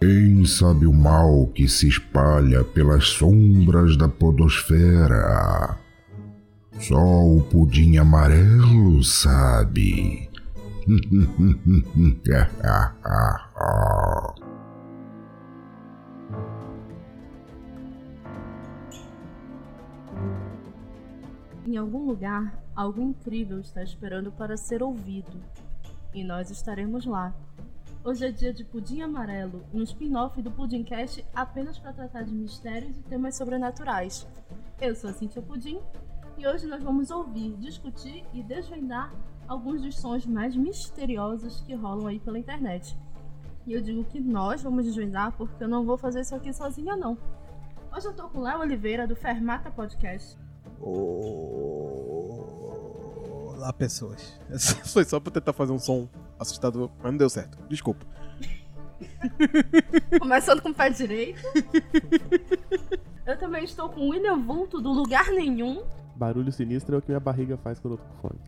Quem sabe o mal que se espalha pelas sombras da podosfera? Só o pudim amarelo sabe. Em algum lugar, algo incrível está esperando para ser ouvido. E nós estaremos lá. Hoje é dia de Pudim Amarelo, um spin-off do Pudimcast apenas para tratar de mistérios e temas sobrenaturais. Eu sou a Cintia Pudim e hoje nós vamos ouvir, discutir e desvendar alguns dos sons mais misteriosos que rolam aí pela internet. E eu digo que nós vamos desvendar porque eu não vou fazer isso aqui sozinha não. Hoje eu tô com Léo Oliveira do Fermata Podcast. Olá, pessoas. Foi só pra tentar fazer um som assustador, mas não deu certo. Desculpa. Começando com o pé direito. Eu também estou com o William Vulto do Lugar Nenhum. Barulho sinistro é o que minha barriga faz quando eu tô com fome.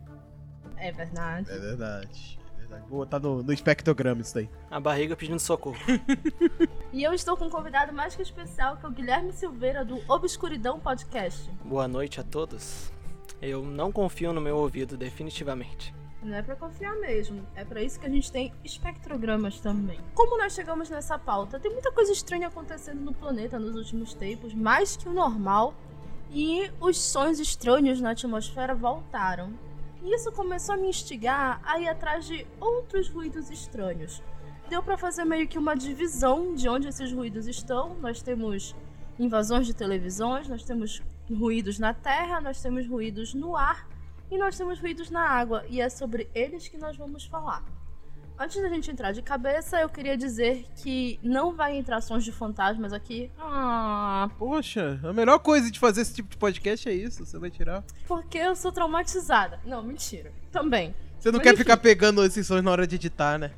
É verdade. É verdade. Verdade. Vou botar no, no espectrograma isso daí. A barriga pedindo socorro. E eu estou com um convidado mais que especial, que é o Guilherme Silveira do Obscuridão Podcast. Boa noite a todos. Eu não confio no meu ouvido, definitivamente. Não é pra confiar mesmo. É pra isso que a gente tem espectrogramas também. Como nós chegamos nessa pauta? Tem muita coisa estranha acontecendo no planeta nos últimos tempos, mais que o normal. E os sons estranhos na atmosfera voltaram. E isso começou a me instigar a ir atrás de outros ruídos estranhos. Deu pra fazer meio que uma divisão de onde esses ruídos estão. Nós temos invasões de televisões, nós temos ruídos na terra, nós temos ruídos no ar e nós temos ruídos na água, e é sobre eles que nós vamos falar. Antes da gente entrar de cabeça, eu queria dizer que não vai entrar sons de fantasmas aqui. Ah, Poxa, a melhor coisa de fazer esse tipo de podcast é isso. Você vai tirar. porque eu sou traumatizada. Não, mentira. Também. Você não Mas quer enfim. ficar pegando esses sons na hora de editar, né?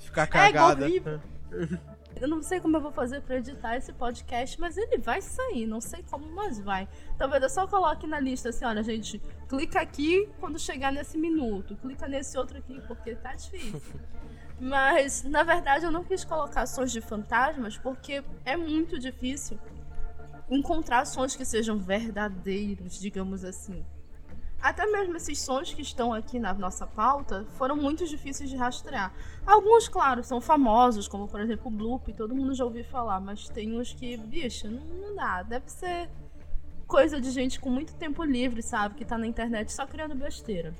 Ficar É cagada. horrível. Eu não sei como eu vou fazer pra editar esse podcast, mas ele vai sair. Não sei como, mas vai. Talvez eu só coloque na lista assim: olha, gente, clica aqui quando chegar nesse minuto, clica nesse outro aqui, porque tá difícil. Mas, na verdade, eu não quis colocar sons de fantasmas porque é muito difícil encontrar sons que sejam verdadeiros, digamos assim. Até mesmo esses sons que estão aqui na nossa pauta foram muito difíceis de rastrear. Alguns, claro, são famosos, como por exemplo o Bloop, todo mundo já ouviu falar, mas tem uns que, bicho, não, não dá. Deve ser coisa de gente com muito tempo livre, sabe? Que tá na internet só criando besteira.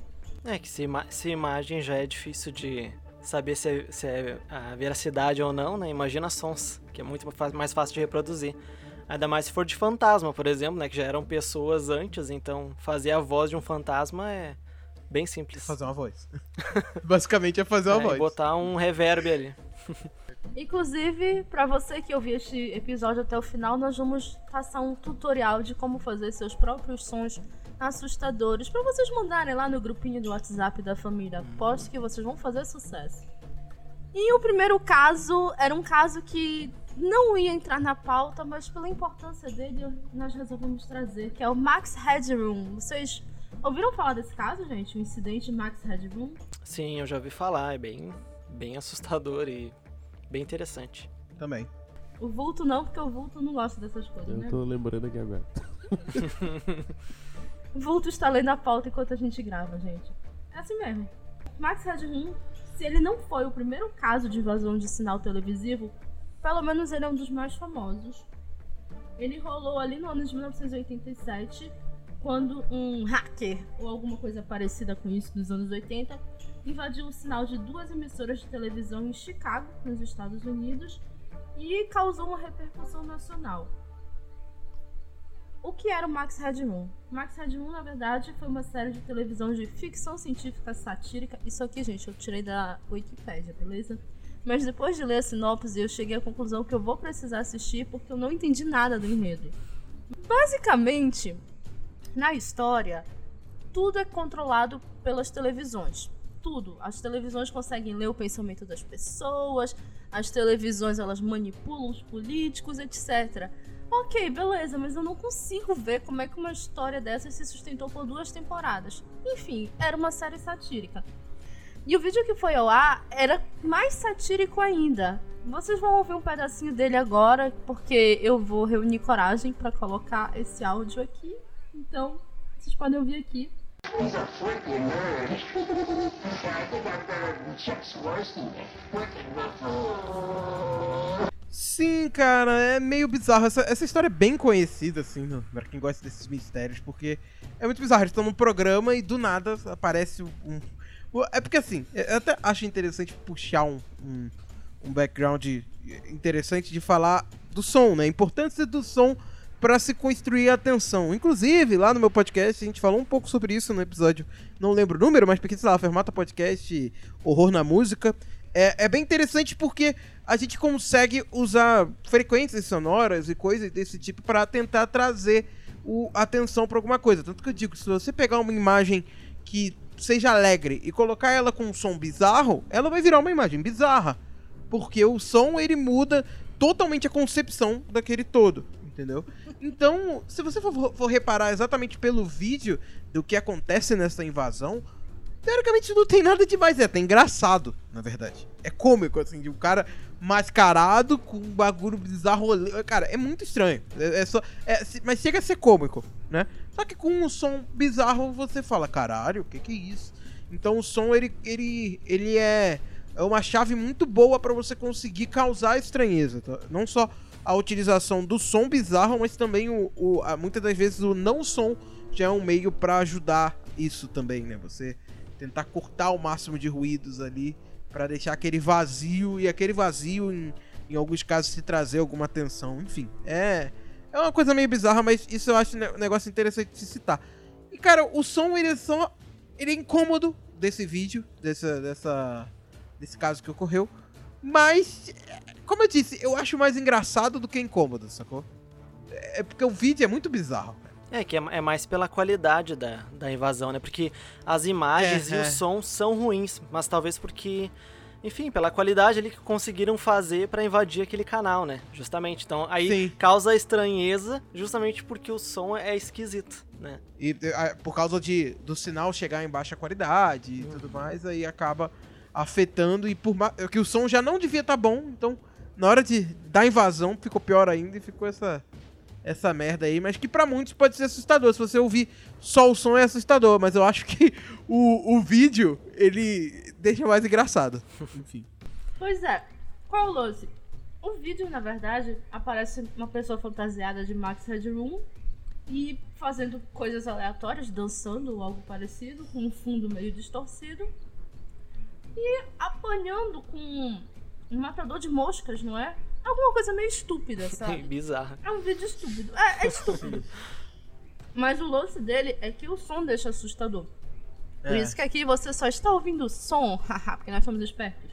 É que se, ima se imagem já é difícil de saber se é, se é a veracidade ou não, né? Imagina sons, que é muito mais fácil de reproduzir. Ainda mais se for de fantasma, por exemplo, né? Que já eram pessoas antes, então fazer a voz de um fantasma é bem simples. Fazer uma voz. Basicamente é fazer uma É, e voz. botar um reverb ali. Inclusive, pra você que ouviu este episódio até o final, nós vamos passar um tutorial de como fazer seus próprios sons assustadores pra vocês mandarem lá no grupinho do WhatsApp da família. Aposto que vocês vão fazer sucesso. E o primeiro caso era um caso que não ia entrar na pauta, mas pela importância dele nós resolvemos trazer, que é o Max Headroom. Vocês ouviram falar desse caso, gente? O incidente Max Headroom? Sim, eu já ouvi falar, é bem, bem assustador e bem interessante. Também. O vulto não, porque o vulto não gosta dessas coisas, Eu né? tô lembrando aqui agora. O vulto está lendo a pauta enquanto a gente grava, gente. É assim mesmo. Max Headroom, se ele não foi o primeiro caso de invasão de sinal televisivo, pelo menos ele é um dos mais famosos. Ele rolou ali no ano de 1987, quando um hacker ou alguma coisa parecida com isso dos anos 80 invadiu o sinal de duas emissoras de televisão em Chicago, nos Estados Unidos, e causou uma repercussão nacional. O que era o Max Headroom? Max Headroom, na verdade, foi uma série de televisão de ficção científica satírica. Isso aqui, gente, eu tirei da Wikipédia, beleza? Mas depois de ler a sinopse, eu cheguei à conclusão que eu vou precisar assistir porque eu não entendi nada do enredo. Basicamente, na história, tudo é controlado pelas televisões. Tudo. As televisões conseguem ler o pensamento das pessoas, as televisões elas manipulam os políticos, etc. Ok, beleza, mas eu não consigo ver como é que uma história dessas se sustentou por duas temporadas. Enfim, era uma série satírica. E o vídeo que foi ao ar era mais satírico ainda. Vocês vão ouvir um pedacinho dele agora, porque eu vou reunir coragem para colocar esse áudio aqui. Então, vocês podem ouvir aqui. He's a freaking nerd. I think Chuck Sim, cara, é meio bizarro. Essa, essa história é bem conhecida, assim, no- pra quem gosta desses mistérios, porque é muito bizarro. Eles estão num programa e do nada aparece um. É porque assim, eu até acho interessante puxar um, um, um background interessante de falar do som, né? A importância do som pra se construir a atenção. Inclusive, lá no meu podcast, a gente falou um pouco sobre isso no episódio, não lembro o número, mas porque, sei lá, Fermata Podcast, Horror na Música. É, é bem interessante porque a gente consegue usar frequências sonoras e coisas desse tipo para tentar trazer o, atenção para alguma coisa. Tanto que eu digo, se você pegar uma imagem que seja alegre e colocar ela com um som bizarro, ela vai virar uma imagem bizarra. Porque o som ele muda totalmente a concepção daquele todo, entendeu? Então, se você for, for reparar exatamente pelo vídeo do que acontece nessa invasão, teoricamente não tem nada demais, é até engraçado, na verdade. É cômico, assim, de um cara mascarado com um bagulho bizarro. Cara, é muito estranho. É, é só, é, mas chega a ser cômico, né? Só que com um som bizarro você fala, caralho, o que que é isso? Então o som, ele, ele, ele é, é uma chave muito boa pra você conseguir causar estranheza, tá? Não só a utilização do som bizarro, mas também o, o a- muitas das vezes o não som já é um meio pra ajudar isso também, né? Você tentar cortar o máximo de ruídos ali pra deixar aquele vazio e aquele vazio em, em alguns casos se trazer alguma atenção, enfim. É é uma coisa meio bizarra, mas isso eu acho um negócio interessante de citar. E cara, o som ele é só ele é incômodo desse vídeo, dessa dessa desse caso que ocorreu, mas como eu disse, eu acho mais engraçado do que incômodo, sacou? É porque o vídeo é muito bizarro. É, que é, é mais pela qualidade da, da invasão, né? Porque as imagens É, e é. o som são ruins, mas talvez porque, enfim, pela qualidade ali que conseguiram fazer pra invadir aquele canal, né? Justamente. Então aí Sim. causa estranheza justamente porque o som é esquisito, né? E ah, por causa de, do sinal chegar em baixa qualidade e tudo mais, aí acaba afetando e por que o som já não devia estar bom, então na hora de da invasão ficou pior ainda e ficou essa essa merda aí, mas que pra muitos pode ser assustador. Se você ouvir só o som é assustador, mas eu acho que o, o vídeo ele deixa mais engraçado. Enfim. Pois é. Qual o lance? O vídeo, na verdade, aparece uma pessoa fantasiada de Max Headroom e fazendo coisas aleatórias, dançando ou algo parecido, com um fundo meio distorcido. E apanhando com um matador de moscas, não é? Alguma coisa meio estúpida, sabe? Bizarro. É um vídeo estúpido. É, é estúpido. Mas o lance dele é que o som deixa assustador. Por É. isso que aqui você só está ouvindo o som, haha, porque nós somos espertos.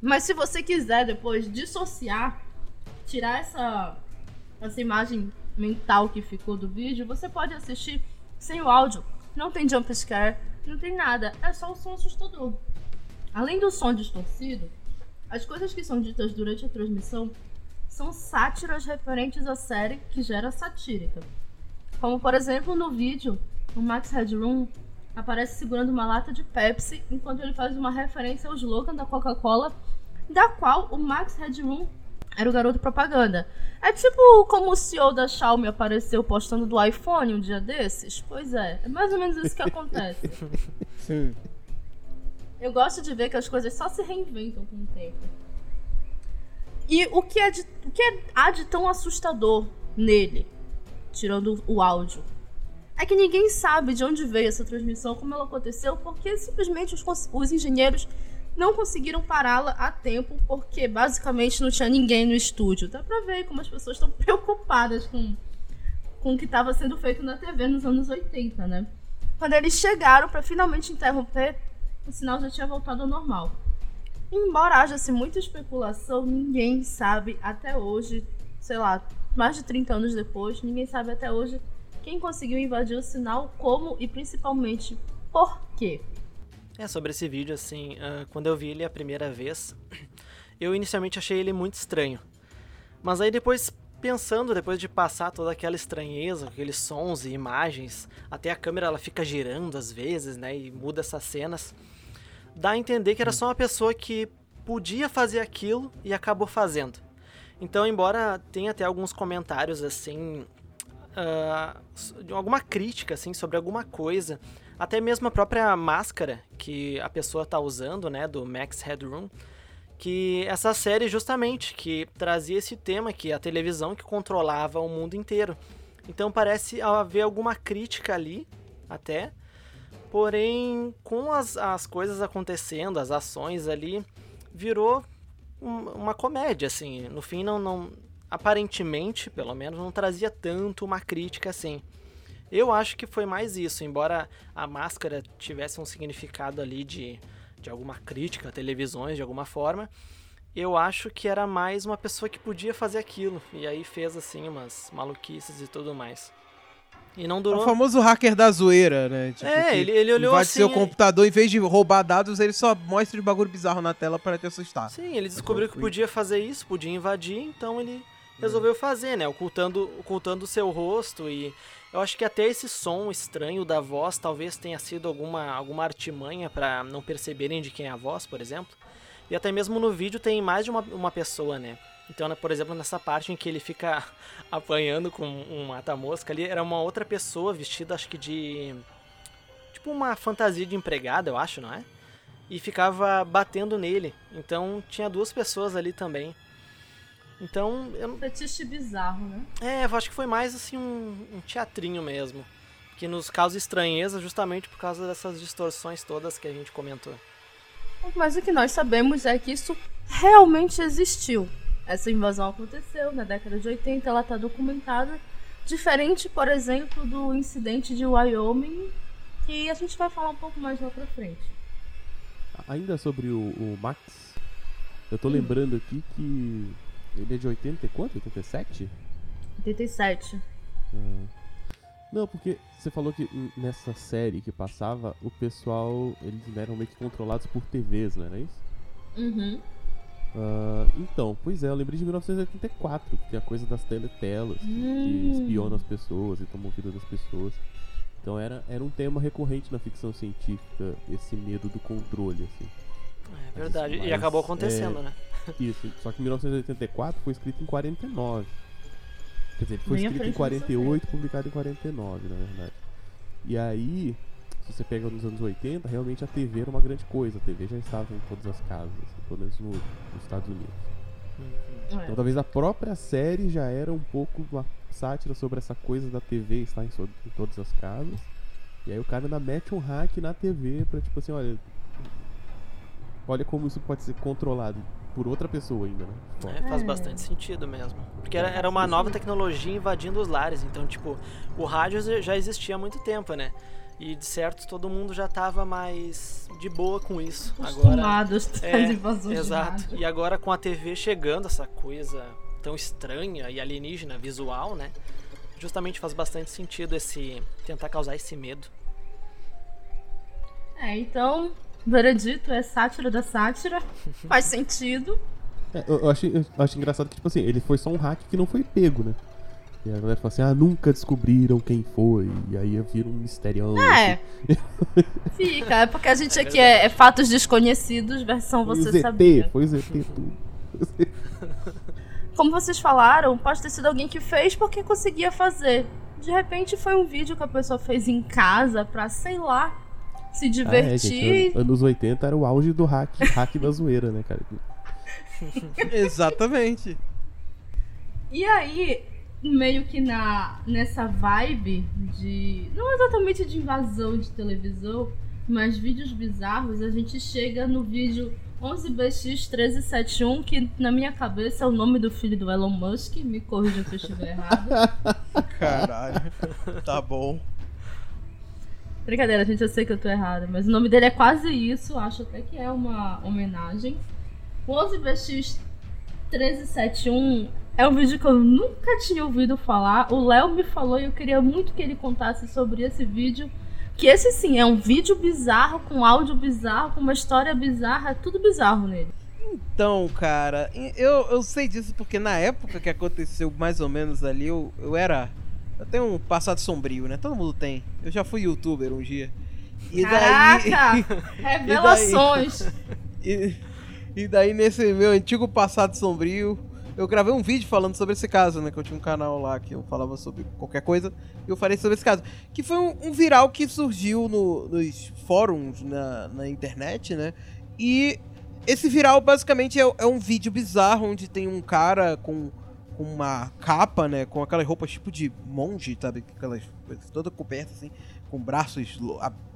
Mas se você quiser depois dissociar, tirar essa, essa imagem mental que ficou do vídeo, você pode assistir sem o áudio. Não tem jump scare, não tem nada, é só o som assustador. Além do som distorcido, as coisas que são ditas durante a transmissão são sátiras referentes à série que gera satírica. Como, por exemplo, no vídeo, o Max Headroom aparece segurando uma lata de Pepsi enquanto ele faz uma referência ao slogan da Coca-Cola, da qual o Max Headroom era o garoto propaganda. É tipo como o CEO da Xiaomi apareceu postando do iPhone um dia desses? Pois é, é mais ou menos isso que acontece. Sim. Eu gosto de ver que as coisas só se reinventam com o tempo. E o que, é de, o que é, há de tão assustador nele, tirando o áudio, é que ninguém sabe de onde veio essa transmissão, como ela aconteceu, porque simplesmente os, os engenheiros não conseguiram pará-la a tempo, porque basicamente não tinha ninguém no estúdio. Dá pra ver como as pessoas estão preocupadas com, com o que estava sendo feito na TV nos anos 80, né? Quando eles chegaram para finalmente interromper, o sinal já tinha voltado ao normal. Embora haja-se muita especulação, ninguém sabe até hoje, sei lá, mais de 30 anos depois, ninguém sabe até hoje quem conseguiu invadir o sinal, como e principalmente por quê. É, sobre esse vídeo, assim, ah, quando eu vi ele a primeira vez, eu inicialmente achei ele muito estranho. Mas aí depois, pensando, depois de passar toda aquela estranheza, aqueles sons e imagens, até a câmera ela fica girando às vezes, né, e muda essas cenas. dá a entender que era só uma pessoa que podia fazer aquilo e acabou fazendo. Então, embora tenha até alguns comentários assim, de alguma crítica assim sobre alguma coisa, até mesmo a própria máscara que a pessoa tá usando, né, do Max Headroom, que essa série justamente que trazia esse tema que a televisão que controlava o mundo inteiro. Então parece haver alguma crítica ali, até. Porém, com as, as coisas acontecendo, as ações ali, virou um- uma comédia, assim. No fim, não, não. Aparentemente, pelo menos, não trazia tanto uma crítica assim. Eu acho que foi mais isso, embora a máscara tivesse um significado ali de, de alguma crítica a televisões, de alguma forma. Eu acho que era mais uma pessoa que podia fazer aquilo. E aí fez, assim, umas maluquices e tudo mais. E não É o durou. famoso hacker da zoeira, né? Tipo, É, ele, ele olhou assim. seu computador, em vez de roubar dados, ele só mostra de bagulho bizarro na tela para te assustar. Sim, ele descobriu que podia fazer isso, podia invadir, então ele resolveu fazer, né? Ocultando, ocultando o seu rosto e eu acho que até esse som estranho da voz talvez tenha sido alguma, alguma artimanha pra não perceberem de quem é a voz, por exemplo. E até mesmo no vídeo tem mais de uma, uma pessoa, né? Então, né, por exemplo, nessa parte em que ele fica apanhando com um mata-mosca ali, era uma outra pessoa vestida, acho que de. Tipo uma fantasia de empregada, eu acho, não é? E ficava batendo nele. Então tinha duas pessoas ali também. Então, eu não. Fetiche bizarro, né? É, eu acho que foi mais assim um, um teatrinho mesmo. Que nos causa estranheza justamente por causa dessas distorções todas que a gente comentou. Mas o que nós sabemos é que isso realmente existiu. Essa invasão aconteceu na década de 80, ela está documentada. Diferente, por exemplo, do incidente de Wyoming, que a gente vai falar um pouco mais lá pra frente. Ainda sobre o, o Max, eu tô lembrando aqui que ele é de 80 e quanto? 87? 87. Não, porque você falou que nessa série que passava, o pessoal, eles eram meio que controlados por TVs, não era isso? Uhum. Ah, então, pois é, eu lembrei de 1984, que tem a coisa das teletelas, que, que Hum. espionam as pessoas e tomam vida das pessoas. Então era, era um tema recorrente na ficção científica, esse medo do controle, assim. É verdade. Mas, e acabou acontecendo, é, né? Isso, só que 1984 foi escrito em 49. Quer dizer, ele foi Bem à escrito em frente da sua 48 publicado em 49, na verdade. E aí, se você pega nos anos 80, realmente a TV era uma grande coisa. A TV já estava em todas as casas, assim, pelo menos no- nos Estados Unidos. É. Então talvez a própria série já era um pouco uma sátira sobre essa coisa da TV estar em, so- em todas as casas. E aí o cara ainda mete um hack na TV pra tipo assim, olha. Olha como isso pode ser controlado por outra pessoa ainda, né? É, faz bastante sentido mesmo. Porque era, era uma nova tecnologia invadindo os lares. Então, tipo, o rádio já existia há muito tempo, né? E de certo todo mundo já tava mais de boa com isso. Agora. Acostumados às É, invasões de exato. E agora com a TV chegando, essa coisa tão estranha e alienígena visual, né? Justamente faz bastante sentido esse tentar causar esse medo. É, então, veredito é sátira da sátira. Faz sentido. É, eu, eu acho, eu acho engraçado que, tipo assim, ele foi só um hack que não foi pego, né? E a galera fala assim, ah, nunca descobriram quem foi. E aí vira um mistério. É. Fica, é porque a gente aqui é, é fatos desconhecidos, versão Foi você ZT, sabia. foi o ZT tudo. Como vocês falaram, pode ter sido alguém que fez porque conseguia fazer. De repente foi um vídeo que a pessoa fez em casa pra, sei lá, se Ah, é, divertir. gente, an- anos 80 era o auge do hack, hack da zoeira, né, cara? Exatamente. E aí, meio que na nessa vibe de. Não exatamente de invasão de televisão, mas vídeos bizarros, a gente chega no vídeo 11BX1371, que na minha cabeça é o nome do filho do Elon Musk. Me corrija se eu estiver errado. Caralho. Tá bom. Brincadeira, gente, eu sei que eu tô errada, mas o nome dele é quase isso, acho até que é uma homenagem. O 11BX1371 é um vídeo que eu nunca tinha ouvido falar. O Léo me falou e eu queria muito que ele contasse sobre esse vídeo. Que esse sim é um vídeo bizarro, com áudio bizarro, com uma história bizarra, é tudo bizarro nele. Então, cara, eu, eu sei disso porque na época que aconteceu mais ou menos ali, eu, eu era. Eu tenho um passado sombrio, né? Todo mundo tem. Eu já fui youtuber um dia. E daí, Caraca! Revelações! e, e daí, nesse meu antigo passado sombrio, eu gravei um vídeo falando sobre esse caso, né? Que eu tinha um canal lá que eu falava sobre qualquer coisa. E eu falei sobre esse caso. Que foi um, um viral que surgiu no- nos fóruns na, na internet, né? E esse viral basicamente é, é um vídeo bizarro onde tem um cara com, com uma capa, né? Com aquelas roupas tipo de monge, sabe? Aquelas coisas toda coberta assim, com braços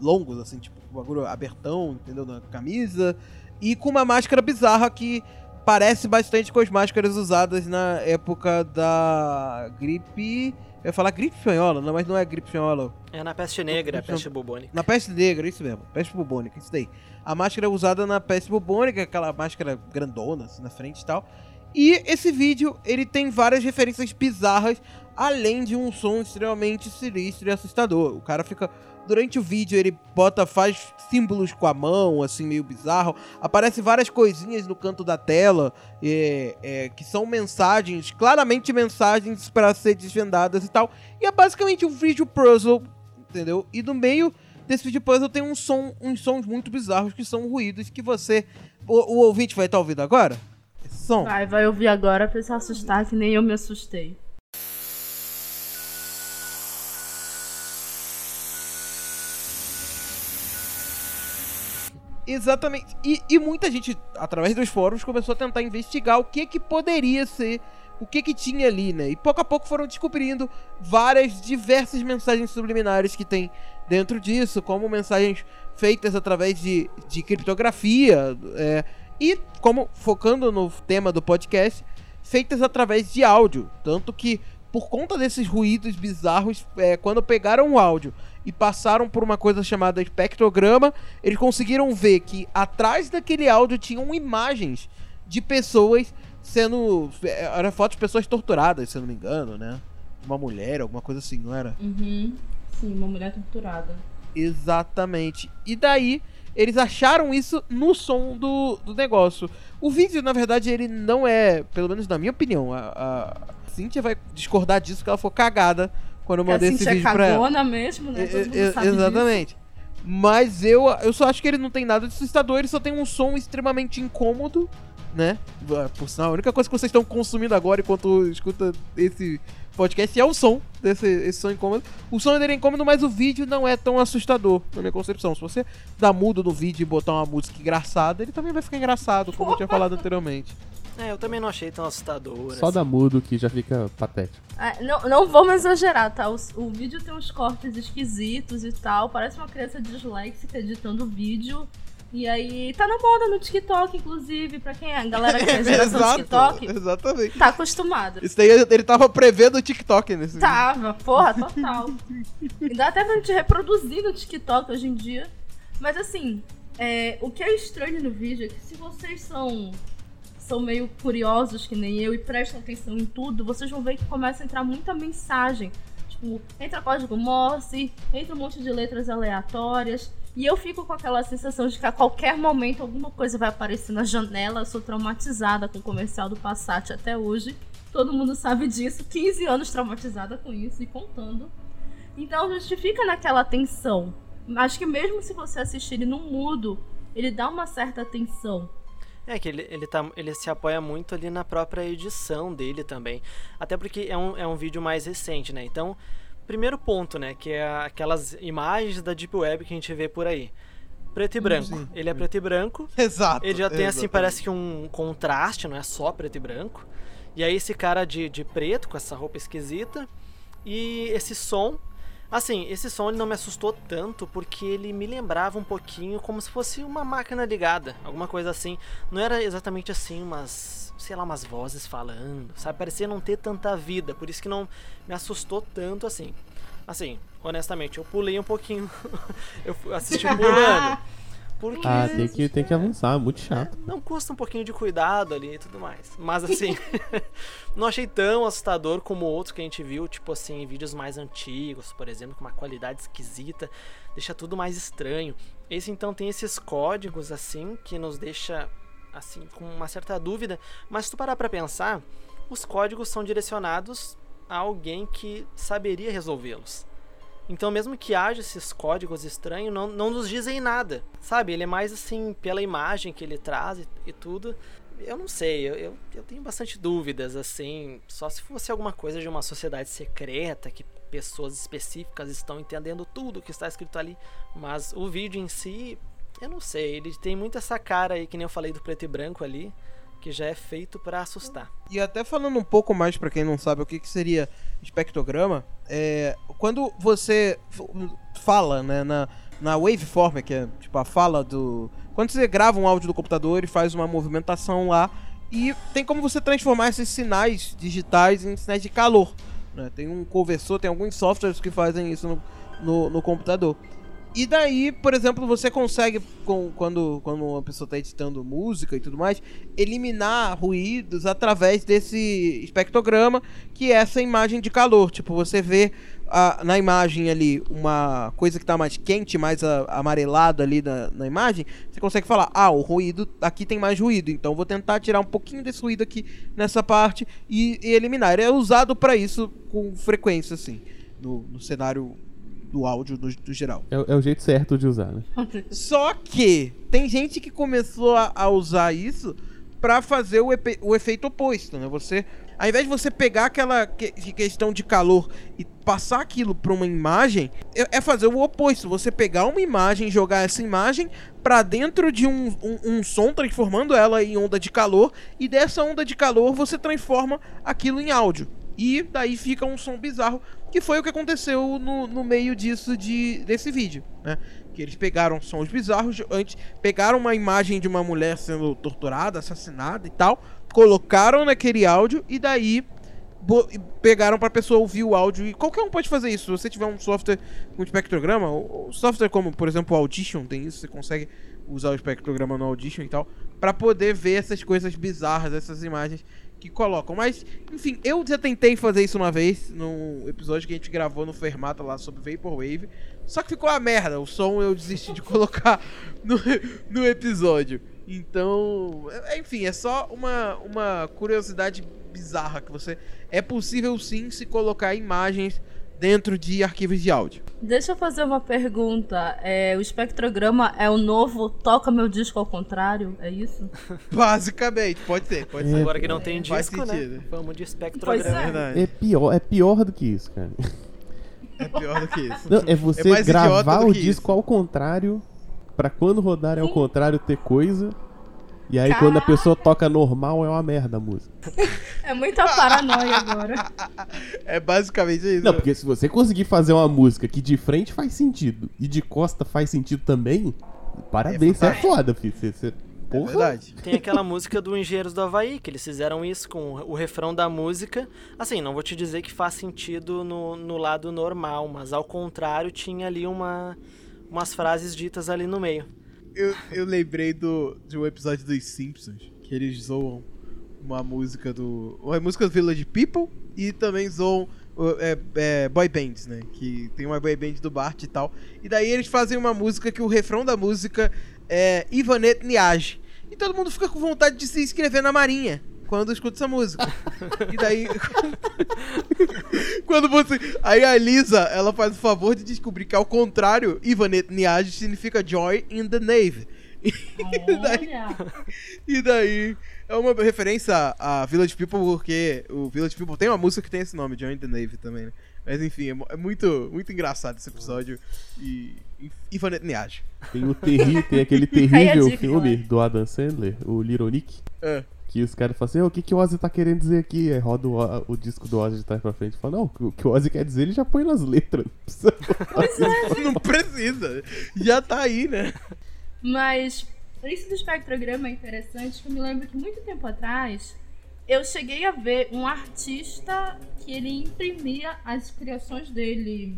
longos, assim, tipo, bagulho abertão, entendeu? Na camisa. E com uma máscara bizarra que parece bastante com as máscaras usadas na época da gripe. Eu ia falar gripe espanhola, não, mas não é gripe espanhola. É na peste negra, a peste bubônica. Na peste negra, isso mesmo. Peste bubônica, isso daí. A máscara é usada na peste bubônica, aquela máscara grandona, assim, na frente e tal. E esse vídeo, ele tem várias referências bizarras, além de um som extremamente sinistro e assustador. O cara fica... Durante o vídeo, ele bota, faz símbolos com a mão, assim, meio bizarro. Aparece várias coisinhas no canto da tela, é, é, que são mensagens, claramente mensagens para ser desvendadas e tal. E é basicamente um vídeo puzzle, entendeu? E no meio desse vídeo puzzle tem um som, uns sons muito bizarros que são ruídos que você. O, o ouvinte vai estar ouvindo agora? Som? Vai, vai ouvir agora pra se assustar, que nem eu me assustei. Exatamente. E, e muita gente, através dos fóruns, começou a tentar investigar o que que poderia ser, o que que tinha ali, né? E pouco a pouco foram descobrindo várias, diversas mensagens subliminares que tem dentro disso, como mensagens feitas através de, de criptografia, é, e como, focando no tema do podcast, feitas através de áudio. Tanto que, por conta desses ruídos bizarros, é, quando pegaram o áudio e passaram por uma coisa chamada espectrograma, eles conseguiram ver que atrás daquele áudio tinham imagens de pessoas sendo. é, Era fotos de pessoas torturadas, se eu não me engano, né? Uma mulher, alguma coisa assim, não era? Uhum. Sim, uma mulher torturada. Exatamente. E daí, eles acharam isso no som do, do negócio. O vídeo, na verdade, ele não é, pelo menos na minha opinião, a, a Cintia vai discordar disso que ela for cagada quando eu mandei a esse Cintia é vídeo pra ela. mesmo, né? E- e- sabe disso. exatamente. Mas eu, eu só acho que ele não tem nada de assustador, ele só tem um som extremamente incômodo, né? Ah, Por sinal, a única coisa que vocês estão consumindo agora enquanto escuta esse podcast é o som desse esse som incômodo. O som dele é incômodo, mas o vídeo não é tão assustador, na minha concepção. Se você dar mudo no vídeo e botar uma música engraçada, ele também vai ficar engraçado, como eu tinha falado anteriormente. É, eu também não achei tão assustador. Só assim. dá mudo que já fica patético. É, não, não vou mais exagerar, tá? O, o vídeo tem uns cortes esquisitos e tal. Parece uma criança disléxica editando vídeo. E aí, tá na moda no TikTok, inclusive, pra quem é a galera que é geração TikTok, exatamente. tá acostumada. Isso daí ele tava prevendo o TikTok nesse vídeo. Tava, porra, total. E dá até pra gente reproduzir no TikTok hoje em dia. Mas assim, é, o que é estranho no vídeo é que se vocês são, são meio curiosos que nem eu e prestam atenção em tudo, vocês vão ver que começa a entrar muita mensagem. Tipo, entra código Morse, entra um monte de letras aleatórias. E eu fico com aquela sensação de que a qualquer momento alguma coisa vai aparecer na janela. Eu sou traumatizada com o comercial do Passat até hoje. Todo mundo sabe disso. 15 anos traumatizada com isso e contando. Então a gente fica naquela tensão. Acho que mesmo se você assistir ele no mudo, ele dá uma certa tensão. É que ele, ele, tá, ele se apoia muito ali na própria edição dele também. Até porque é um, é um vídeo mais recente, né? Então, primeiro ponto, né? Que é aquelas imagens da Deep Web que a gente vê por aí. Preto e branco. sim. Ele é preto e branco. Exato. Ele já tem, assim, exatamente. parece que um contraste, não é só preto e branco. E aí esse cara de, de preto, com essa roupa esquisita. E esse som. Assim, esse som não me assustou tanto porque ele me lembrava um pouquinho como se fosse uma máquina ligada, alguma coisa assim. Não era exatamente assim, umas, sei lá, umas vozes falando, sabe? Parecia não ter tanta vida, por isso que não me assustou tanto assim. Assim, honestamente, eu pulei um pouquinho. eu assisti pulando. Porque Ah, tem que, tem que avançar, é muito chato. não custa um pouquinho de cuidado ali e tudo mais. Mas assim, não achei tão assustador como outros que a gente viu, tipo assim, vídeos mais antigos, por exemplo, com uma qualidade esquisita, deixa tudo mais estranho. Esse então tem esses códigos assim que nos deixa assim com uma certa dúvida, mas se tu parar pra pensar, os códigos são direcionados a alguém que saberia resolvê-los. Então, mesmo que haja esses códigos estranhos, não, não nos dizem nada, sabe? Ele é mais assim, pela imagem que ele traz e, e tudo. Eu não sei, eu, eu, eu tenho bastante dúvidas, assim. Só se fosse alguma coisa de uma sociedade secreta, que pessoas específicas estão entendendo tudo que está escrito ali. Mas o vídeo em si, eu não sei. Ele tem muito essa cara aí, que nem eu falei do preto e branco ali, que já é feito pra assustar. E até falando um pouco mais pra quem não sabe o que, que seria espectrograma, é, quando você fala, né, na, na waveform, que é tipo a fala do. Quando você grava um áudio do computador, ele faz uma movimentação lá e tem como você transformar esses sinais digitais em sinais de calor. né? Tem um conversor, tem alguns softwares que fazem isso no, no, no computador. E daí, por exemplo, você consegue, com- quando, quando uma pessoa está editando música e tudo mais, eliminar ruídos através desse espectrograma, que é essa imagem de calor. Tipo, você vê ah, na imagem ali uma coisa que está mais quente, mais a- amarelado ali na, na imagem, você consegue falar, ah, o ruído, aqui tem mais ruído, então vou tentar tirar um pouquinho desse ruído aqui nessa parte e, e eliminar. Ele é usado para isso com frequência, assim, no, no cenário do áudio no, no geral. É, é o jeito certo de usar, né? Só que tem gente que começou a, a usar isso pra fazer o, o efeito oposto, né? Você, ao invés de você pegar aquela que- questão de calor e passar aquilo pra uma imagem, é, é fazer o oposto. Você pegar uma imagem, jogar essa imagem pra dentro de um, um, um som, transformando ela em onda de calor, e dessa onda de calor você transforma aquilo em áudio. E daí fica um som bizarro, que foi o que aconteceu no, no meio disso de, desse vídeo, né? Que eles pegaram sons bizarros, antes pegaram uma imagem de uma mulher sendo torturada, assassinada e tal, colocaram naquele áudio e daí pegaram pra pessoa ouvir o áudio. E qualquer um pode fazer isso. Se você tiver um software com espectrograma, ou, software como, por exemplo, o Audition tem isso, você consegue usar o espectrograma no Audition e tal, pra poder ver essas coisas bizarras, essas imagens que colocam. Mas, enfim, eu já tentei fazer isso uma vez, num episódio que a gente gravou no Fermata lá sobre Vaporwave. Só que ficou uma merda. O som eu desisti de colocar no, no episódio. Então, é- enfim, é só uma, uma curiosidade bizarra que você. É possível sim se colocar imagens dentro de arquivos de áudio. Deixa eu fazer uma pergunta. É, o espectrograma é o novo Toca Meu Disco ao contrário? É isso? Basicamente, pode ser, pode É, ser. Agora que não tem Faz disco, né? sentido. Vamos de Pois espectrograma. é. É pior, é pior do que isso, cara. É pior do que isso. Não, é você idiota gravar o disco ao contrário, pra quando rodar é ao contrário ter coisa. E aí quando a pessoa toca normal é uma merda a música. É muita paranoia agora. É basicamente isso. Não, porque se você conseguir fazer uma música que de frente faz sentido e de costa faz sentido também, parabéns, você é foda, filho. Você, você- É porra. verdade. Tem aquela música do Engenheiros do Havaí, que eles fizeram isso com o refrão da música. Assim, não vou te dizer que faz sentido no, no lado normal, mas ao contrário, tinha ali uma, umas frases ditas ali no meio. Eu, eu lembrei do, de um episódio dos Simpsons, que eles zoam uma música do. Uma música do Village People e também zoam é, é, boy bands, né? Que tem uma boy band do Bart e tal. E daí eles fazem uma música que o refrão da música é Ivanette Niage. E todo mundo fica com vontade de se inscrever na Marinha quando escuta essa música. e daí. quando você. Aí a Lisa, ela faz o favor de descobrir que ao contrário, Ivanette Niage significa Joy in the Navy. E daí, e daí é uma referência a Village People, porque o Village People tem uma música que tem esse nome, Join the Navy também, né? Mas enfim, é, é muito, muito engraçado esse episódio. E. Ivanette Niage. Tem o terri, tem aquele terrível filme do Adam Sandler, o Little Nick. É. Que os caras falam assim, "Ô, o que, que o Ozzy tá querendo dizer aqui? Aí roda o, O- disco do Ozzy de trás pra frente e fala, não, o que o Ozzy quer dizer ele já põe nas letras. Não precisa botar Não precisa. Já tá aí, né? Mas isso do espectrograma é interessante, que eu me lembro que muito tempo atrás eu cheguei a ver um artista que ele imprimia as criações dele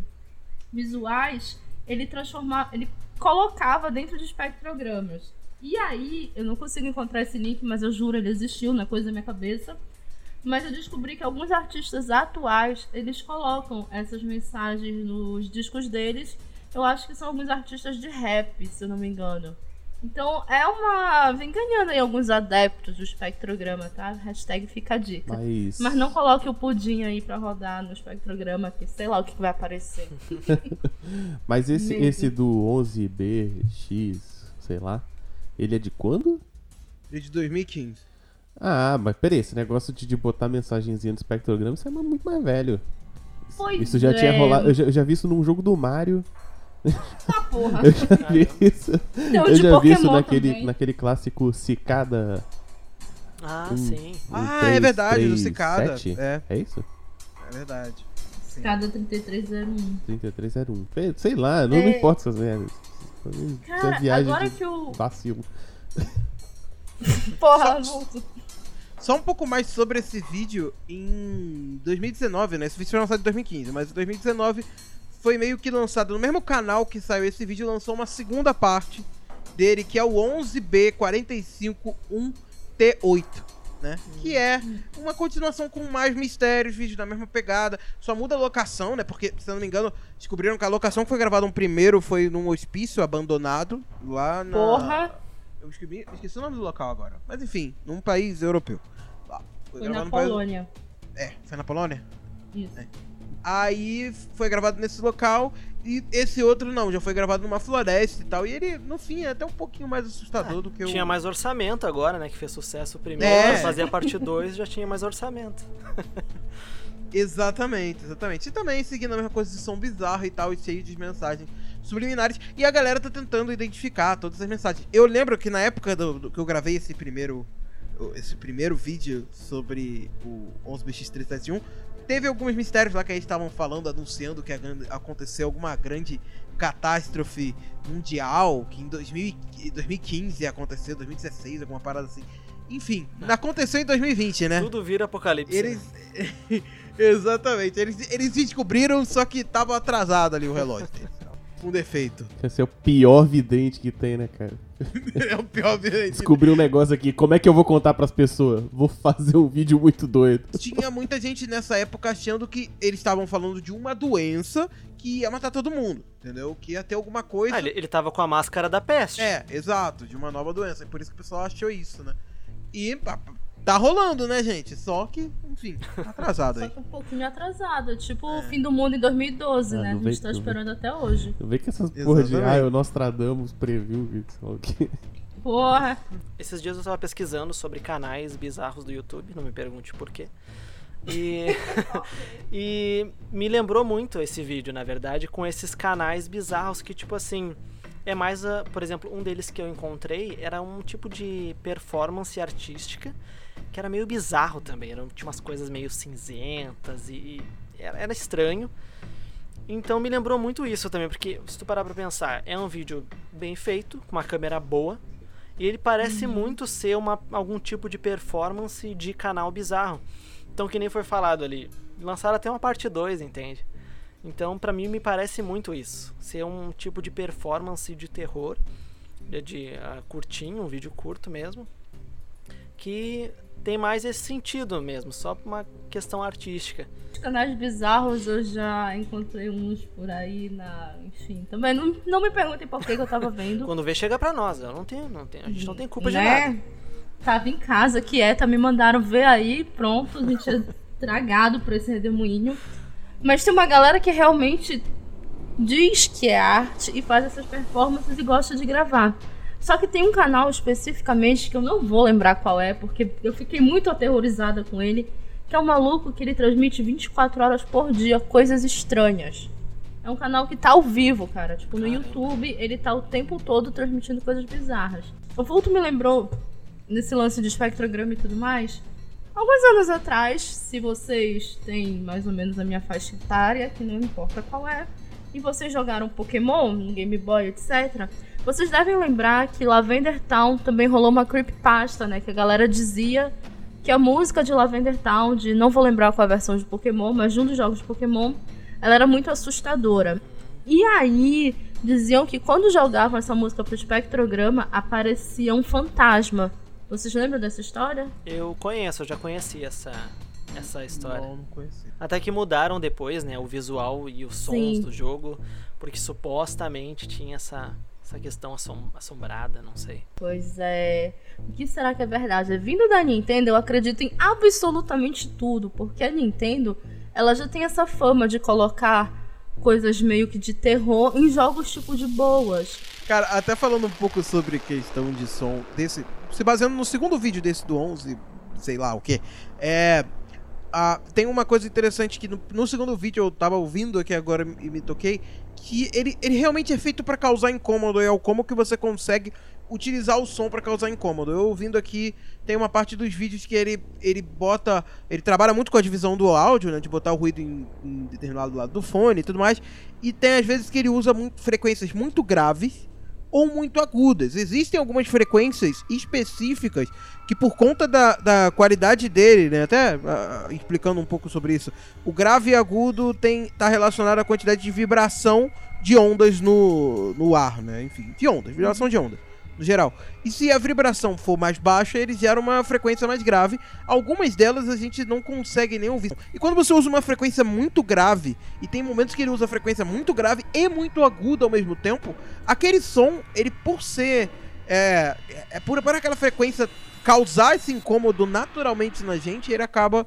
visuais, ele transformava, ele colocava dentro de espectrogramas. E aí, eu não consigo encontrar esse link, mas eu juro, ele existiu na coisa da minha cabeça. Mas eu descobri que alguns artistas atuais, eles colocam essas mensagens nos discos deles. Eu acho que são alguns artistas de rap, se eu não me engano. Então é uma. Vem ganhando aí alguns adeptos do espectrograma, tá? Hashtag fica a dica. Mas. Mas não coloque o pudim aí pra rodar no espectrograma, que sei lá o que vai aparecer. Mas esse, Mesmo. esse do 11BX, sei lá, ele é de quando? Desde 2015. Ah, mas peraí, esse negócio de, de botar mensagenzinha no espectrograma, isso é muito mais velho. Pois Isso já é. tinha rolado. Eu já, eu já vi isso num jogo do Mario. Ah, porra. Eu já vi isso. Um eu de já vi isso Pokémon naquele, também. naquele clássico Cicada. Ah, Hum. sim. um Ah, é verdade, do 337. Cicada. É, É isso? é verdade. Sim. Cada 3301. 3301. Sei- Sei lá, não É. me importa essas merdas. Cara, viagem agora de que o. vacilo. Porra, volto. Só um pouco mais sobre esse vídeo em 2019, né? Esse vídeo foi lançado em 2015, mas em 2019 foi meio que lançado no mesmo canal que saiu esse vídeo, lançou uma segunda parte dele, que é o 11B451T8, né? Que é uma continuação com mais mistérios, vídeos da mesma pegada, só muda a locação, né? Porque, se eu não me engano, descobriram que a locação que foi gravada um primeiro foi num hospício abandonado, lá na... Porra. Eu esqueci, esqueci o nome do local agora. Mas enfim, num país europeu. Lá. Foi gravado na num país- Polônia. É, foi na Polônia? Isso. Aí foi gravado nesse local e esse outro não, já foi gravado numa floresta e tal. E ele, no fim, é até um pouquinho mais assustador do que o. Tinha mais orçamento agora, né? Que fez sucesso o primeiro. É. Pra fazer a parte 2 já tinha mais orçamento. Exatamente, exatamente. E também seguindo a mesma coisa de som bizarro e tal, e cheio de mensagens subliminares. E a galera tá tentando identificar todas as mensagens. Eu lembro que na época do, do que eu gravei esse primeiro. Esse primeiro vídeo sobre o 11BX371, teve alguns mistérios lá que eles estavam falando, anunciando que aconteceu alguma grande catástrofe mundial, que em 2000 e 2015 ia acontecer, 2016, alguma parada assim. Enfim, aconteceu em 2020, né? Tudo vira apocalipse. Eles. né? Exatamente. Eles, eles descobriram, só que tava atrasado ali o relógio. Com defeito. Esse é o pior vidente que tem, né, cara? é o pior vidente. Descobri um negócio aqui. Como é que eu vou contar pras pessoas? Vou fazer um vídeo muito doido. Tinha muita gente nessa época achando que eles estavam falando de uma doença que ia matar todo mundo. Entendeu? Que ia ter alguma coisa. Ah, ele, ele tava com a máscara da peste. É, exato, de uma nova doença. É por isso que o pessoal achou isso, né? E tá rolando, né, gente? Só que, enfim, tá atrasado Só aí. que um pouquinho atrasado. Tipo o fim do mundo em 2012, Ah, né? A não gente vem- tá esperando até hoje. Vê que essas porra de. Ah, o Nostradamus previu isso. ok. Porra. Esses dias eu tava pesquisando sobre canais bizarros do YouTube, não me pergunte por quê. E, e me lembrou muito esse vídeo, na verdade, com esses canais bizarros que, tipo assim, é mais, a, por exemplo, um deles que eu encontrei era um tipo de performance artística que era meio bizarro também, era, tinha umas coisas meio cinzentas e, e era, era estranho. Então me lembrou muito isso também, porque se tu parar pra pensar, é um vídeo bem feito, com uma câmera boa, e ele parece muito ser uma, algum tipo de performance de canal bizarro. Então, que nem foi falado ali, lançaram até uma parte 2, entende? Então, pra mim, me parece muito isso. Ser um tipo de performance de terror, de, de ah, curtinho, um vídeo curto mesmo, que tem mais esse sentido mesmo, só por uma questão artística. Os canais bizarros eu já encontrei uns por aí na. Enfim, também não, não me perguntem por que, que eu tava vendo. Quando vê, chega pra nós. Eu não tenho, não tenho, a gente não tem culpa de né? nada. Tava em casa, quieta, me mandaram ver aí, pronto, a gente é tragado por esse redemoinho. Mas tem uma galera que realmente diz que é arte e faz essas performances e gosta de gravar. Só que tem um canal especificamente que eu não vou lembrar qual é, porque eu fiquei muito aterrorizada com ele, que é um maluco que ele transmite 24 horas por dia coisas estranhas. É um canal que tá ao vivo, cara. Tipo, no YouTube, ele tá o tempo todo transmitindo coisas bizarras. O Vulto me lembrou, nesse lance de espectrograma e tudo mais, alguns anos atrás, se vocês têm mais ou menos a minha faixa etária, que não importa qual é, e vocês jogaram Pokémon no Game Boy, etc., vocês devem lembrar que Lavender Town também rolou uma creepypasta, né? Que a galera dizia que a música de Lavender Town, de não vou lembrar qual a versão de Pokémon, mas de um dos jogos de Pokémon, ela era muito assustadora. E aí, diziam que quando jogavam essa música pro espectrograma, aparecia um fantasma. Vocês lembram dessa história? Eu conheço, eu já conheci essa, essa história. Não, não conheci. Até que mudaram depois, né, o visual e os sons Sim. do jogo, porque supostamente tinha essa, essa questão assom assombrada, não sei. Pois é. O que será que é verdade? Vindo da Nintendo, eu acredito em absolutamente tudo, porque a Nintendo, ela já tem essa fama de colocar coisas meio que de terror em jogos tipo de boas. Cara, até falando um pouco sobre questão de som desse, se baseando no segundo vídeo desse do 11, sei lá o que, é tem uma coisa interessante que no, no, segundo vídeo eu tava ouvindo aqui agora e me toquei, que ele, ele realmente é feito para causar incômodo, é o como que você consegue utilizar o som para causar incômodo. Eu ouvindo aqui, tem uma parte dos vídeos que ele, ele bota. Ele trabalha muito com a divisão do áudio, né? De botar o ruído em, em determinado lado do fone e tudo mais. E tem às vezes que ele usa muito, frequências muito graves ou muito agudas. Existem algumas frequências específicas que por conta da, da qualidade dele, né, até uh, explicando um pouco sobre isso, o grave e agudo tem tá relacionado à quantidade de vibração de ondas no, no ar, né? Enfim, de ondas, vibração de ondas no geral. E se a vibração for mais baixa, ele gera uma frequência mais grave. Algumas delas a gente não consegue nem ouvir. E quando você usa uma frequência muito grave, e tem momentos que ele usa frequência muito grave e muito aguda ao mesmo tempo, aquele som, ele por ser. É, é por, por aquela frequência causar esse incômodo naturalmente na gente, ele acaba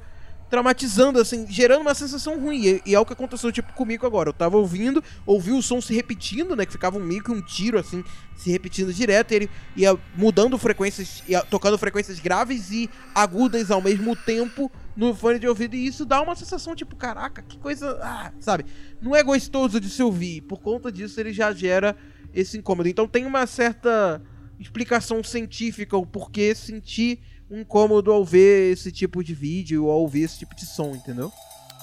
traumatizando, assim, gerando uma sensação ruim. E, e, é o que aconteceu, tipo, comigo agora. Eu tava ouvindo, ouvi o som se repetindo, né? Que ficava um que um tiro, assim, se repetindo direto. E ele ia mudando frequências, ia tocando frequências graves e agudas ao mesmo tempo no fone de ouvido. E isso dá uma sensação, tipo, caraca, que coisa. Ah, sabe? Não é gostoso de se ouvir. Por conta disso, ele já gera esse incômodo. Então tem uma certa explicação científica o porquê sentir um incômodo ao ver esse tipo de vídeo ou ao ouvir esse tipo de som, entendeu?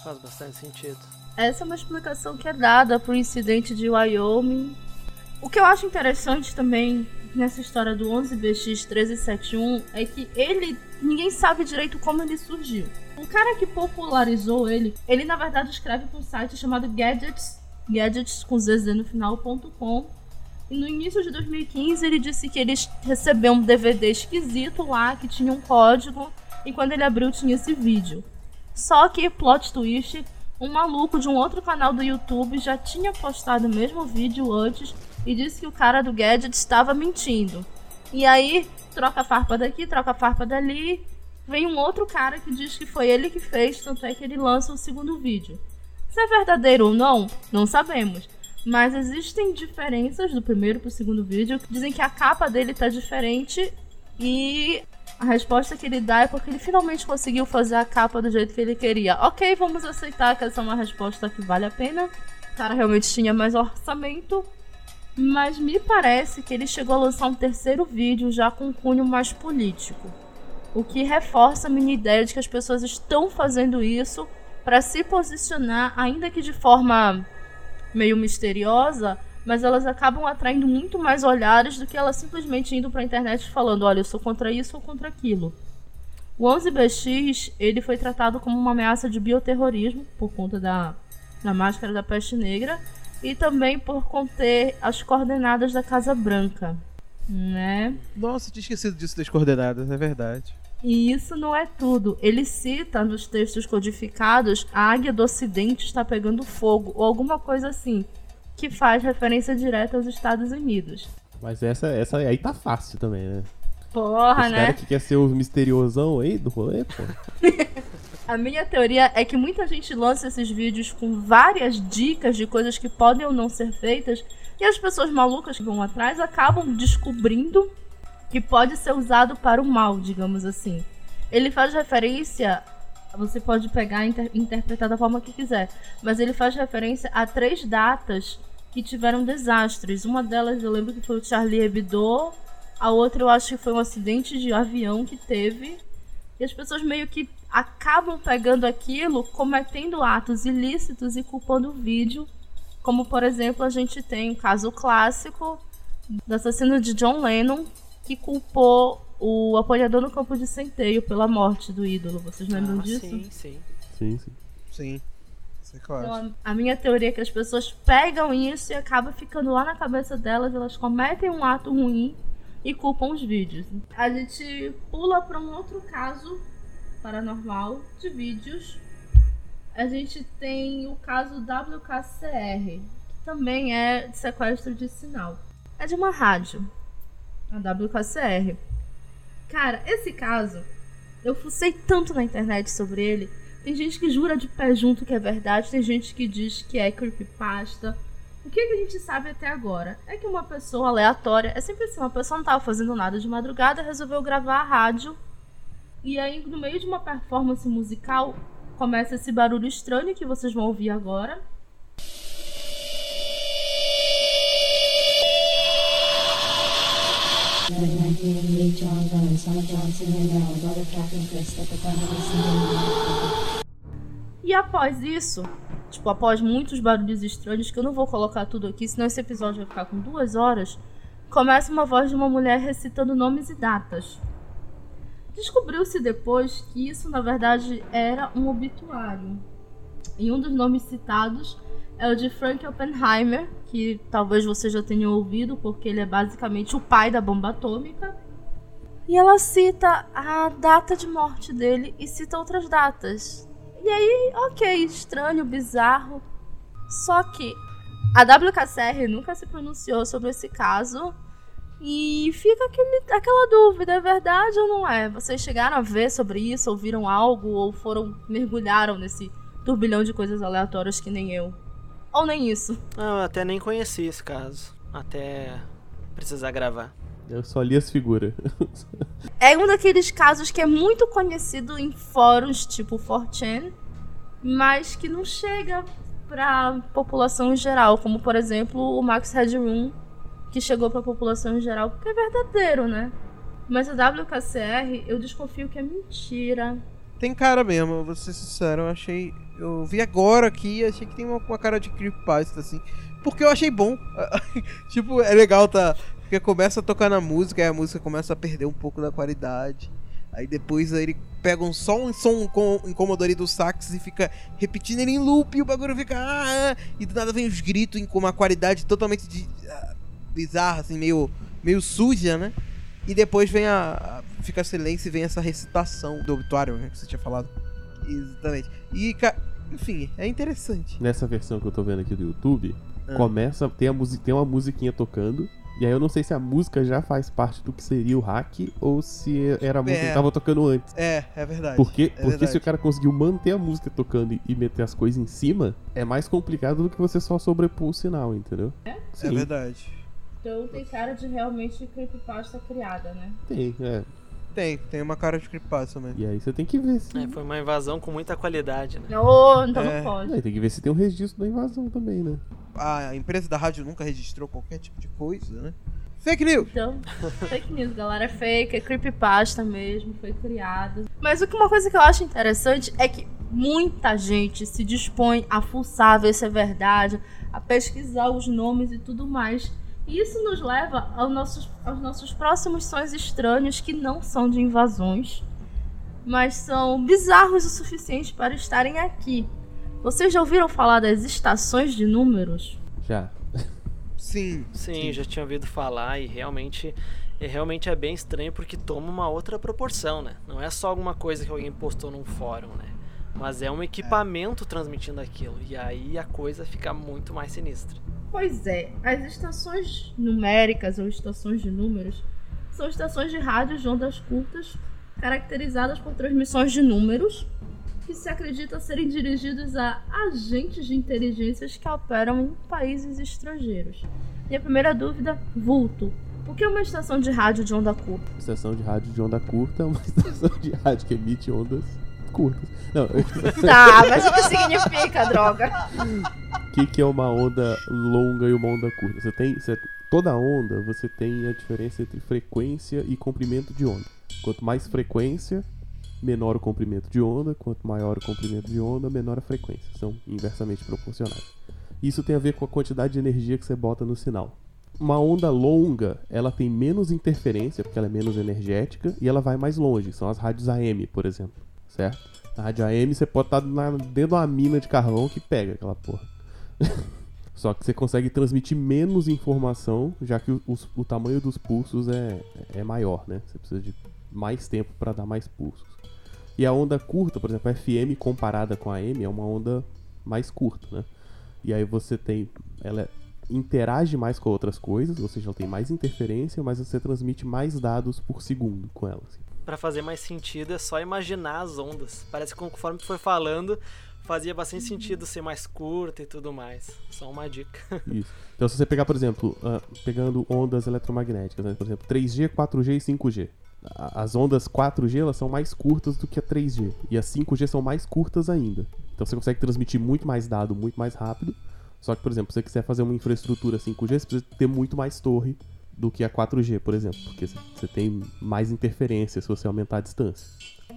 Faz bastante sentido. Essa é uma explicação que é dada pro incidente de Wyoming. O que eu acho interessante também nessa história do 11BX1371 é que ele ninguém sabe direito como ele surgiu. O cara que popularizou ele, ele na verdade escreve para um site chamado Gadgets, gadgets com zz no final.com no início de 2015 ele disse que ele recebeu um DVD esquisito lá que tinha um código e quando ele abriu tinha esse vídeo. Só que plot twist, um maluco de um outro canal do YouTube já tinha postado o mesmo vídeo antes e disse que o cara do gadget estava mentindo. E aí troca a farpa daqui, troca a farpa dali, vem um outro cara que diz que foi ele que fez, tanto é que ele lança o segundo vídeo. Se é verdadeiro ou não, não sabemos. Mas existem diferenças do primeiro pro segundo vídeo. Dizem que a capa dele tá diferente e a resposta que ele dá é porque ele finalmente conseguiu fazer a capa do jeito que ele queria. Ok, vamos aceitar que essa é uma resposta que vale a pena. O cara realmente tinha mais orçamento. Mas me parece que ele chegou a lançar um terceiro vídeo já com um cunho mais político. O que reforça a minha ideia de que as pessoas estão fazendo isso para se posicionar, ainda que de forma meio misteriosa, mas elas acabam atraindo muito mais olhares do que elas simplesmente indo para a internet falando, olha, eu sou contra isso ou contra aquilo. O 11BX, ele foi tratado como uma ameaça de bioterrorismo por conta da, da máscara da peste negra e também por conter as coordenadas da Casa Branca, né? Nossa, tinha esquecido disso das coordenadas, é verdade. E isso não é tudo. Ele cita nos textos codificados a águia do ocidente está pegando fogo, ou alguma coisa assim, que faz referência direta aos Estados Unidos. Mas essa, essa aí tá fácil também, né? Porra, Esse né? cara que quer ser o misteriosão aí do rolê, pô. A minha teoria é que muita gente lança esses vídeos com várias dicas de coisas que podem ou não ser feitas, e as pessoas malucas que vão atrás acabam descobrindo que pode ser usado para o mal, digamos assim. Ele faz referência, você pode pegar e inter interpretar da forma que quiser, mas ele faz referência a três datas que tiveram desastres. Uma delas eu lembro que foi o Charlie Hebdo, a outra eu acho que foi um acidente de avião que teve. E as pessoas meio que acabam pegando aquilo, cometendo atos ilícitos e culpando o vídeo. Como, por exemplo, a gente tem um caso clássico do assassino de John Lennon, que culpou o apoiador no campo de centeio pela morte do ídolo. Vocês lembram ah, disso? Sim, sim. Sim, sim. Sim. É claro. Então, a minha teoria é que as pessoas pegam isso e acaba ficando lá na cabeça delas, elas cometem um ato ruim e culpam os vídeos. A gente pula para um outro caso paranormal de vídeos. A gente tem o caso WKCR, que também é de sequestro de sinal. é de uma rádio, a WKCR. Cara, esse caso, eu fucei tanto na internet sobre ele. Tem gente que jura de pé junto que é verdade, tem gente que diz que é creepypasta. O que, a gente sabe até agora é que uma pessoa aleatória, é sempre assim, uma pessoa não estava fazendo nada de madrugada, resolveu gravar a rádio. E aí, no meio de uma performance musical, começa esse barulho estranho que vocês vão ouvir agora. E após isso, tipo, após muitos barulhos estranhos, que eu não vou colocar tudo aqui, senão esse episódio vai ficar com duas horas, começa uma voz de uma mulher recitando nomes e datas. Descobriu-se depois que isso, na verdade, era um obituário. E um dos nomes citados é o de Frank Oppenheimer, que talvez você já tenha ouvido, porque ele é basicamente o pai da bomba atômica. E ela cita a data de morte dele e cita outras datas. E aí, ok, estranho, bizarro. Só que a WKCR nunca se pronunciou sobre esse caso. E fica aquele, aquela dúvida, é verdade ou não é? Vocês chegaram a ver sobre isso, ouviram algo ou foram mergulharam nesse turbilhão de coisas aleatórias que nem eu? Ou nem isso? Não, eu até nem conheci esse caso. Até precisar gravar. Eu só li as figuras. É um daqueles casos que é muito conhecido em fóruns tipo 4chan, mas que não chega pra população em geral, como por exemplo o Max Headroom, que chegou pra população em geral, porque é verdadeiro, né? Mas a WKCR, eu desconfio que é mentira. Tem cara mesmo, vou ser sincero, eu achei. Eu vi agora aqui achei que tem uma, uma cara de creepypasta, assim. Porque eu achei bom. tipo, é legal, tá? Porque começa a tocar na música, aí a música começa a perder um pouco da qualidade. Aí depois ele pega um só um som com incomodador do sax e fica repetindo ele em loop e o bagulho fica. Ah, ah, e do nada vem os gritos com uma qualidade totalmente de, ah, bizarra, assim, meio, meio suja, né? E depois vem a. a- fica silêncio e vem essa recitação do obituário, né? Que você tinha falado. Exatamente. E, enfim, é interessante. Nessa versão que eu tô vendo aqui do YouTube, Ah. começa, tem, a musi- tem uma musiquinha tocando. E aí eu não sei se a música já faz parte do que seria o hack ou se era a música É. que tava tocando antes. É, é verdade. Porque, é porque verdade. se o cara conseguiu manter a música tocando e- meter as coisas em cima, é mais complicado do que você só sobrepor o sinal, entendeu? É Sim, verdade. Então tem cara de realmente creepypasta criada, né? tem, é. Tem, tem uma cara de creepypasta mesmo. E aí você tem que ver se. É, foi uma invasão com muita qualidade, né? Não, então É. não pode. Aí tem que ver se tem um registro da invasão também, né? A empresa da rádio nunca registrou qualquer tipo de coisa, né? Fake news! Então, fake news, galera, é fake, é creepypasta mesmo, foi criado. Mas o que uma coisa que eu acho interessante é que muita gente se dispõe a fuçar, ver se é verdade, a pesquisar os nomes e tudo mais. E isso nos leva aos nossos, aos nossos próximos sonhos estranhos que não são de invasões, mas são bizarros o suficiente para estarem aqui. Vocês já ouviram falar das estações de números? Já. Sim. Sim, já tinha ouvido falar e realmente, e realmente é bem estranho porque toma uma outra proporção, né? Não é só alguma coisa que alguém postou num fórum, né? Mas é um equipamento transmitindo aquilo. E aí a coisa fica muito mais sinistra. Pois é, as estações numéricas ou estações de números são estações de rádio de ondas curtas caracterizadas por transmissões de números que se acredita serem dirigidos a agentes de inteligências que operam em países estrangeiros. E a primeira dúvida, vulto. O que é uma estação de rádio de onda curta? Estação de rádio de onda curta é uma estação de rádio que emite ondas curtas. Não, Tá, mas o que significa, droga? o que, que é uma onda longa e uma onda curta? Você tem. Você, toda onda você tem a diferença entre frequência e comprimento de onda. Quanto mais frequência, menor o comprimento de onda. Quanto maior o comprimento de onda, menor a frequência. São inversamente proporcionais. Isso tem a ver com a quantidade de energia que você bota no sinal. Uma onda longa, ela tem menos interferência, porque ela é menos energética, e ela vai mais longe. São as rádios AM, por exemplo. Certo? Na rádio AM você pode estar na- dentro de uma mina de carvão que pega aquela porra. Só que você consegue transmitir menos informação, já que o, os- o tamanho dos pulsos é, é maior, né? Você precisa de mais tempo para dar mais pulsos. E a onda curta, por exemplo, a FM comparada com a AM é uma onda mais curta, né? E aí você tem. Ela é interage mais com outras coisas, ou seja, ela tem mais interferência, mas você transmite mais dados por segundo com ela. assim. Pra fazer mais sentido é só imaginar as ondas. Parece que conforme tu foi falando, fazia bastante sentido ser mais curta e tudo mais. Só uma dica. Isso. Então, se você pegar, por exemplo, ah, pegando ondas eletromagnéticas, né? por exemplo, 3G, 4G e 5G. A- As ondas 4G elas são mais curtas do que a 3G. E as 5G são mais curtas ainda. Então você consegue transmitir muito mais dado muito mais rápido. Só que, por exemplo, se você quiser fazer uma infraestrutura 5G, você precisa ter muito mais torre do que a 4G, por exemplo. Porque você- tem mais interferência se você aumentar a distância.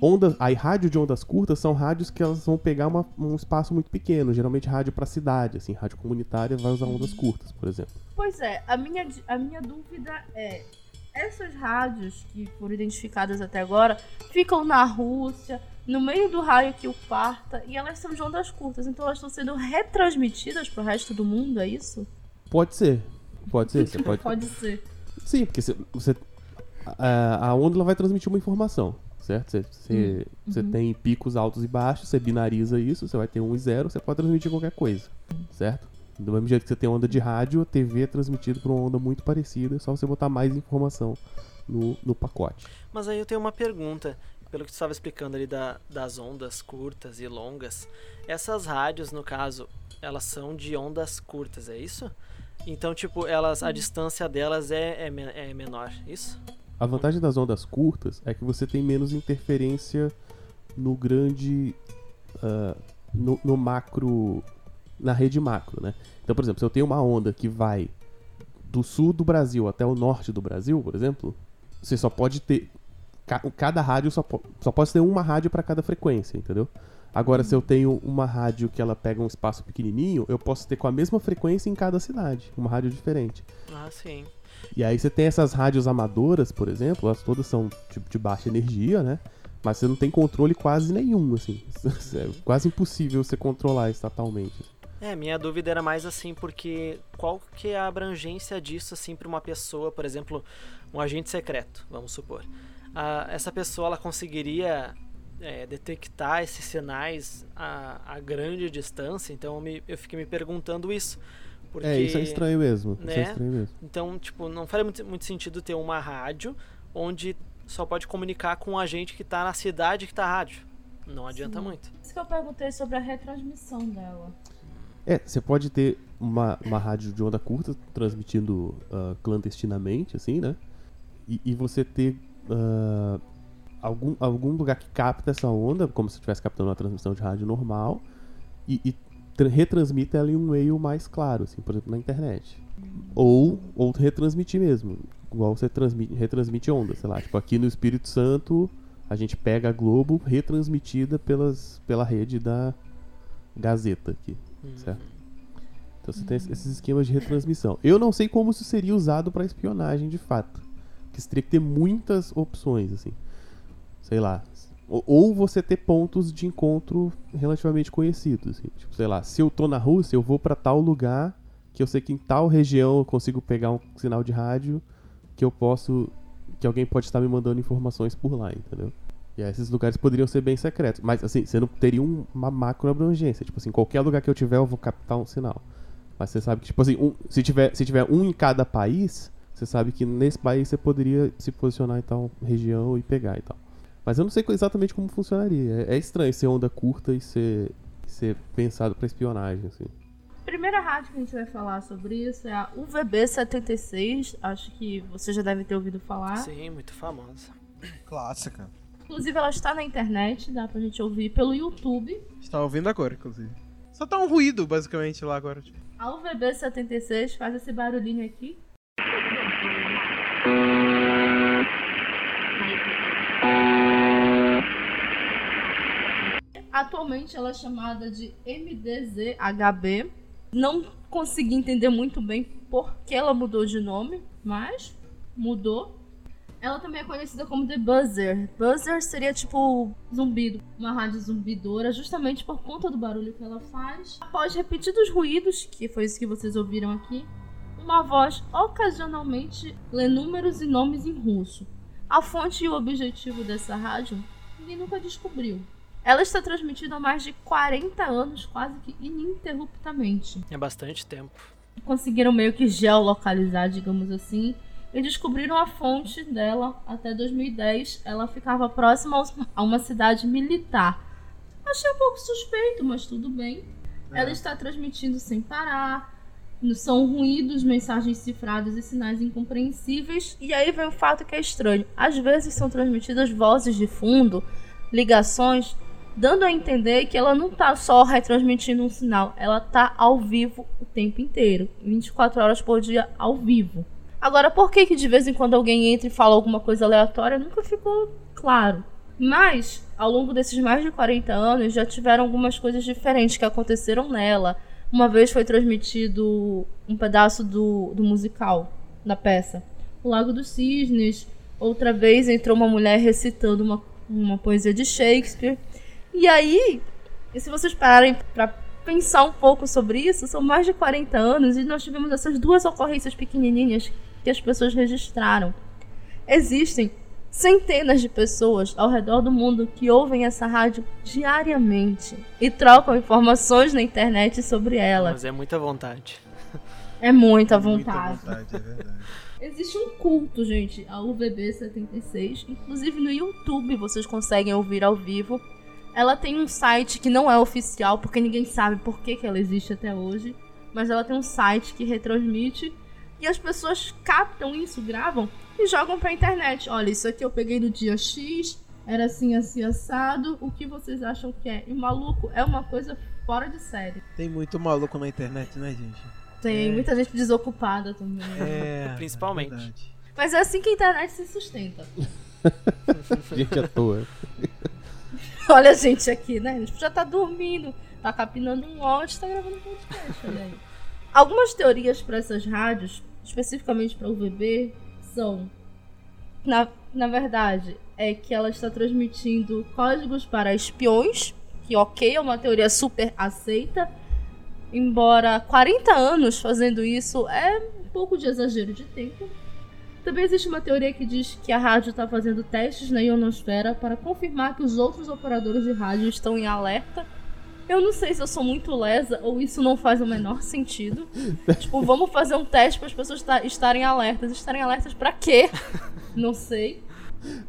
Ondas, aí rádio de ondas curtas são rádios que elas vão pegar uma- um espaço muito pequeno, geralmente rádio para cidade, assim, rádio comunitária vai usar ondas curtas, por exemplo. Pois é, a minha, a minha dúvida é: essas rádios que foram identificadas até agora ficam na Rússia, no meio do raio que o parta, e elas são de ondas curtas, então elas estão sendo retransmitidas pro resto do mundo, é isso? Pode ser. Pode ser, você pode. Pode ser. Sim, porque você, você- a, a onda ela vai transmitir uma informação, certo? Você, você, você tem picos altos e baixos, você binariza isso, você vai ter um e zero, você pode transmitir qualquer coisa, certo? Do mesmo jeito que você tem onda de rádio, a TV é transmitida por uma onda muito parecida, é só você botar mais informação no, no pacote. Mas aí eu tenho uma pergunta. Pelo que tu estava explicando ali da- das ondas curtas e longas, essas rádios, no caso, elas são de ondas curtas, é isso? Então, tipo, elas, a distância delas é, é, é menor, isso? A vantagem das ondas curtas é que você tem menos interferência no grande. ah, no, no macro. na rede macro, né? Então, por exemplo, se eu tenho uma onda que vai do sul do Brasil até o norte do Brasil, por exemplo, você só pode ter. ca- Cada rádio só, po- só pode ter uma rádio para cada frequência, entendeu? Agora, se eu tenho uma rádio que ela pega um espaço pequenininho, eu posso ter com a mesma frequência em cada cidade, uma rádio diferente. Ah, sim. E aí você tem essas rádios amadoras, por exemplo, elas todas são tipo de baixa energia, né? Mas você não tem controle quase nenhum, assim. É quase impossível você controlar estatalmente. É, minha dúvida era mais assim, porque qual que é a abrangência disso, assim, para uma pessoa, por exemplo, um agente secreto, vamos supor. Ah, essa pessoa, ela conseguiria é, detectar esses sinais a, a grande distância? Então, eu, me- eu fiquei me perguntando isso. Porque, É, isso é estranho mesmo. Isso né? é estranho mesmo. Então, tipo, não faria muito, muito sentido ter uma rádio onde só pode comunicar com um agente que tá na cidade que tá a rádio. Não adianta Sim. muito. Isso que eu perguntei sobre a retransmissão dela. É, você pode ter uma, uma rádio de onda curta transmitindo ah, clandestinamente, assim, né? E, e você ter ah, algum, algum lugar que capta essa onda, como se estivesse captando uma transmissão de rádio normal, e, e tra- retransmite ela em um meio mais claro, assim, por exemplo, na internet. Ou, ou retransmitir mesmo, igual você transmite, retransmite onda, sei lá. Tipo, aqui no Espírito Santo, a gente pega a Globo retransmitida pelas, pela rede da Gazeta aqui certo? Então você tem esses esquemas de retransmissão. Eu não sei como isso seria usado para espionagem de fato. Porque você teria que ter muitas opções, assim. Sei lá. Ou- você ter pontos de encontro relativamente conhecidos. Assim. Tipo, sei lá, se eu tô na Rússia, eu vou para tal lugar que eu sei que em tal região eu consigo pegar um sinal de rádio que eu posso. que alguém pode estar me mandando informações por lá, entendeu? E aí esses lugares poderiam ser bem secretos. Mas assim, você não teria um- uma macro abrangência. Tipo assim, qualquer lugar que eu tiver, eu vou captar um sinal. Mas você sabe que, tipo assim, um- se, tiver, se tiver um em cada país, você sabe que nesse país você poderia se posicionar em tal região e pegar e tal. Mas eu não sei exatamente como funcionaria. É, é estranho ser onda curta e ser, ser pensado pra espionagem, assim. Primeira rádio que a gente vai falar sobre isso é a UVB76. Acho que você já deve ter ouvido falar. Sim, muito famosa. Clássica. Inclusive, ela está na internet, dá pra gente ouvir pelo YouTube. Está ouvindo agora, inclusive. Só tá um ruído, basicamente, lá agora. Tipo. A UVB76 faz esse barulhinho aqui. Atualmente ela é chamada de MDZHB. Não consegui entender muito bem por que ela mudou de nome, mas mudou. Ela também é conhecida como The Buzzer. Buzzer seria tipo zumbido, uma rádio zumbidora, justamente por conta do barulho que ela faz. Após repetidos ruídos, que foi isso que vocês ouviram aqui, uma voz ocasionalmente lê números e nomes em russo. A fonte e o objetivo dessa rádio ninguém nunca descobriu. Ela está transmitida há mais de 40 anos, quase que ininterruptamente. É bastante tempo. conseguiram meio que geolocalizar, digamos assim, e descobriram a fonte dela até 2010. Ela ficava próxima a uma cidade militar. Achei um pouco suspeito, mas tudo bem. Ela está transmitindo sem parar. São ruídos, mensagens cifradas e sinais incompreensíveis. E aí vem o fato que é estranho. Às vezes são transmitidas vozes de fundo, ligações, dando a entender que ela não está só retransmitindo um sinal, ela está ao vivo o tempo inteiro, 24 horas por dia ao vivo. Agora, por que que de vez em quando alguém entra e fala alguma coisa aleatória, nunca ficou claro. Mas, ao longo desses mais de 40 anos, já tiveram algumas coisas diferentes que aconteceram nela. Uma vez foi transmitido um pedaço do, do musical, da peça. O Lago dos Cisnes. Outra vez entrou uma mulher recitando uma, uma poesia de Shakespeare. E aí, e se vocês pararem pra pensar um pouco sobre isso, são mais de 40 anos e nós tivemos essas duas ocorrências pequenininhas que as pessoas registraram. Existem centenas de pessoas ao redor do mundo que ouvem essa rádio diariamente e trocam informações na internet sobre ela. Mas é muita vontade. É muita Muita vontade. vontade, é verdade. Existe um culto, gente, a UVB 76. Inclusive no YouTube vocês conseguem ouvir ao vivo. Ela tem um site que não é oficial, porque ninguém sabe por que, que ela existe até hoje. Mas ela tem um site que retransmite. E as pessoas captam isso, gravam e jogam pra internet. Olha, isso aqui eu peguei do dia X, era assim, assim, assado. O que vocês acham que é? E maluco, é uma coisa fora de série. Tem muito maluco na internet, né, gente? Tem É. muita gente desocupada também. É. Principalmente. é. Mas é assim que a internet se sustenta. Gente à toa. Olha a gente aqui, né? A gente já tá dormindo, tá capinando um áudio, tá gravando um podcast, olha aí. Algumas teorias para essas rádios, especificamente para o UVB, são na, na verdade, é que ela está transmitindo códigos para espiões, que ok, é uma teoria super aceita. Embora 40 anos fazendo isso é um pouco de exagero de tempo. Também existe uma teoria que diz que a rádio está fazendo testes na ionosfera para confirmar que os outros operadores de rádio estão em alerta. Eu não sei se eu sou muito lesa ou isso não faz o menor sentido. tipo, vamos fazer um teste para as pessoas ta- estarem alertas. Estarem alertas para quê? Não sei.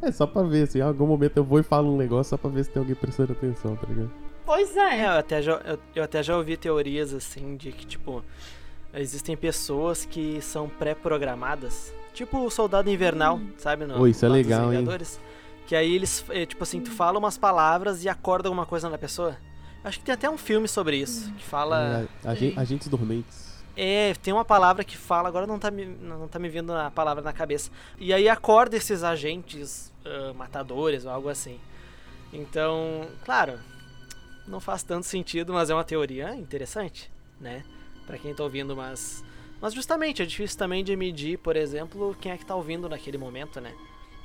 É só pra ver, assim, em algum momento eu vou e falo um negócio só pra ver se tem alguém prestando atenção, tá ligado? Pois É, é. eu até, já, eu, eu até já ouvi teorias assim de que, tipo, existem pessoas que são pré-programadas. Tipo o Soldado Invernal, sabe? No, isso é legal, hein? Que aí eles, é, tipo assim, tu fala umas palavras e acorda alguma coisa na pessoa. Acho que tem até um filme sobre isso, que fala... É, agen- agentes dormentes. É, tem uma palavra que fala, agora não tá me, não tá me vindo a palavra na cabeça. E aí acorda esses agentes ah, matadores ou algo assim. Então, claro, não faz tanto sentido, mas é uma teoria interessante, né? Pra quem tá ouvindo, mas. Mas justamente, é difícil também de medir, por exemplo, quem é que tá ouvindo naquele momento, né?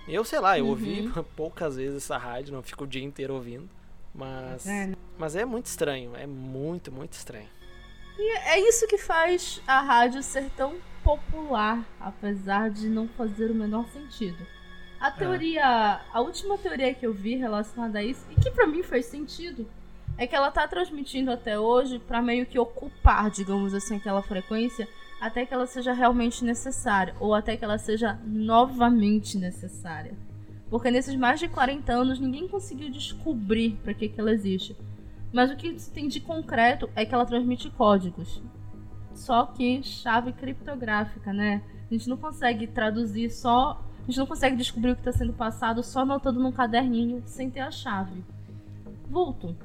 Eu sei lá, eu ouvi poucas vezes essa rádio, não fico o dia inteiro ouvindo. Mas. É. Mas é muito estranho, é muito, muito estranho. É isso que faz a rádio ser tão popular, apesar de não fazer o menor sentido. A teoria, a última teoria que eu vi relacionada a isso, e que pra mim faz sentido, é que ela tá transmitindo até hoje pra meio que ocupar, digamos assim, aquela frequência até que ela seja realmente necessária, ou até que ela seja novamente necessária. Porque nesses mais de 40 anos ninguém conseguiu descobrir pra que, que ela existe. Mas o que se tem de concreto é que ela transmite códigos. Só que chave criptográfica, né? A gente não consegue traduzir só. A gente não consegue descobrir o que está sendo passado só anotando num caderninho sem ter a chave. Vulto,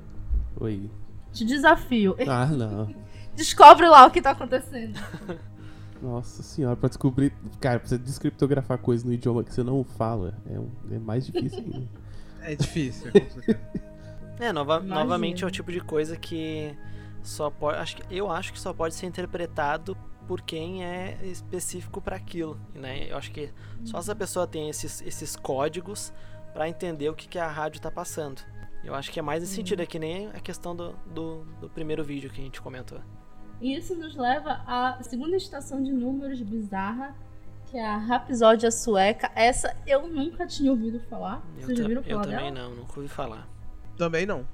Oi. te desafio. Ah, não. Descobre lá o que tá acontecendo. Nossa senhora, pra descobrir. Cara, pra você descriptografar coisa no idioma que você não fala, é, um- é mais difícil ainda. É difícil, é complicado. É, nova- Imagina. novamente é o tipo de coisa que só pode. Acho que, eu acho que só pode ser interpretado por quem é específico para aquilo, né? Eu acho que só essa pessoa tem esses, esses códigos para entender o que, que a rádio tá passando. Eu acho que é mais nesse sentido, é que nem a questão do, do, do primeiro vídeo que a gente comentou. E isso nos leva à segunda estação de números bizarra, que é a Rapsódia Sueca. Essa eu nunca tinha ouvido falar. Eu, Vocês já viram eu falar também dela? não, nunca ouvi falar. Também não.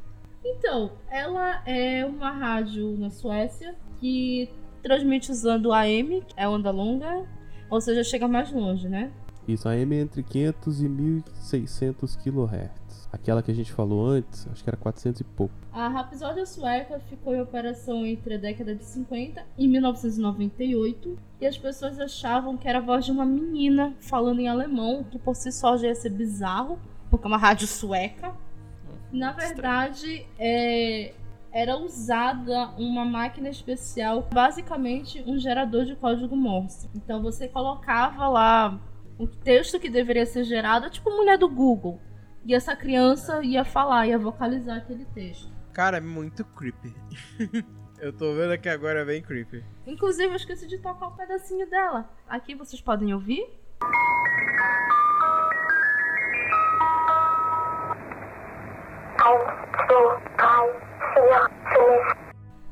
Então, ela é uma rádio na Suécia que transmite usando AM, é onda longa, ou seja, chega mais longe, né? Isso, a M é entre 500 e 1600 kHz. Aquela que a gente falou antes, acho que era 400 e pouco. A Rapsódia Sueca ficou em operação entre a década de 50 e 1998 e as pessoas achavam que era a voz de uma menina falando em alemão, que por si só já ia ser bizarro, porque é uma rádio sueca. Na verdade, é, era usada uma máquina especial, basicamente um gerador de código Morse. Então você colocava lá o texto que deveria ser gerado, tipo mulher do Google. E essa criança ia falar, ia vocalizar aquele texto. Cara, é muito creepy. Eu tô vendo aqui agora, é bem creepy. Inclusive, eu esqueci de tocar um pedacinho dela. Aqui vocês podem ouvir.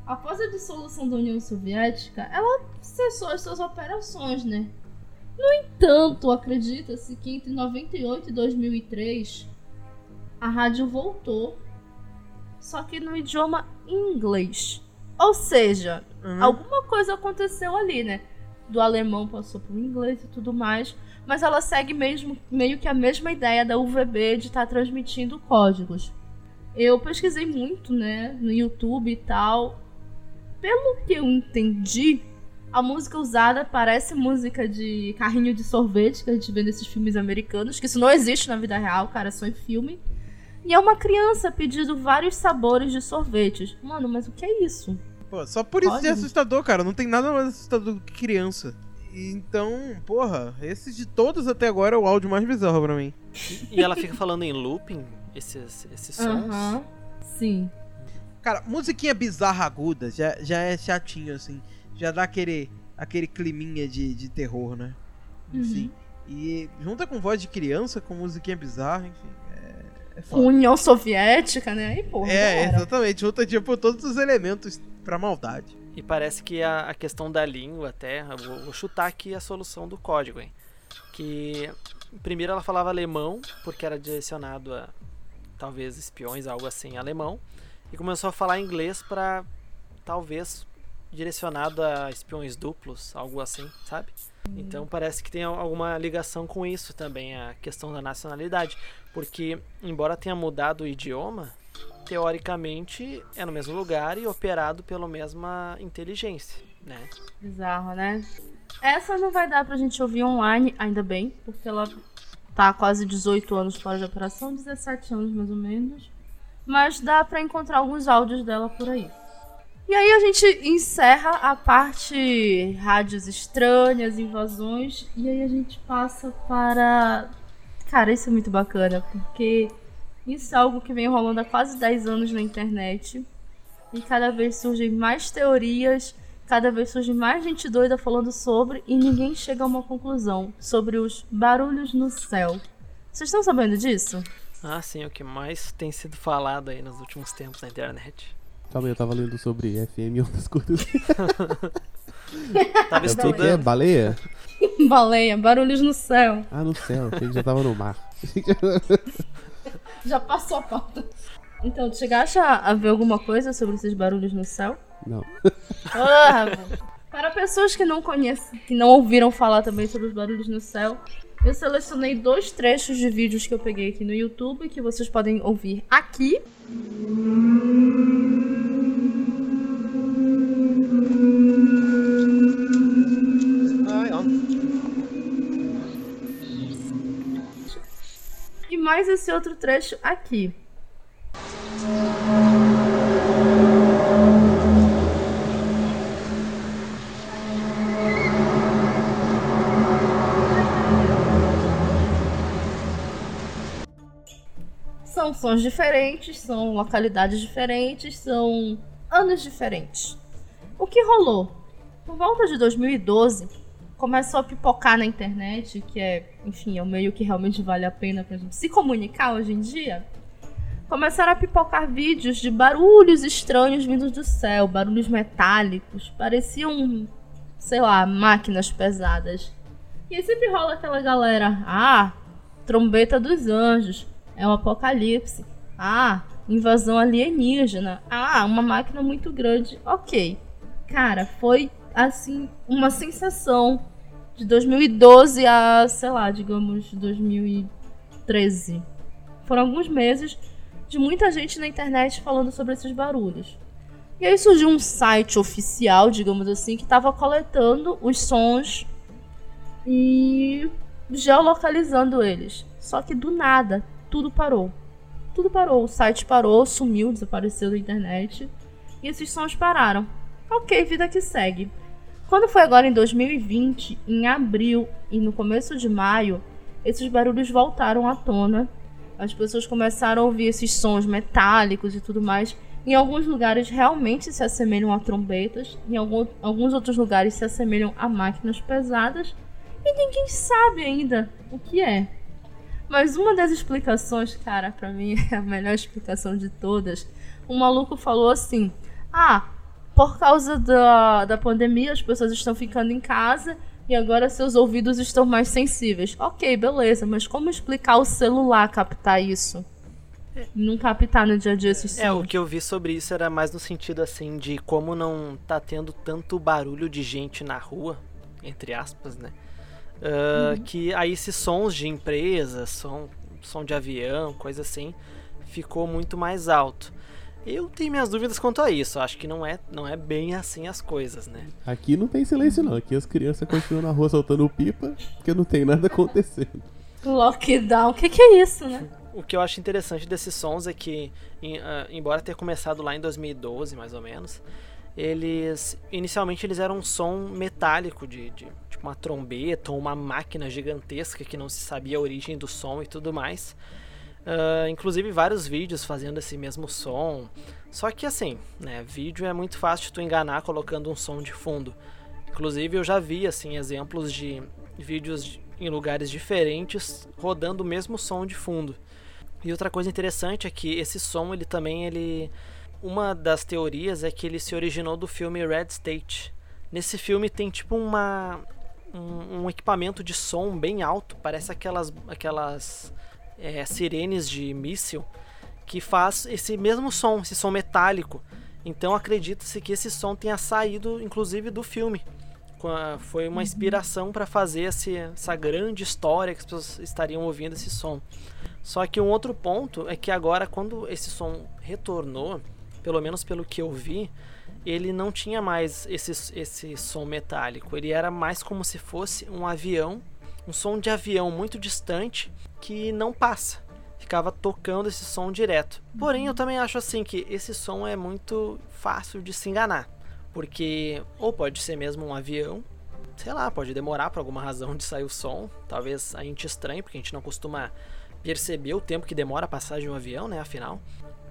Após a dissolução da União Soviética, ela cessou as suas operações, né? No entanto, acredita-se que entre 98 e 2003 a rádio voltou, só que no idioma inglês. Ou seja, Uhum. alguma coisa aconteceu ali, né? Do alemão passou pro inglês e tudo mais, mas ela segue mesmo meio que a mesma ideia da UVB de estar transmitindo códigos. Eu pesquisei muito, né, no YouTube e tal. Pelo que eu entendi, a música usada parece música de carrinho de sorvete que a gente vê nesses filmes americanos, que isso não existe na vida real, cara, é só em filme. E é uma criança pedindo vários sabores de sorvetes. Mano, mas o que é isso? Pô, só por isso Olha. é assustador, cara. Não tem nada mais assustador do que criança. Então, porra, esse de todos até agora é o áudio mais bizarro pra mim. E ela fica falando em looping esses, esses sons. Aham. Sim. Cara, musiquinha bizarra aguda já, já é chatinho, assim. Já dá aquele, aquele climinha de, de terror, né? Enfim. E junta com voz de criança, com musiquinha bizarra, enfim. É, é. União Soviética, né? Aí, porra. É, exatamente. Junta, tipo, todos os elementos pra maldade. E parece que a, a questão da língua até, eu vou, vou chutar aqui a solução do código, hein? Que primeiro ela falava alemão, porque era direcionado a talvez espiões, algo assim, em alemão, e começou a falar inglês para talvez direcionado a espiões duplos, algo assim, sabe? Então parece que tem al- alguma ligação com isso também, a questão da nacionalidade, porque embora tenha mudado o idioma, teoricamente é no mesmo lugar e operado pela mesma inteligência, né? Bizarro, né? Essa não vai dar pra gente ouvir online, ainda bem, porque ela tá quase 18 anos fora de operação, 17 anos mais ou menos. Mas dá pra encontrar alguns áudios dela por aí. E aí a gente encerra a parte rádios estranhas, invasões, e aí a gente passa para. Cara, isso é muito bacana, porque isso é algo que vem rolando há quase 10 anos na internet. E cada vez surgem mais teorias, cada vez surge mais gente doida falando sobre, e ninguém chega a uma conclusão sobre os barulhos no céu. Vocês estão sabendo disso? Ah, sim, o que mais tem sido falado aí nos últimos tempos na internet. Calma aí, eu tava lendo sobre FM e outras coisas. Tava É o que que é? estudando. Baleia? Baleia, barulhos no céu. Ah, no céu, achei que já tava no mar. Já passou a pauta. Então, tu chegaste a, a ver alguma coisa sobre esses barulhos no céu? Não. Ah, Para pessoas que não conhecem, que não ouviram falar também sobre os barulhos no céu, eu selecionei dois trechos de vídeos que eu peguei aqui no YouTube que vocês podem ouvir aqui. E mais esse outro trecho aqui. São sons diferentes, são localidades diferentes, são anos diferentes. O que rolou? Por volta de 2012, começou a pipocar na internet, que é, enfim, é um meio que realmente vale a pena pra gente se comunicar hoje em dia. Começaram a pipocar vídeos de barulhos estranhos vindos do céu, barulhos metálicos, pareciam, sei lá, máquinas pesadas. E aí sempre rola aquela galera, ah, trombeta dos anjos, é o apocalipse. Ah, invasão alienígena. Ah, uma máquina muito grande. Ok. Cara, foi assim, uma sensação de 2012 a, sei lá, digamos, 2013. Foram alguns meses de muita gente na internet falando sobre esses barulhos. E aí surgiu um site oficial, digamos assim, que estava coletando os sons e geolocalizando eles. Só que do nada, tudo parou. Tudo parou. O site parou, sumiu, desapareceu da internet. E esses sons pararam. Ok, vida que segue. Quando foi agora em 2020, em abril e no começo de maio, esses barulhos voltaram à tona. As pessoas começaram a ouvir esses sons metálicos e tudo mais. Em alguns lugares realmente se assemelham a trombetas, em algum, alguns outros lugares se assemelham a máquinas pesadas, e ninguém sabe ainda o que é. Mas uma das explicações, cara, pra mim é a melhor explicação de todas. Um maluco falou assim: Ah, por causa da, da pandemia, as pessoas estão ficando em casa e agora seus ouvidos estão mais sensíveis. Ok, beleza, mas como explicar o celular captar isso? Não captar no dia a dia esses É, o que eu vi sobre isso era mais no sentido assim de como não tá tendo tanto barulho de gente na rua, entre aspas, né? Ah, Que aí esses sons de empresa, som, som de avião, coisa assim, ficou muito mais alto. Eu tenho minhas dúvidas quanto a isso. Acho que não é, não é bem assim as coisas, né? Aqui não tem silêncio não, aqui as crianças continuam na rua soltando pipa, porque não tem nada acontecendo. Lockdown, o que, que é isso, né? O que eu acho interessante desses sons é que, em- ah, embora tenha começado lá em 2012, mais ou menos, eles inicialmente eles eram um som metálico de, de tipo uma trombeta ou uma máquina gigantesca que não se sabia a origem do som e tudo mais. Ah, inclusive vários vídeos fazendo esse mesmo som. Só que assim, né, vídeo é muito fácil de tu enganar colocando um som de fundo. Inclusive eu já vi assim exemplos de vídeos de- em lugares diferentes rodando o mesmo som de fundo. E outra coisa interessante é que esse som ele também ele uma das teorias é que ele se originou do filme Red State. Nesse filme tem tipo uma um, um equipamento de som bem alto, parece aquelas aquelas é, sirenes de míssil que faz esse mesmo som, esse som metálico. Então acredita-se que esse som tenha saído inclusive do filme. Foi uma inspiração para fazer esse, essa grande história que as pessoas estariam ouvindo esse som. Só que um outro ponto é que agora, quando esse som retornou, pelo menos pelo que eu vi, ele não tinha mais esse, esse som metálico. Ele era mais como se fosse um avião, um som de avião muito distante que não passa. Ficava tocando esse som direto. Porém, eu também acho assim que esse som é muito fácil de se enganar. Porque ou pode ser mesmo um avião, sei lá, pode demorar por alguma razão de sair o som. Talvez a gente estranhe, porque a gente não costuma perceber o tempo que demora a passar de um avião, né? Afinal.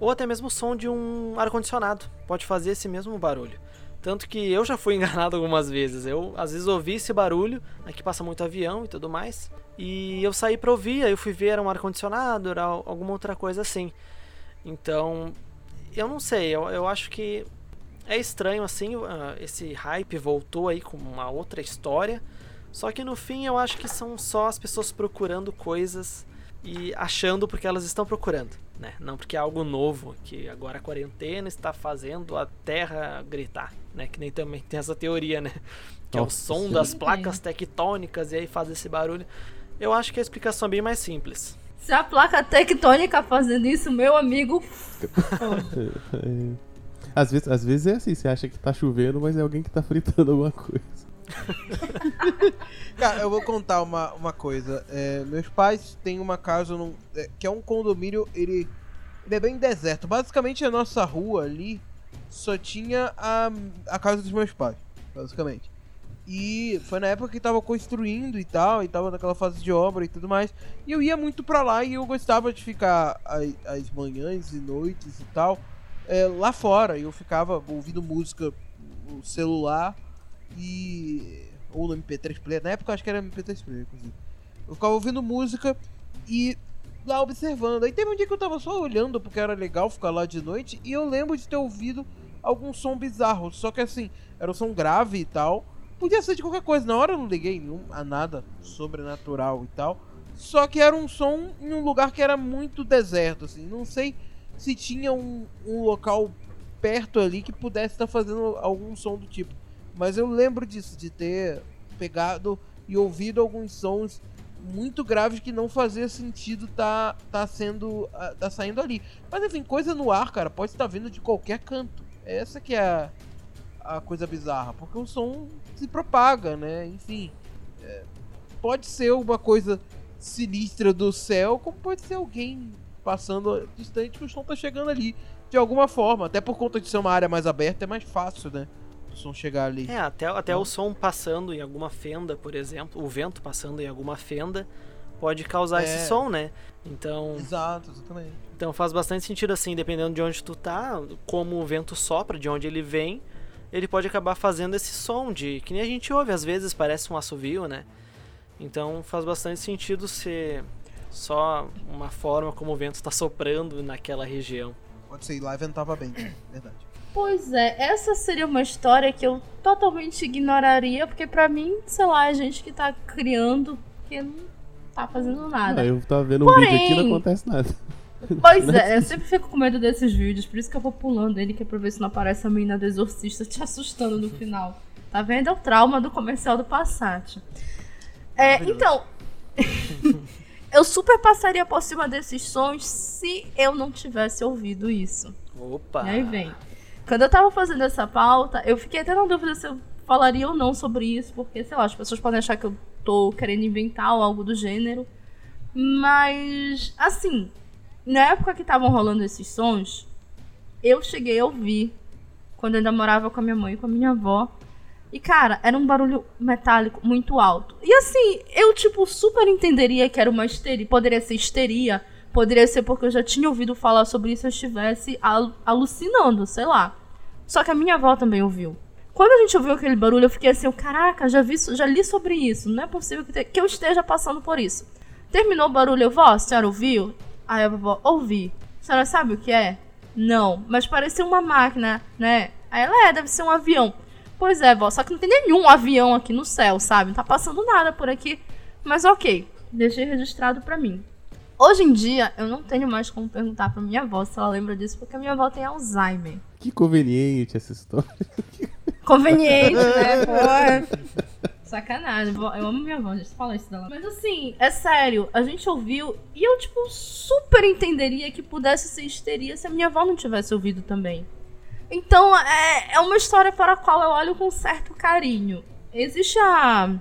Ou até mesmo o som de um ar-condicionado. Pode fazer esse mesmo barulho. Tanto que eu já fui enganado algumas vezes. Eu às vezes ouvi esse barulho, aqui passa muito avião e tudo mais. E eu saí pra ouvir, aí eu fui ver, era um ar-condicionado, era al- alguma outra coisa assim. Então, eu não sei, eu, eu acho que é estranho assim, ah, esse hype voltou aí com uma outra história. Só que no fim eu acho que são só as pessoas procurando coisas e achando porque elas estão procurando, né? Não porque é algo novo, que agora a quarentena está fazendo a Terra gritar, né? Que nem também tem essa teoria, né? Que é o Nossa som Senhora. das placas tectônicas e aí faz esse barulho. Eu acho que a explicação é bem mais simples. Se a placa tectônica fazendo isso, meu amigo. É. Às vezes, às vezes é assim, você acha que tá chovendo, mas é alguém que tá fritando alguma coisa. Cara, eu vou contar uma, uma coisa. É, meus pais têm uma casa num, é, que é um condomínio, ele, ele é bem deserto. Basicamente a nossa rua ali só tinha a, a casa dos meus pais, basicamente. E foi na época que tava construindo e tal, e tava naquela fase de obra e tudo mais. E eu ia muito pra lá e eu gostava de ficar as, as manhãs e noites e tal é, lá fora. Eu ficava ouvindo música no celular e. Ou no MP3 Player. Na época eu acho que era MP3 Player, inclusive. Eu ficava ouvindo música e lá observando. Aí teve um dia que eu tava só olhando porque era legal ficar lá de noite. E eu lembro de ter ouvido algum som bizarro. Só que assim, era um som grave e tal. Podia ser de qualquer coisa. Na hora eu não liguei nenhum, a nada sobrenatural e tal. Só que era um som em um lugar que era muito deserto, assim. Não sei se tinha um, um local perto ali que pudesse estar fazendo algum som do tipo. Mas eu lembro disso, de ter pegado e ouvido alguns sons muito graves que não fazia sentido tá, tá sendo. ah, tá saindo ali. Mas enfim, coisa no ar, cara, pode estar vindo de qualquer canto. Essa que é a, a coisa bizarra, porque o som se propaga, né? Enfim. é, pode ser uma coisa sinistra do céu, como pode ser alguém passando distante que o som tá chegando ali. De alguma forma, até por conta de ser uma área mais aberta, é mais fácil, né? O som chegar ali. É, até, até o som passando em alguma fenda, por exemplo, o vento passando em alguma fenda, pode causar É. esse som, né? Então, Exato, exatamente. então faz bastante sentido assim, dependendo de onde tu tá, como o vento sopra, de onde ele vem, ele pode acabar fazendo esse som de que nem a gente ouve às vezes, parece um assovio, né? Então faz bastante sentido ser só uma forma como o vento está soprando naquela região. Pode ser, lá ventava bem, verdade. Pois é, essa seria uma história que eu totalmente ignoraria, porque pra mim, sei lá, é gente que tá criando, que não tá fazendo nada. Ah, eu tava vendo um Porém- vídeo aqui e não acontece nada. Pois é, eu sempre fico com medo desses vídeos, por isso que eu vou pulando ele, que é pra ver se não aparece a menina do exorcista te assustando no final. Tá vendo? É o trauma do comercial do Passat. É, então. eu super passaria por cima desses sons se eu não tivesse ouvido isso. Opa! E aí vem. Quando eu tava fazendo essa pauta, eu fiquei até na dúvida se eu falaria ou não sobre isso, porque, sei lá, as pessoas podem achar que eu tô querendo inventar ou algo do gênero. Mas, assim, na época que estavam rolando esses sons, eu cheguei a ouvir quando eu ainda morava com a minha mãe e com a minha avó. E, cara, era um barulho metálico muito alto. E assim, eu, tipo, super entenderia que era uma histeria. Poderia ser histeria. Poderia ser porque eu já tinha ouvido falar sobre isso e eu estivesse al- alucinando, sei lá. Só que a minha avó também ouviu. Quando a gente ouviu aquele barulho, eu fiquei assim, caraca, já, vi, já li sobre isso. Não é possível que, te- que eu esteja passando por isso. Terminou o barulho, eu, vó, a senhora ouviu? Aí a vovó, ouvi. A senhora sabe o que é? Não, mas parecia uma máquina, né? Aí ela, é, deve ser um avião. Pois é, vó, só que não tem nenhum avião aqui no céu, sabe? Não tá passando nada por aqui. Mas ok, deixei registrado pra mim. Hoje em dia, eu não tenho mais como perguntar pra minha avó se ela lembra disso, porque a minha avó tem Alzheimer. Que conveniente essa história. Conveniente, né? Pô, é. Sacanagem, eu amo minha avó, gente. Fala isso dela. Mas assim, é sério, a gente ouviu e eu, tipo, super entenderia que pudesse ser histeria se a minha avó não tivesse ouvido também. Então, é, é uma história para a qual eu olho com certo carinho. Existe a,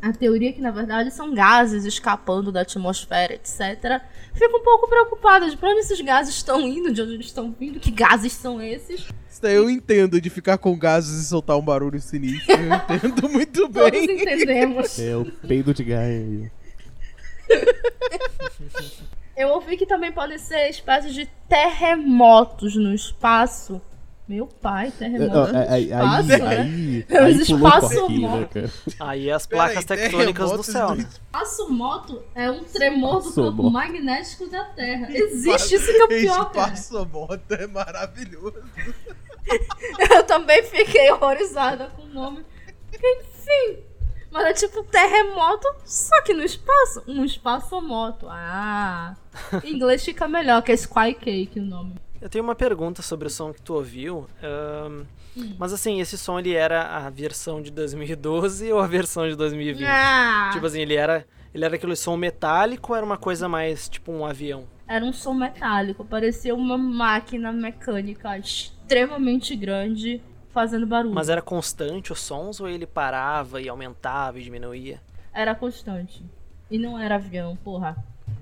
a teoria que, na verdade, são gases escapando da atmosfera, etc. Fico um pouco preocupada de pra onde esses gases estão indo, de onde eles estão vindo, que gases são esses. Isso daí eu entendo de ficar com gases e soltar um barulho sinistro. Eu entendo muito Todos bem. entendemos. É o peido de Gaia aí. Eu ouvi que também podem ser espécies de terremotos no espaço. Meu pai, É, terremoto no aí, aí, espaço, aí, né? aí, um espaço pouquinho, né, morto. cara? Aí as placas tectônicas do céu, né? Espaço-moto é um tremor do Espaço campo moto. magnético da Terra. Existe isso que é o pior, cara. Espaço moto é maravilhoso. Eu também fiquei horrorizada com o nome. Enfim. Mas é tipo terremoto, só que no espaço. Um espaço-moto. Ah. Em inglês fica melhor, que é Sky Cake o nome. Eu tenho uma pergunta sobre o som que tu ouviu. ahn, Mas assim, esse som ele era a versão de 2012 ou a versão de 2020? Ah. Tipo assim, ele era, ele era aquele som metálico ou era uma coisa mais tipo um avião? Era um som metálico, parecia uma máquina mecânica extremamente grande fazendo barulho. Mas era constante os sons ou ele parava e aumentava e diminuía? Era constante. E não era avião, porra.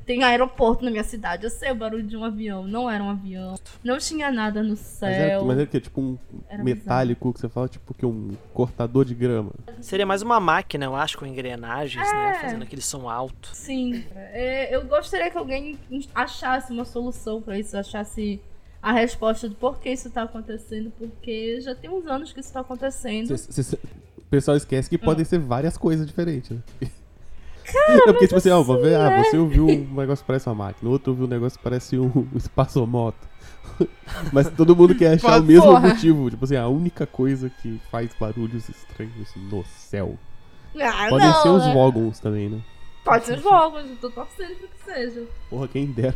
Tem aeroporto na minha cidade. Eu sei o barulho de um avião. Não era um avião. Não tinha nada no Mas era, céu. mas era o quê? Tipo um Era metálico que você fala, tipo que um cortador de grama. Seria mais uma máquina, eu acho, com engrenagens, né? É. Fazendo aquele som alto. Sim. É, eu gostaria que alguém achasse uma solução pra isso. Achasse a resposta do porquê isso tá acontecendo. Porque já tem uns anos que isso tá acontecendo. Cê- o pessoal esquece que Hum. podem ser várias coisas diferentes, né? Cara, porque, tipo assim, ó, vou ver, ah, você ouviu um negócio que parece uma máquina, o outro ouviu um negócio que parece um, espaçomoto. Mas todo mundo quer achar o mesmo Porra. motivo. Tipo assim, a única coisa que faz barulhos estranhos no céu. Ah, Podem não, ser os né? Vogons também, né? Pode ser os jogos. Eu tô torcendo pra que seja. Porra, quem dera.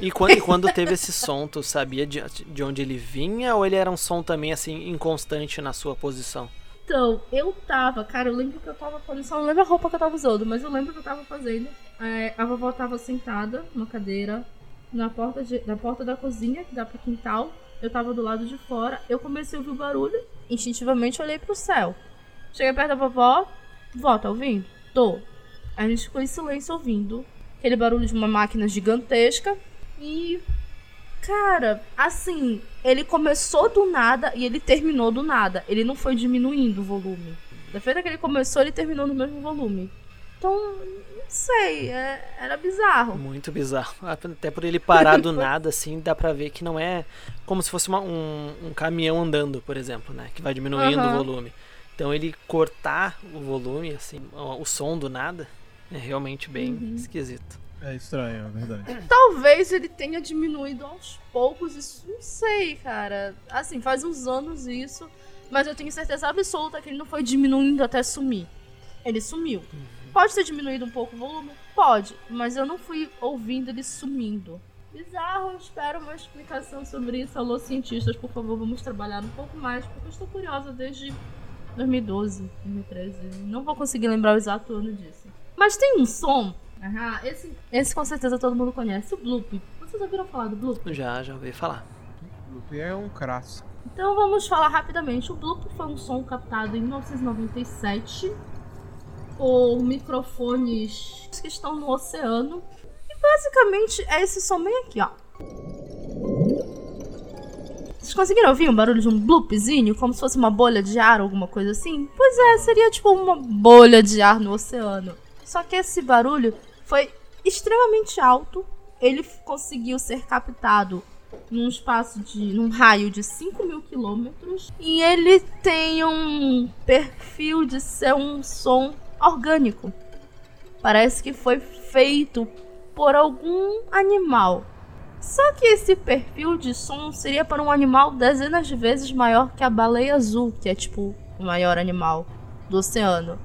E quando, e quando teve esse som, tu sabia de, de onde ele vinha ou ele era um som também assim inconstante na sua posição? Então, eu tava, cara, eu lembro que eu tava fazendo, só não lembro a roupa que eu tava usando, mas eu lembro que eu tava fazendo. É, a vovó tava sentada numa cadeira na porta, de, na porta da cozinha, que dá pro quintal. Eu tava do lado de fora, eu comecei a ouvir o barulho, instintivamente olhei pro céu. Cheguei perto da vovó, vó, tá ouvindo? Tô. A gente ficou em silêncio ouvindo aquele barulho de uma máquina gigantesca e Cara, assim, ele começou do nada e ele terminou do nada. Ele não foi diminuindo o volume. Da feita que ele começou, ele terminou no mesmo volume. Então, não sei, é- era bizarro. Muito bizarro. Até por ele parar do nada, assim, dá pra ver que não é como se fosse uma- um, um caminhão andando, por exemplo, né? Que vai diminuindo Aham. o volume. Então ele cortar o volume, assim, o, o som do nada, é realmente bem Uhum. esquisito. É estranho, é verdade. Talvez ele tenha diminuído aos poucos, isso não sei, cara. Assim, faz uns anos isso, mas eu tenho certeza absoluta que ele não foi diminuindo até sumir. Ele sumiu. Pode ter diminuído um pouco o volume? Pode, mas eu não fui ouvindo ele sumindo. Bizarro, eu espero uma explicação sobre isso. Alô, cientistas, por favor, vamos trabalhar um pouco mais, porque eu estou curiosa desde 2012, 2013. Não vou conseguir lembrar o exato ano disso. Mas tem um som. Aham, esse, esse com certeza todo mundo conhece, o Bloop. Vocês ouviram falar do Bloop? Já, já ouvi falar. Loop é um crasso. Então vamos falar rapidamente. O Bloop foi um som captado em 1997 por microfones que estão no oceano. E basicamente é esse som bem aqui, ó. Vocês conseguiram ouvir um barulho de um bloopzinho? Como se fosse uma bolha de ar ou alguma coisa assim? Pois é, seria tipo uma bolha de ar no oceano. Só que esse barulho foi extremamente alto. Ele conseguiu ser captado num espaço de. num raio de 5 mil quilômetros. E ele tem um perfil de ser um som orgânico. Parece que foi feito por algum animal. Só que esse perfil de som seria para um animal dezenas de vezes maior que a baleia azul, que é tipo o maior animal do oceano.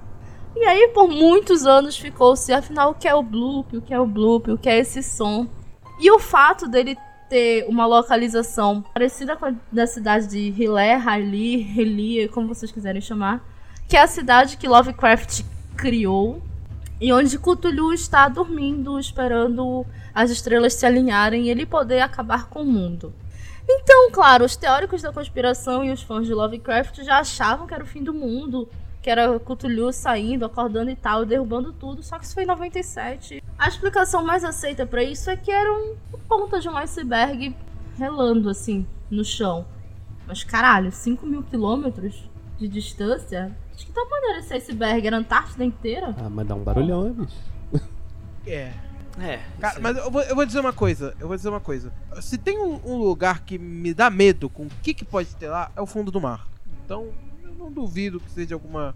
E aí, por muitos anos, ficou-se, afinal, o que é o bloop, o que é o bloop, o que é esse som. E o fato dele ter uma localização parecida com a da cidade de Hilé, Haili, Helie, como vocês quiserem chamar, que é a cidade que Lovecraft criou, e onde Cthulhu está dormindo, esperando as estrelas se alinharem e ele poder acabar com o mundo. Então, claro, os teóricos da conspiração e os fãs de Lovecraft já achavam que era o fim do mundo, que era Cthulhu saindo, acordando e tal, derrubando tudo, só que isso foi em 97. A explicação mais aceita pra isso é que era um ponta de um iceberg relando, assim, no chão. Mas caralho, 5 mil quilômetros de distância? De que tamanho era esse iceberg? Era a Antártida inteira? Ah, mas dá um barulhão, né, bicho? É. É. Cara, mas eu vou, eu vou dizer uma coisa. Eu vou dizer uma coisa. Se tem um, um lugar que me dá medo com o que, que pode ter lá, é o fundo do mar. Então, não duvido que seja alguma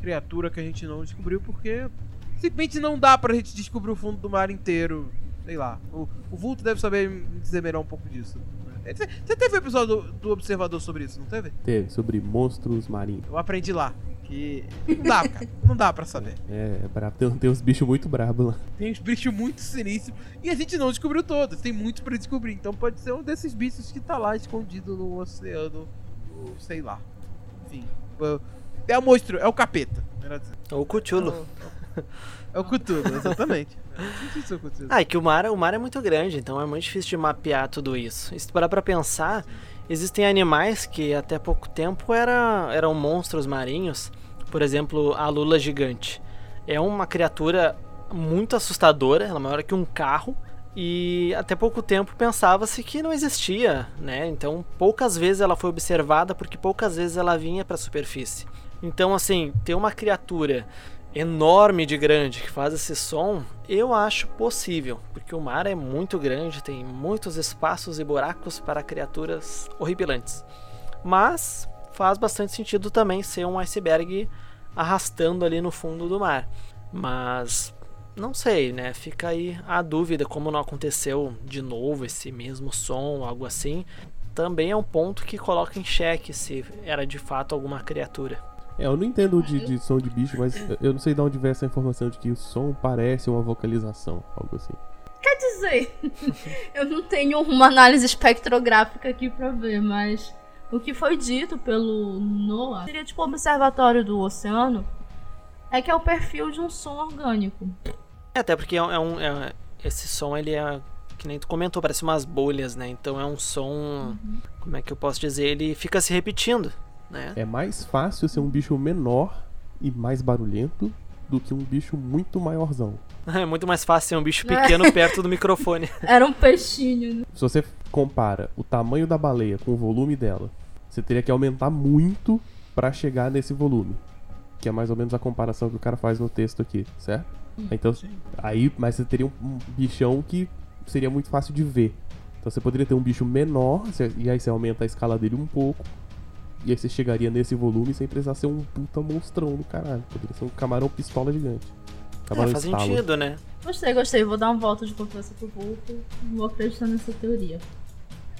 criatura que a gente não descobriu, porque simplesmente não dá pra gente descobrir o fundo do mar inteiro. Sei lá. O, o Vulto deve saber me dizer melhor um pouco disso. Você você teve um episódio do, do Observador sobre isso, não teve? Teve, sobre monstros marinhos. Eu aprendi lá. Que não dá, cara. Não dá pra saber. É, é brabo. Tem, tem uns bichos muito brabos lá. Tem uns bichos muito sinistros e a gente não descobriu todos. Tem muito pra descobrir. Então pode ser um desses bichos que tá lá escondido no oceano. Sei lá. Enfim. É o monstro, é o capeta. dizer. Ou Cthulhu. É o Cthulhu, exatamente. É, é o. Ah, é que o mar, o mar é muito grande, então é muito difícil de mapear tudo isso. E se tu parar pra pensar, existem animais que até pouco tempo era, eram monstros marinhos. Por exemplo, a lula gigante. É uma criatura muito assustadora, ela é maior que um carro. E até pouco tempo pensava-se que não existia, né? Então poucas vezes ela foi observada porque poucas vezes ela vinha para a superfície. Então assim, ter uma criatura enorme de grande que faz esse som, eu acho possível, porque o mar é muito grande, tem muitos espaços e buracos para criaturas horripilantes. Mas faz bastante sentido também ser um iceberg arrastando ali no fundo do mar. Mas não sei, né? Fica aí a dúvida como não aconteceu de novo esse mesmo som, algo assim. Também é um ponto que coloca em xeque se era de fato alguma criatura. É, eu não entendo de, de som de bicho, mas eu não sei de onde veio essa informação de que o som parece uma vocalização, algo assim. Quer dizer, eu não tenho uma análise espectrográfica aqui pra ver, mas O que foi dito pelo NOAA seria tipo o observatório do oceano, é que é o perfil de um som orgânico. É, até porque é um, é um- é- esse som ele é que nem tu comentou, parece umas bolhas, né? Então é um som, como é que eu posso dizer, ele fica se repetindo, né? É mais fácil ser um bicho menor e mais barulhento do que um bicho muito maiorzão. É muito mais fácil ser um bicho pequeno perto do microfone. Era um peixinho, né? Se você compara o tamanho da baleia com o volume dela, você teria que aumentar muito pra chegar nesse volume. Que é mais ou menos a comparação que o cara faz no texto aqui, certo? Então, aí, mas você teria um, bichão que seria muito fácil de ver. Então você poderia ter um bicho menor, e aí você aumenta a escala dele um pouco. E aí você chegaria nesse volume sem precisar ser um puta monstrão do caralho. Poderia ser um camarão pistola gigante. É, Camarão faz estalo. sentido, né? Gostei, gostei. Vou dar um voto de confiança pro Vulto. Vou acreditar nessa teoria.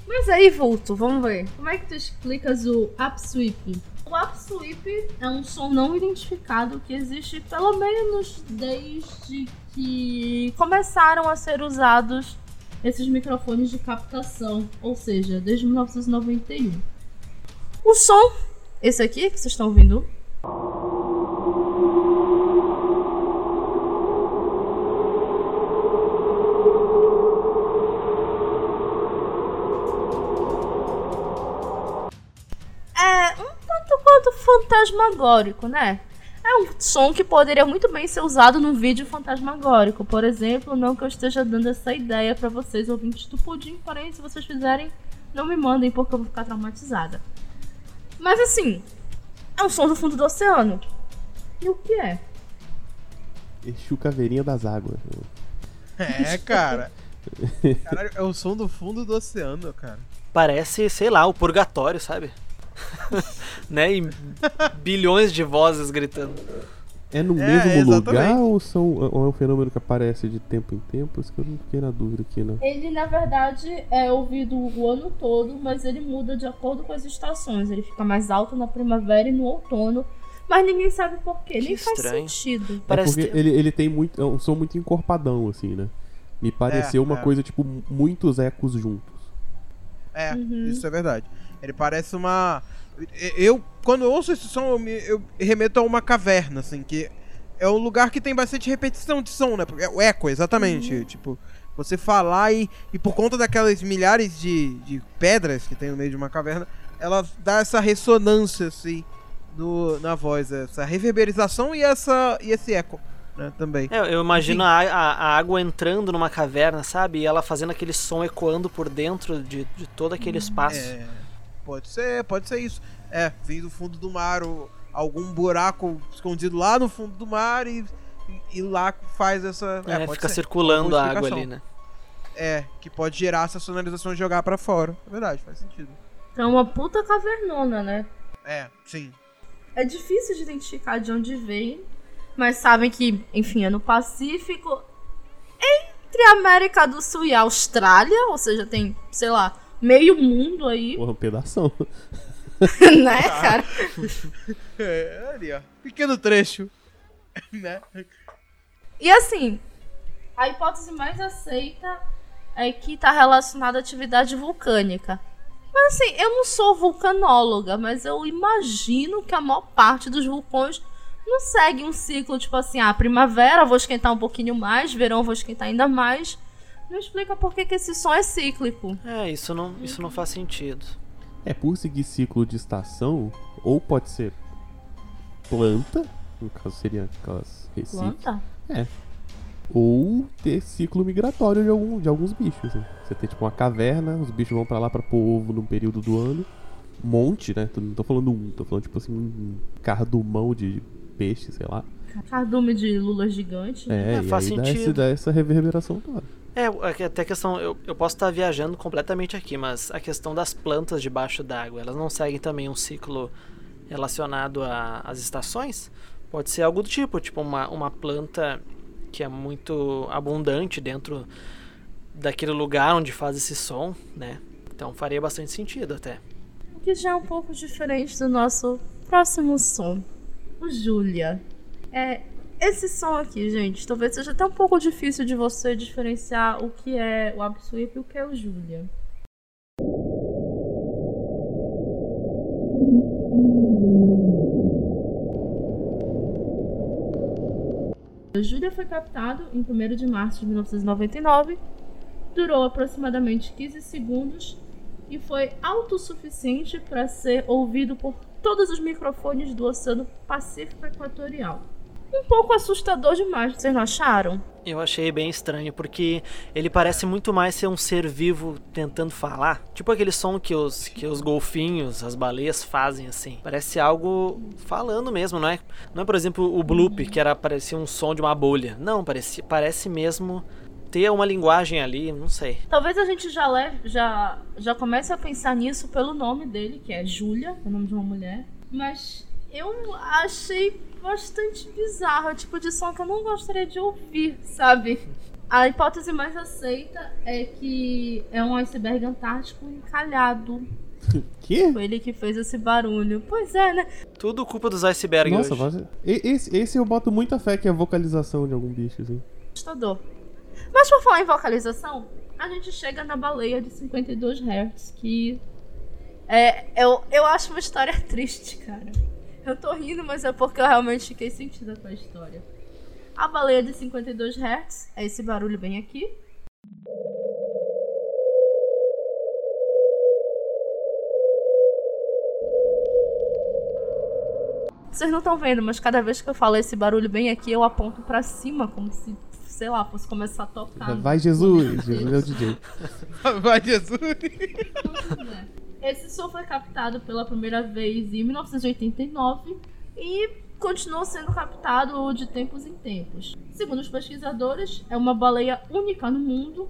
Mas aí, Vulto, vamos ver. Como é que tu explicas o upsweep? O upsweep é um som não identificado que existe pelo menos desde que começaram a ser usados esses microfones de captação, ou seja, desde 1991. O som, esse aqui que vocês estão ouvindo, fantasmagórico, né? É um som que poderia muito bem ser usado num vídeo fantasmagórico. Por exemplo, não que eu esteja dando essa ideia pra vocês, ouvintes do Pudim, porém, se vocês fizerem, não me mandem porque eu vou ficar traumatizada. Mas assim, é um som do fundo do oceano. E o que é? Exu Caveirinha das Águas. É, cara. Caralho, é o som do fundo do oceano, cara. Parece, sei lá, o purgatório, sabe? né? E bilhões de vozes gritando. É no É, mesmo exatamente. lugar ou, são, ou é um fenômeno que aparece de tempo em tempo? Isso que eu não fiquei na dúvida aqui, né? Ele, na verdade, é ouvido o ano todo, mas ele muda de acordo com as estações. Ele fica mais alto na primavera e no outono. Mas ninguém sabe por quê. Que Nem faz estranho. sentido. Parece é porque ter- ele, ele tem muito. É um som muito encorpadão, assim, né? Me pareceu É, uma é. coisa, tipo, muitos ecos juntos. É, Uhum. isso é verdade. Ele parece uma. Eu, quando eu ouço esse som, eu, me, eu remeto a uma caverna, assim, que é um lugar que tem bastante repetição de som, né? É o eco, exatamente. Tipo, você falar e, e por conta daquelas milhares de, de pedras que tem no meio de uma caverna, ela dá essa ressonância, assim, no, na voz, essa reverberização e, essa, e esse eco, né? Também. É, eu imagino a, a- a água entrando numa caverna, sabe? E ela fazendo aquele som ecoando por dentro de, de todo aquele espaço. É, pode ser, pode ser isso. É, vem do fundo do mar, ou algum buraco escondido lá no fundo do mar e, e lá faz essa. É, pode fica ser. circulando a água ali, né? É, que pode gerar essa sonorização e jogar pra fora. É verdade, faz sentido. Então é uma puta cavernona, né? É, sim. É difícil de identificar de onde vem, mas sabem que, enfim, é no Pacífico, entre a América do Sul e a Austrália, ou seja, tem, sei lá, meio mundo aí, Porra, um pedação. né, cara? É, ali, ó. Pequeno trecho. né? E assim, a hipótese mais aceita é que tá relacionada à atividade vulcânica. Mas assim, eu não sou vulcanóloga, mas eu imagino que a maior parte dos vulcões não segue um ciclo tipo assim, ah, primavera vou esquentar um pouquinho mais, verão vou esquentar ainda mais. Não explica por que, que esse som é cíclico. É, isso não, isso não faz sentido. É, por seguir ciclo de estação, ou pode ser planta, no caso seria aquelas recifes, Planta? ou ter ciclo migratório de, algum, de alguns bichos. Né? Você tem tipo uma caverna, os bichos vão pra lá pra pôr ovo num período do ano. Um monte, né? Tô- Não tô falando um, tô falando tipo assim, um cardumão de peixe, sei lá. Cardume de lula gigante. É, É, e faz aí dá, esse, sentido. dá essa reverberação toda. É, até a questão, eu, eu posso estar viajando completamente aqui, mas a questão das plantas debaixo d'água, elas não seguem também um ciclo relacionado às estações? Pode ser algo do tipo, tipo uma, uma planta que é muito abundante dentro daquele lugar onde faz esse som, né? Então faria bastante sentido até. O que já é um pouco diferente do nosso próximo som. O Julia. É, esse som aqui, gente, talvez seja até um pouco difícil de você diferenciar o que é o Upsweep e o que é o Julia. Júlia foi captado em 1 de março de 1999, durou aproximadamente 15 segundos e foi autossuficiente para ser ouvido por todos os microfones do Oceano Pacífico Equatorial. Um pouco assustador demais, vocês não acharam? Eu achei bem estranho, porque ele parece muito mais ser um ser vivo tentando falar. Tipo aquele som que os, que os golfinhos, as baleias fazem, assim. Parece algo falando mesmo, não é? Não é, por exemplo, o bloop, que era parecia um som de uma bolha. Não, parece, parece mesmo ter uma linguagem ali, não sei. Talvez a gente já leve, já, já comece a pensar nisso pelo nome dele, que é Júlia, é o nome de uma mulher. Mas eu achei bastante bizarro, é o tipo de som que eu não gostaria de ouvir, sabe? A hipótese mais aceita é que é um iceberg antártico encalhado. Que? Foi ele que fez esse barulho. Pois é, né? Tudo culpa dos icebergs Nossa, hoje. mas- e- esse, esse eu boto muita fé que é a vocalização de algum bicho, assim. Assustador. Mas por falar em vocalização, a gente chega na baleia de 52 Hz, que é, eu, eu acho uma história triste, cara. Eu tô rindo, mas é porque eu realmente fiquei sentida com a história. A baleia de 52 Hz é esse barulho bem aqui. Vocês não estão vendo, mas cada vez que eu falo esse barulho bem aqui, eu aponto pra cima, como se, sei lá, fosse começar a tocar. Vai Jesus, Jesus é o DJ. Vai, Jesus. Esse som foi captado pela primeira vez em 1989 e continuou sendo captado de tempos em tempos. Segundo os pesquisadores, é uma baleia única no mundo,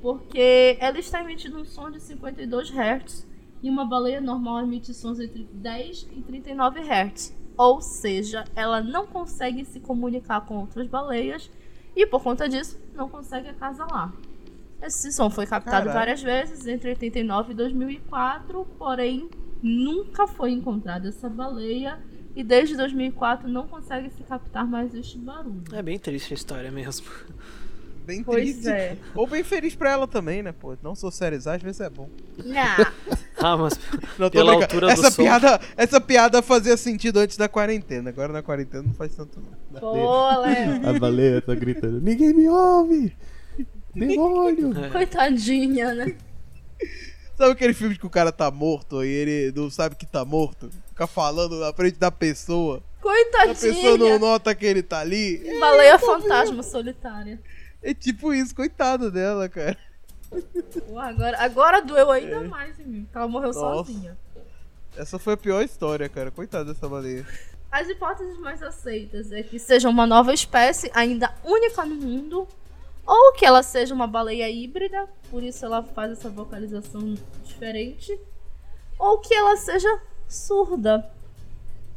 porque ela está emitindo um som de 52 Hz e uma baleia normal emite sons entre 10 e 39 Hz. Ou seja, ela não consegue se comunicar com outras baleias e, por conta disso, não consegue acasalar. Esse som foi captado Caralho. várias vezes entre 89 e 2004, porém nunca foi encontrada essa baleia e desde 2004 não consegue se captar mais este barulho. É bem triste a história mesmo. Bem Pois triste. é. Ou bem feliz pra ela também, né, pô? Não socializar, às vezes é bom. Não. Ah, mas Não, tô Pela brincando. altura do essa som. piada, essa piada fazia sentido antes da quarentena. Agora na quarentena não faz tanto não. Pô, Léo. A baleia tá gritando: Ninguém me ouve! Demônio! Coitadinha, né? Sabe aquele filme que o cara tá morto e ele não sabe que tá morto? Fica falando na frente da pessoa. A pessoa não Coitadinha. nota que ele tá ali. Baleia fantasma solitária. É tipo isso, coitado dela, cara. Pô, agora, agora doeu ainda mais em mim, porque ela morreu É. Nossa. sozinha. Essa foi a pior história, cara. Coitada dessa baleia. As hipóteses mais aceitas é que seja uma nova espécie, ainda única no mundo, ou que ela seja uma baleia híbrida, por isso ela faz essa vocalização diferente, ou que ela seja surda.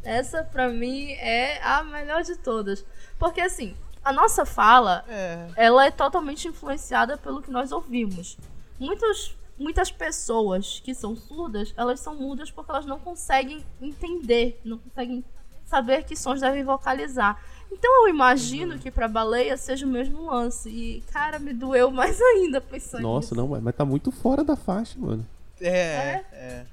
Essa pra mim é a melhor de todas, porque assim, a nossa fala É. ela é totalmente influenciada pelo que nós ouvimos. Muitos, muitas pessoas que são surdas, elas são mudas porque elas não conseguem entender, não conseguem saber que sons devem vocalizar. Então eu imagino que pra baleia seja o mesmo lance. E, cara, me doeu mais ainda pensando Nossa, nisso. não, mas- mas tá muito fora da faixa, mano. É, é.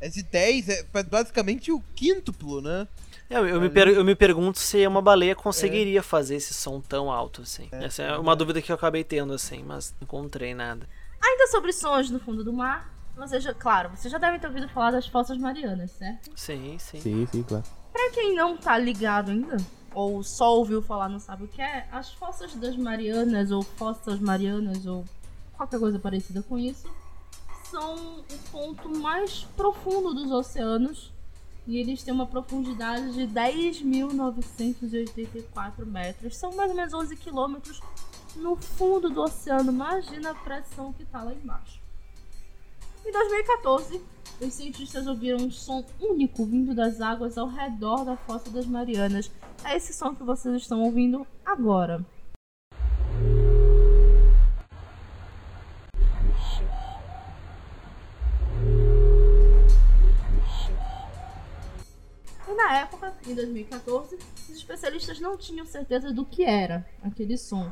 Esse 10 é basicamente o quíntuplo, né? eu, eu me per- eu me pergunto se uma baleia conseguiria fazer esse som tão alto assim. Essa é uma dúvida que eu acabei tendo assim, mas não encontrei nada. Ainda sobre sons no fundo do mar, vocês já, claro, vocês já devem ter ouvido falar das Fossas Marianas, certo? Sim, sim. Sim, sim, claro. Pra quem não tá ligado ainda, ou só ouviu falar não sabe o que é, as Fossas das Marianas, ou Fossas Marianas, ou qualquer coisa parecida com isso, são o ponto mais profundo dos oceanos. E eles têm uma profundidade de 10.984 metros. São mais ou menos 11 quilômetros no fundo do oceano. Imagina a pressão que tá lá embaixo. Em 2014, os cientistas ouviram um som único vindo das águas ao redor da Fossa das Marianas. É esse som que vocês estão ouvindo agora. E na época, em 2014, os especialistas não tinham certeza do que era aquele som.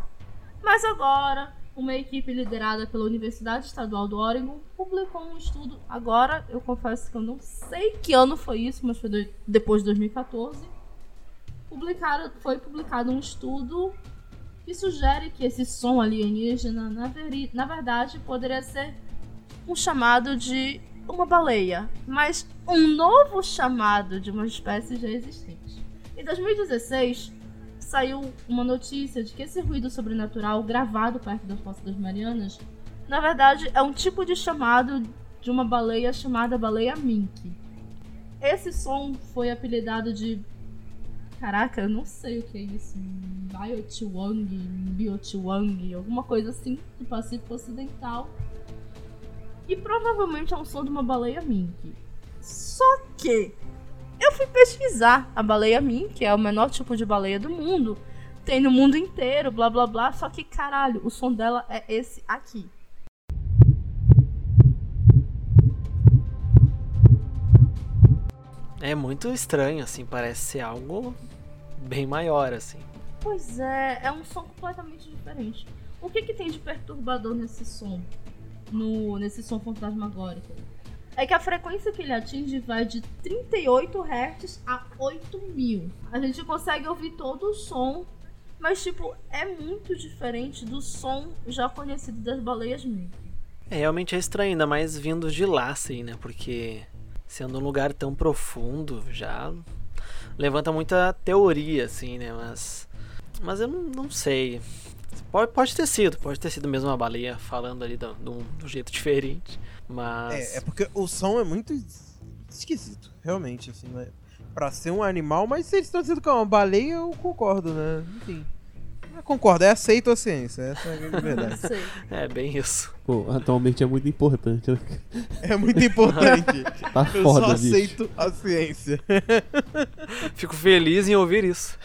Mas agora, uma equipe liderada pela Universidade Estadual do Oregon publicou um estudo. Agora, eu confesso que eu não sei que ano foi isso, mas foi depois de 2014. Publicaram, foi publicado um estudo que sugere que esse som alienígena, na, veri- na verdade, poderia ser um chamado de uma baleia, mas um novo chamado de uma espécie já existente. Em 2016, saiu uma notícia de que esse ruído sobrenatural gravado perto da Fossa das Marianas, na verdade, é um tipo de chamado de uma baleia chamada baleia mink. Esse som foi apelidado de Caraca, eu não sei o que é isso. Biotiwang, Biotiwang, alguma coisa assim do Pacífico Ocidental. E provavelmente é um som de uma baleia mink. Só que eu fui pesquisar a baleia mink, que é o menor tipo de baleia do mundo. Tem no mundo inteiro, blá blá blá. Só que caralho, o som dela é esse aqui. É muito estranho, assim, parece ser algo bem maior, assim. Pois é, é um som completamente diferente. O que, que tem de perturbador nesse som? No, nesse som fantasmagórico? É que a frequência que ele atinge vai de 38 Hz a 8000. A gente consegue ouvir todo o som, mas tipo, é muito diferente do som já conhecido das baleias mink. É, realmente é estranho, ainda mais vindo de lá, assim, né? Porque sendo um lugar tão profundo, já levanta muita teoria, assim, né? Mas, mas eu não, não sei. Pode, pode ter sido, pode ter sido mesmo uma baleia falando ali de um de um jeito diferente. Mas. É, é porque o som é muito es- esquisito, realmente, assim, né? Pra ser um animal, mas se eles estão dizendo que é uma baleia, eu concordo, né? Enfim. Eu concordo, é aceito a ciência, essa é a verdade. É bem isso. Pô, atualmente é muito importante. né? É muito importante. Tá Eu foda, só bicho. aceito a ciência. Fico feliz em ouvir isso.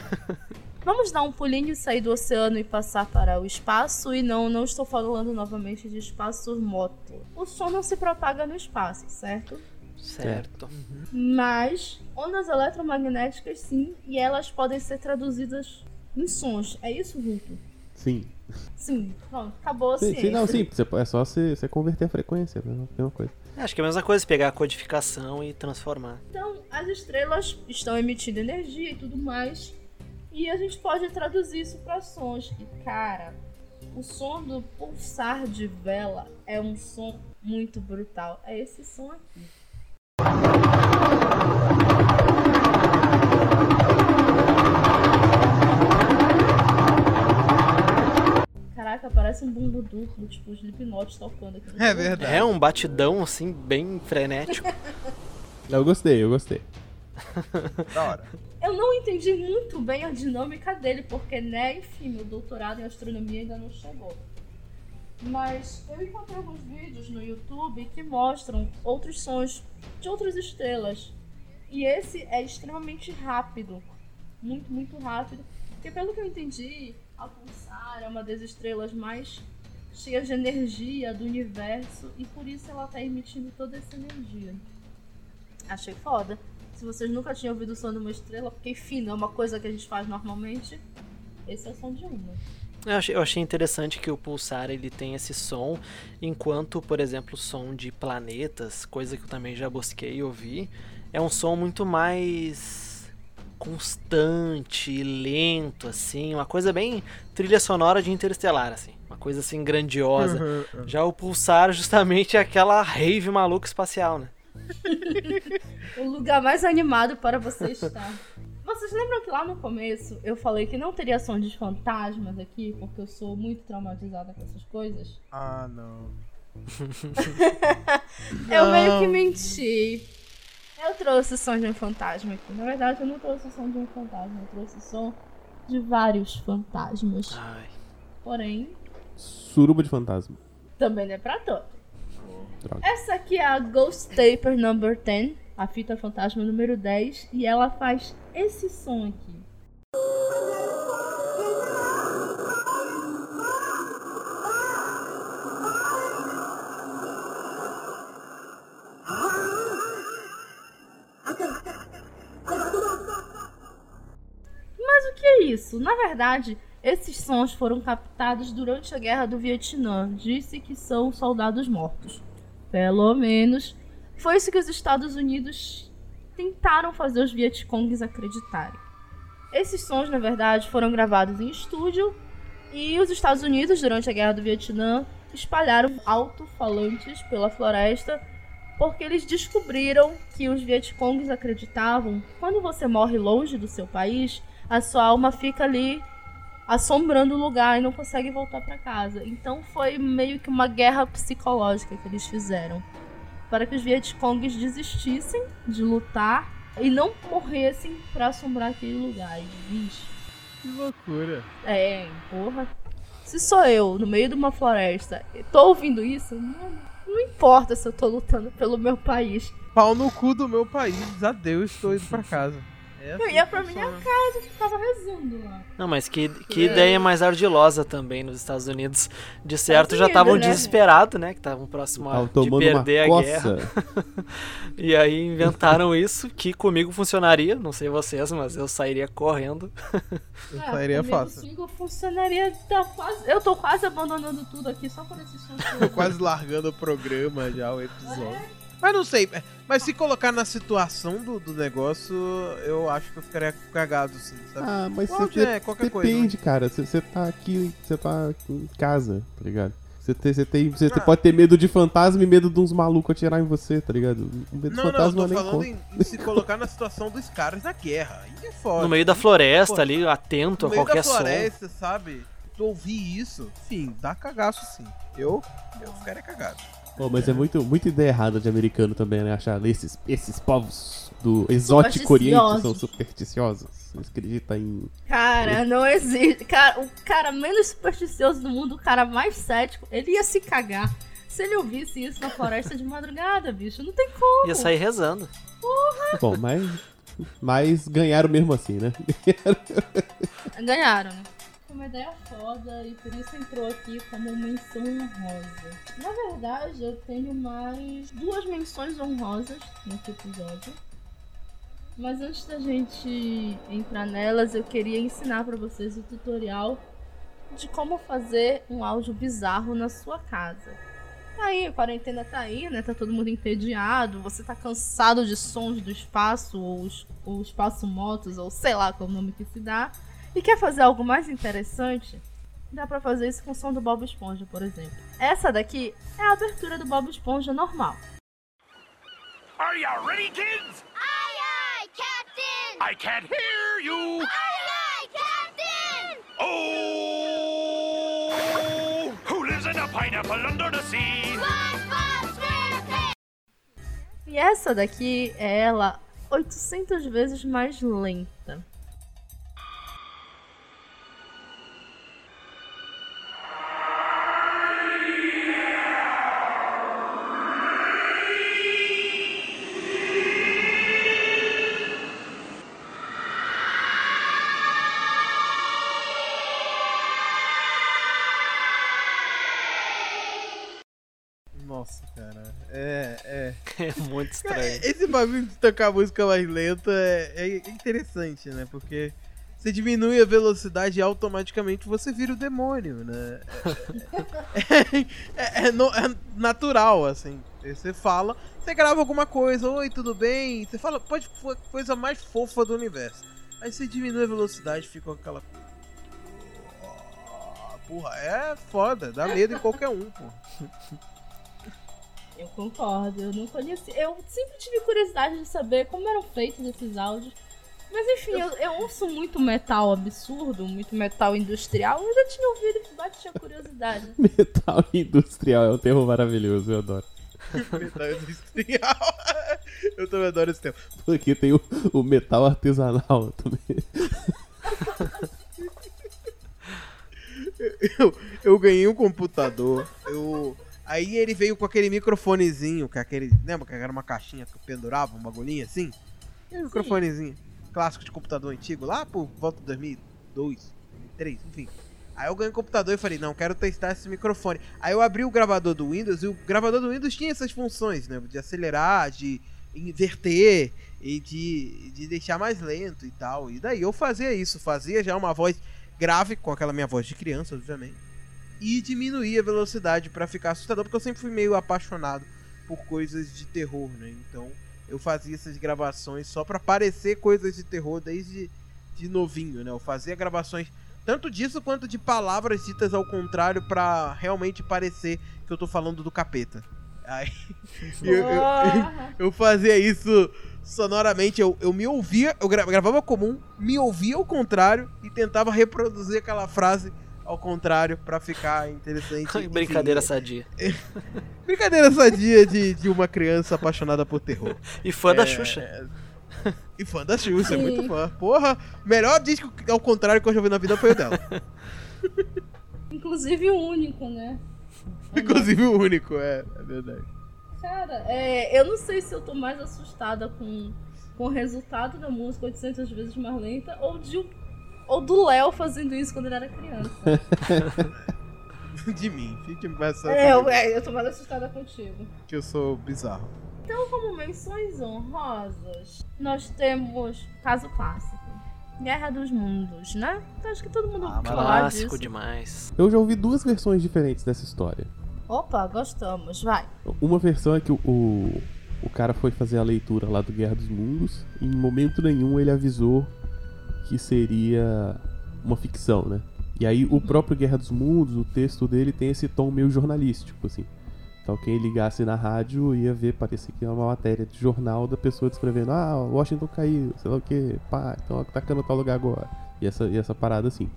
Vamos dar um pulinho e sair do oceano e passar para o espaço. E não, não estou falando novamente de espaço remoto. O som não se propaga no espaço, certo? Certo. Mas ondas eletromagnéticas sim, e elas podem ser traduzidas em sons. É isso, Hulk? Sim. Sim, pronto, acabou a Sim, ciência. sim, não, sim. É só você, você converter a frequência, né? Mesma coisa. Acho que é a mesma coisa, pegar a codificação e transformar. Então, as estrelas estão emitindo energia e tudo mais. E a gente pode traduzir isso para sons. E, cara, o som do pulsar de vela é um som muito brutal. É esse som aqui. Caraca, parece um bumbo duplo, tipo os Slipknot tocando aqui. no É verdade. É um batidão, assim, bem frenético. Eu gostei, eu gostei. Da hora. Eu não entendi muito bem a dinâmica dele, porque, né, enfim, meu doutorado em astronomia ainda não chegou. Mas eu encontrei alguns vídeos no YouTube que mostram outros sons de outras estrelas. E esse é extremamente rápido. Muito, muito rápido. Porque pelo que eu entendi, a Pulsar é uma das estrelas mais cheias de energia do universo e por isso ela tá emitindo toda essa energia. Achei foda. Se vocês nunca tinham ouvido o som de uma estrela, porque enfim, não é uma coisa que a gente faz normalmente, esse é o som de uma. Eu achei, eu achei interessante que o pulsar ele tem esse som, enquanto, por exemplo, o som de planetas, coisa que eu também já busquei e ouvi, é um som muito mais constante, lento, assim, uma coisa bem trilha sonora de interestelar, assim, uma coisa assim grandiosa. Uhum. Já o pulsar justamente é aquela rave maluca espacial, né? O lugar mais animado para você estar. Vocês lembram que lá no começo eu falei que não teria som de fantasmas aqui, porque eu sou muito traumatizada com essas coisas? Ah, não. Eu meio Não. que menti. Eu trouxe som de um fantasma aqui. Na verdade, eu não trouxe o som de um fantasma, eu trouxe o som de vários fantasmas. Ai. Porém, Suruba de fantasma. também não é pra todo. Droga. Essa aqui é a Ghost Taper Number 10, a fita fantasma número 10, e ela faz esse som aqui. Mas o que é isso? Na verdade, Esses sons foram captados durante a Guerra do Vietnã. Disse que são soldados mortos. Pelo menos foi isso que os Estados Unidos tentaram fazer os Vietcongs acreditarem. Esses sons, na verdade, foram gravados em estúdio e os Estados Unidos, durante a Guerra do Vietnã, espalharam alto-falantes pela floresta porque eles descobriram que os Vietcongs acreditavam que quando você morre longe do seu país, a sua alma fica ali assombrando o lugar e não consegue voltar para casa. Então foi meio que uma guerra psicológica que eles fizeram para que os Vietcongs desistissem de lutar e não morressem para assombrar aquele lugar. E, Bicho. Que loucura. É, porra. Se sou eu, no meio de uma floresta, tô ouvindo isso, não, não importa se eu tô lutando pelo meu país. Pau no cu do meu país. Adeus, estou indo pra casa. É Eu ia que pra minha casa e ficava rezando lá. Não, mas que, que ideia mais ardilosa também nos Estados Unidos. De certo já estavam né? desesperados, né? Que estavam próximo a de perder a coça. guerra. E aí inventaram isso, que comigo funcionaria. Não sei vocês, mas eu sairia correndo. Eu É, sairia comigo fácil. cinco funcionaria tá quase. Eu tô quase abandonando tudo aqui só por sons. Tô quase largando o programa já, o episódio. Mas não sei, mas se colocar na situação do, do negócio, eu acho que eu ficaria cagado, sim, sabe? Ah, mas Pode, você é, qualquer coisa, depende, cara. Você você tá aqui, você tá em casa, tá ligado? Você tem, você tem, você Ah. pode ter medo de fantasma e medo de uns malucos atirar em você, tá ligado? O medo de Não, não, eu fantasma tô nem falando em, em se colocar na situação dos caras da guerra. Aí é foda. No meio da floresta Pô, ali, atento no a meio qualquer da som. floresta, sabe? Tu ouvir isso, enfim, dá cagaço sim. Eu, eu ficaria cagado. Pô, mas é muito, muito ideia errada de americano também, né? Achar esses, esses povos do exótico oriente são Supersticiosos. Eles acreditam em. Cara, não existe. Cara, o cara menos supersticioso do mundo, o cara mais cético, ele ia se cagar. Se ele ouvisse isso na floresta de madrugada, bicho, não tem como. Ia sair rezando. Bom, mas. Mas ganharam mesmo assim, né? Ganharam. Foi uma ideia foda e por isso entrou aqui como menção honrosa. Na verdade, eu tenho mais duas menções honrosas nesse episódio. Mas antes da gente entrar nelas, eu queria ensinar pra vocês o tutorial de como fazer um áudio bizarro na sua casa. Tá aí, a quarentena tá aí, né? Tá todo mundo entediado, você tá cansado de sons do espaço, ou, ou espaço motos, ou sei lá qual o nome que se dá e quer fazer algo mais interessante, dá pra fazer isso com o som do Bob Esponja, por exemplo. Essa daqui é a abertura do Bob Esponja normal. Are you ready, kids? Aye, aye, Captain! I can't hear you. Aye, aye, Captain! Oh! Who lives in a pineapple under the sea? SpongeBob SquarePants! E essa daqui é ela 800 vezes mais lenta. É, é. É muito estranho. esse bagulho de tocar música mais lenta é, é interessante, né? Porque você diminui a velocidade e automaticamente você vira o demônio, né? É, é- é no- é natural, assim. Você fala, você grava alguma coisa, oi, tudo bem? Você fala, pode coisa mais fofa do universo. Aí você diminui a velocidade e fica aquela Porra, é foda, dá medo em qualquer um, pô. Eu concordo, eu não conheci. Eu sempre tive curiosidade de saber como eram feitos esses áudios. Mas enfim, eu, eu ouço muito metal absurdo, muito metal industrial. Eu já tinha ouvido e bate a curiosidade. Metal industrial é um termo maravilhoso, eu adoro. Metal industrial. Eu também adoro esse tempo. Porque tem o, o metal artesanal também. Eu, eu ganhei um computador. Eu, aí ele veio com aquele microfonezinho, com aquele. Lembra que era uma caixinha que eu pendurava, um bagulhinho assim? Aquele microfonezinho clássico de computador antigo, lá por volta de 2002, 2003, enfim. Aí eu ganhei um computador e falei, não, quero testar esse microfone. Aí eu abri o gravador do Windows e o gravador do Windows tinha essas funções, né? De acelerar, de inverter e de, de deixar mais lento e tal. E daí eu fazia isso, fazia já uma voz grave, com aquela minha voz de criança, obviamente. E diminuir a velocidade pra ficar assustador, porque eu sempre fui meio apaixonado por coisas de terror, né? Então eu fazia essas gravações só pra parecer coisas de terror desde de novinho, né? Eu fazia gravações tanto disso quanto de palavras ditas ao contrário pra realmente parecer que eu tô falando do capeta. Aí eu, eu- eu fazia isso sonoramente, eu, eu me ouvia, eu gra- gravava comum, me ouvia ao contrário e tentava reproduzir aquela frase ao contrário pra ficar interessante. Enfim, Brincadeira é- sadia. Brincadeira sadia de, de uma criança apaixonada por terror. E fã da É, Xuxa. E fã da Xuxa, Sim. muito fã. Porra, melhor disco ao contrário que eu já vi na vida foi o dela. Inclusive o único, né? Inclusive o único, é, é verdade. Cara, é, eu não sei se eu tô mais assustada com, com o resultado da música 800 vezes mais lenta ou, de, ou do Léo fazendo isso quando ele era criança. De mim, fique mais é, eu, é, eu tô mais assustada contigo. que eu sou bizarro. Então, como menções honrosas, nós temos caso clássico. Guerra dos Mundos, né? Então, acho que todo mundo Ah, Clássico disso. demais. Eu já ouvi duas versões diferentes dessa história. Opa, gostamos, vai. Uma versão é que o, o, o cara foi fazer a leitura lá do Guerra dos Mundos e em momento nenhum ele avisou que seria uma ficção, né? E aí o próprio Guerra dos Mundos, o texto dele tem esse tom meio jornalístico, assim. Então quem ligasse na rádio ia ver, parecia que era uma matéria de jornal da pessoa descrevendo, ah, Washington caiu, sei lá o que, pá, então atacando tal lugar agora. E essa, e essa parada assim.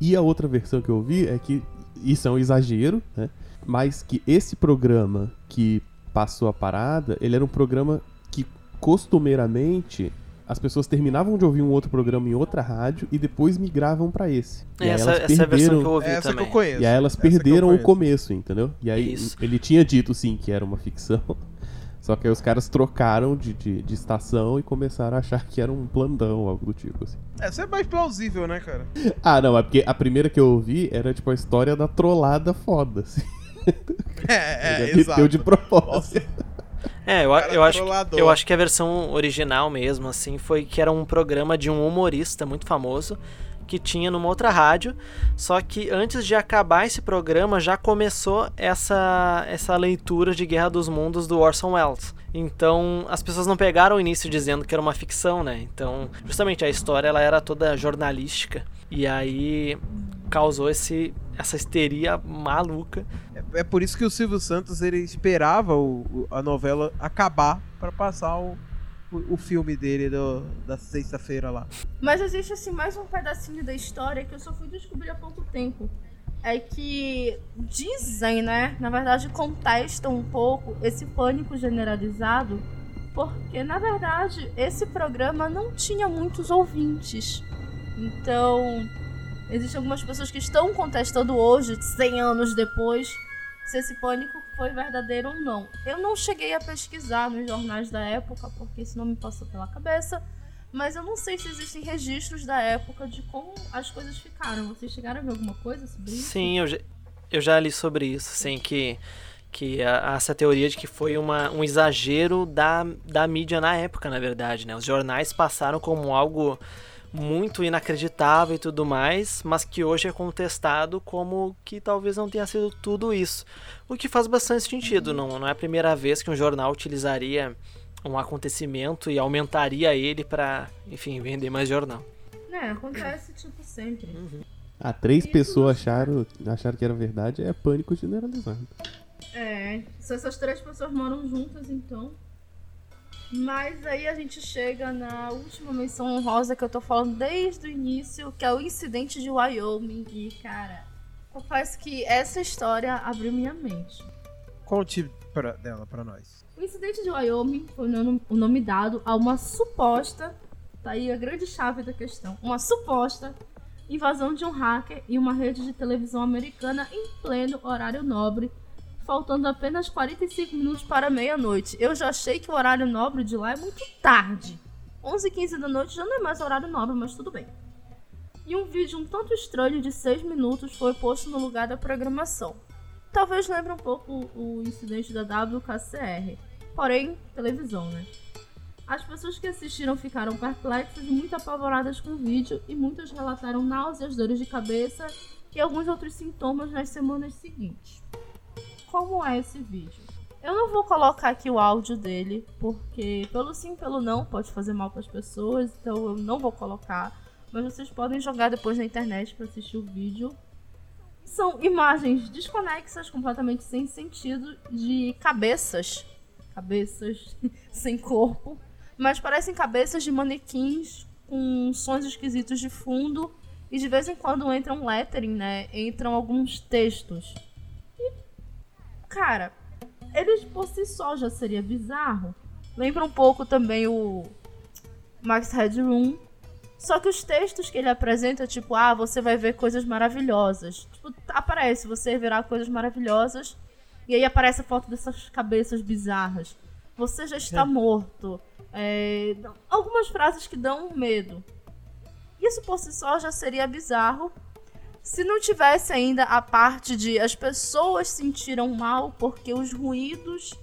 E a outra versão que eu vi é que isso é um exagero, né? Mas que esse programa que passou a parada, ele era um programa que costumeiramente as pessoas terminavam de ouvir um outro programa em outra rádio e depois migravam pra esse. E aí essa, elas essa é a versão perderam- que eu ouvi Essa também. que eu conheço. e aí elas Essa perderam o começo, entendeu? E aí Isso. ele tinha dito sim que era uma ficção. Só que aí os caras trocaram de, de, de estação e começaram a achar que era um plantão, algo do tipo assim. Essa é mais plausível, né, cara? Ah, não, é porque a primeira que eu ouvi era tipo a história da trollada foda, assim. É, é, Ele exato. meteu de propósito. É, eu, eu, acho, trollador. eu acho que a versão original mesmo, assim, foi que era um programa de um humorista muito famoso que tinha numa outra rádio. Só que antes de acabar esse programa já começou essa, essa leitura de Guerra dos Mundos do Orson Welles. Então as pessoas não pegaram o início dizendo que era uma ficção, né? Então, justamente a história ela era toda jornalística. E aí causou esse, essa histeria maluca. É, é por isso que o Silvio Santos ele esperava o- a novela acabar pra passar o, o, filme dele do- da sexta-feira lá. Mas existe assim mais um pedacinho da história que eu só fui descobrir há pouco tempo. É que dizem, né? Na verdade, contestam um pouco esse pânico generalizado, porque na verdade esse programa não tinha muitos ouvintes. Então, existem algumas pessoas que estão contestando hoje, 100 anos depois, se esse pânico foi verdadeiro ou não. Eu não cheguei a pesquisar nos jornais da época, porque isso não me passou pela cabeça. Mas eu não sei se existem registros da época de como as coisas ficaram. Vocês chegaram a ver alguma coisa sobre isso? Sim, eu já, eu já li sobre isso, assim, que, que a- essa teoria de que foi uma, um exagero da, da mídia na época, na verdade, né? Os jornais passaram como algo muito inacreditável e tudo mais, mas que hoje é contestado como que talvez não tenha sido tudo isso. O que faz bastante sentido, não, não é a primeira vez que um jornal utilizaria um acontecimento e aumentaria ele para, enfim, vender mais jornal. É, acontece tipo sempre. Ah, três pessoas acharam, acharam que era verdade, é pânico generalizado. É, se essas três pessoas moram juntas, então. Mas aí a gente chega na última menção honrosa que eu tô falando desde o início, que é o incidente de Wyoming. E, cara, confesso que essa história abriu minha mente. Conte pra, dela pra nós. O incidente de Wyoming foi o nome, o nome dado a uma suposta, tá aí a grande chave da questão, uma suposta invasão de um hacker em uma rede de televisão americana em pleno horário nobre, faltando apenas 45 minutos para meia-noite. Eu já achei que o horário nobre de lá é muito tarde. 11h15 da noite já não é mais horário nobre, mas tudo bem. E um vídeo um tanto estranho de 6 minutos foi posto no lugar da programação. Talvez lembre um pouco o incidente da WKCR, porém, televisão, né? As pessoas que assistiram ficaram perplexas e muito apavoradas com o vídeo, e muitas relataram náuseas, dores de cabeça e alguns outros sintomas nas semanas seguintes. Como é esse vídeo? Eu não vou colocar aqui o áudio dele, porque pelo sim, pelo não, pode fazer mal para as pessoas, então eu não vou colocar. Mas vocês podem jogar depois na internet para assistir o vídeo. São imagens desconexas, completamente sem sentido, de cabeças. Cabeças sem corpo. Mas parecem cabeças de manequins com sons esquisitos de fundo. E de vez em quando entra um lettering, né? Entram alguns textos. Cara, eles por si só já seria bizarro. Lembra um pouco também o Max Headroom. Só que os textos que ele apresenta, tipo, ah, você vai ver coisas maravilhosas. Tipo, aparece, você verá coisas maravilhosas. E aí aparece a foto dessas cabeças bizarras. Você já está É. morto. É, algumas frases que dão medo. Isso por si só já seria bizarro. Se não tivesse ainda a parte de as pessoas sentiram mal porque os ruídos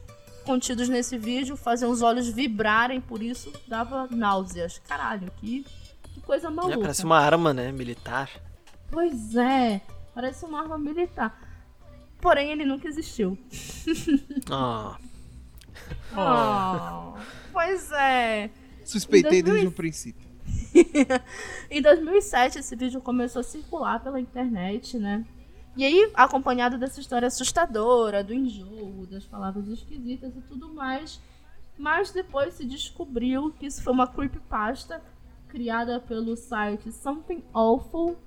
contidos nesse vídeo faziam os olhos vibrarem, por isso dava náuseas. Caralho, que, que coisa É, maluca. parece uma arma, né? Militar. Pois é, parece uma arma militar. Porém, ele nunca existiu. Ah, Oh, pois é. Suspeitei Em 2000 desde o princípio. em 2007, esse vídeo começou a circular pela internet, né? E aí, acompanhado dessa história assustadora, do enjoo, das palavras esquisitas e tudo mais. Mas depois se descobriu que isso foi uma creepypasta criada pelo site Something Awful.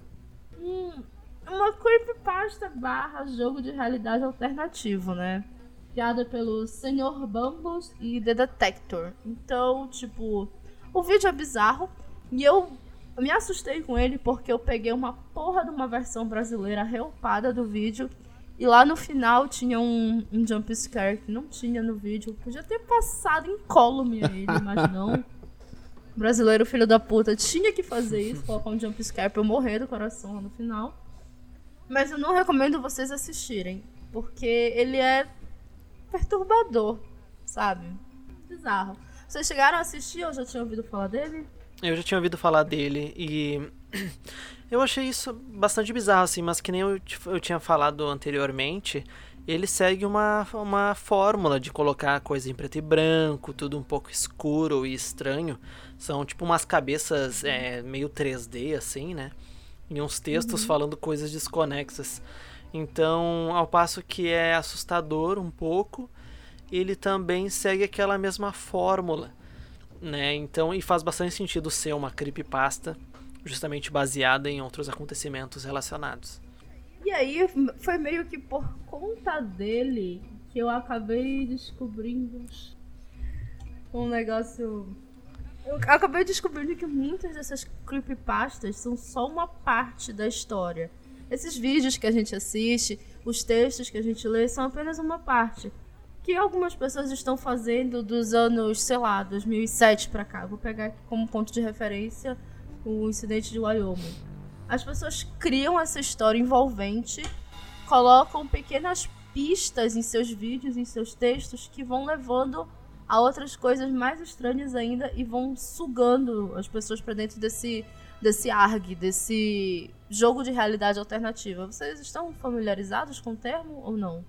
Hum, uma creepypasta barra jogo de realidade alternativo, né? Criada pelo Sr. Bumbles e The Detector. Então, tipo, o vídeo é bizarro. E eu me assustei com ele porque eu peguei uma porra de uma versão brasileira reopada do vídeo. E lá no final tinha um, um jump scare que não tinha no vídeo. Podia ter passado incólume a ele, mas não. O brasileiro, filho da puta, tinha que fazer isso, colocar um jump scare pra eu morrer do coração lá no final. Mas eu não recomendo vocês assistirem, porque ele é perturbador, sabe? Bizarro. Vocês chegaram a assistir ou já tinham ouvido falar dele? Eu já tinha ouvido falar dele e eu achei isso bastante bizarro, assim, mas que nem eu, eu tinha falado anteriormente, ele segue uma, uma fórmula de colocar coisa em preto e branco, tudo um pouco escuro e estranho. São tipo umas cabeças é, meio 3D, assim, né? E uns textos falando coisas desconexas. Então, ao passo que é assustador um pouco, ele também segue aquela mesma fórmula, né? Então, e faz bastante sentido ser uma creepypasta justamente baseada em outros acontecimentos relacionados. E aí foi meio que por conta dele que eu acabei descobrindo um negócio. Eu acabei descobrindo que muitas dessas creepypastas são só uma parte da história. Esses vídeos que a gente assiste, os textos que a gente lê, são apenas uma parte. Que algumas pessoas estão fazendo dos anos, sei lá, 2007 pra cá. Vou pegar aqui como ponto de referência o incidente de Wyoming. As pessoas criam essa história envolvente, colocam pequenas pistas em seus vídeos, em seus textos, que vão levando a outras coisas mais estranhas ainda e vão sugando as pessoas pra dentro desse, desse ARG, desse jogo de realidade alternativa. Vocês estão familiarizados com o termo ou não?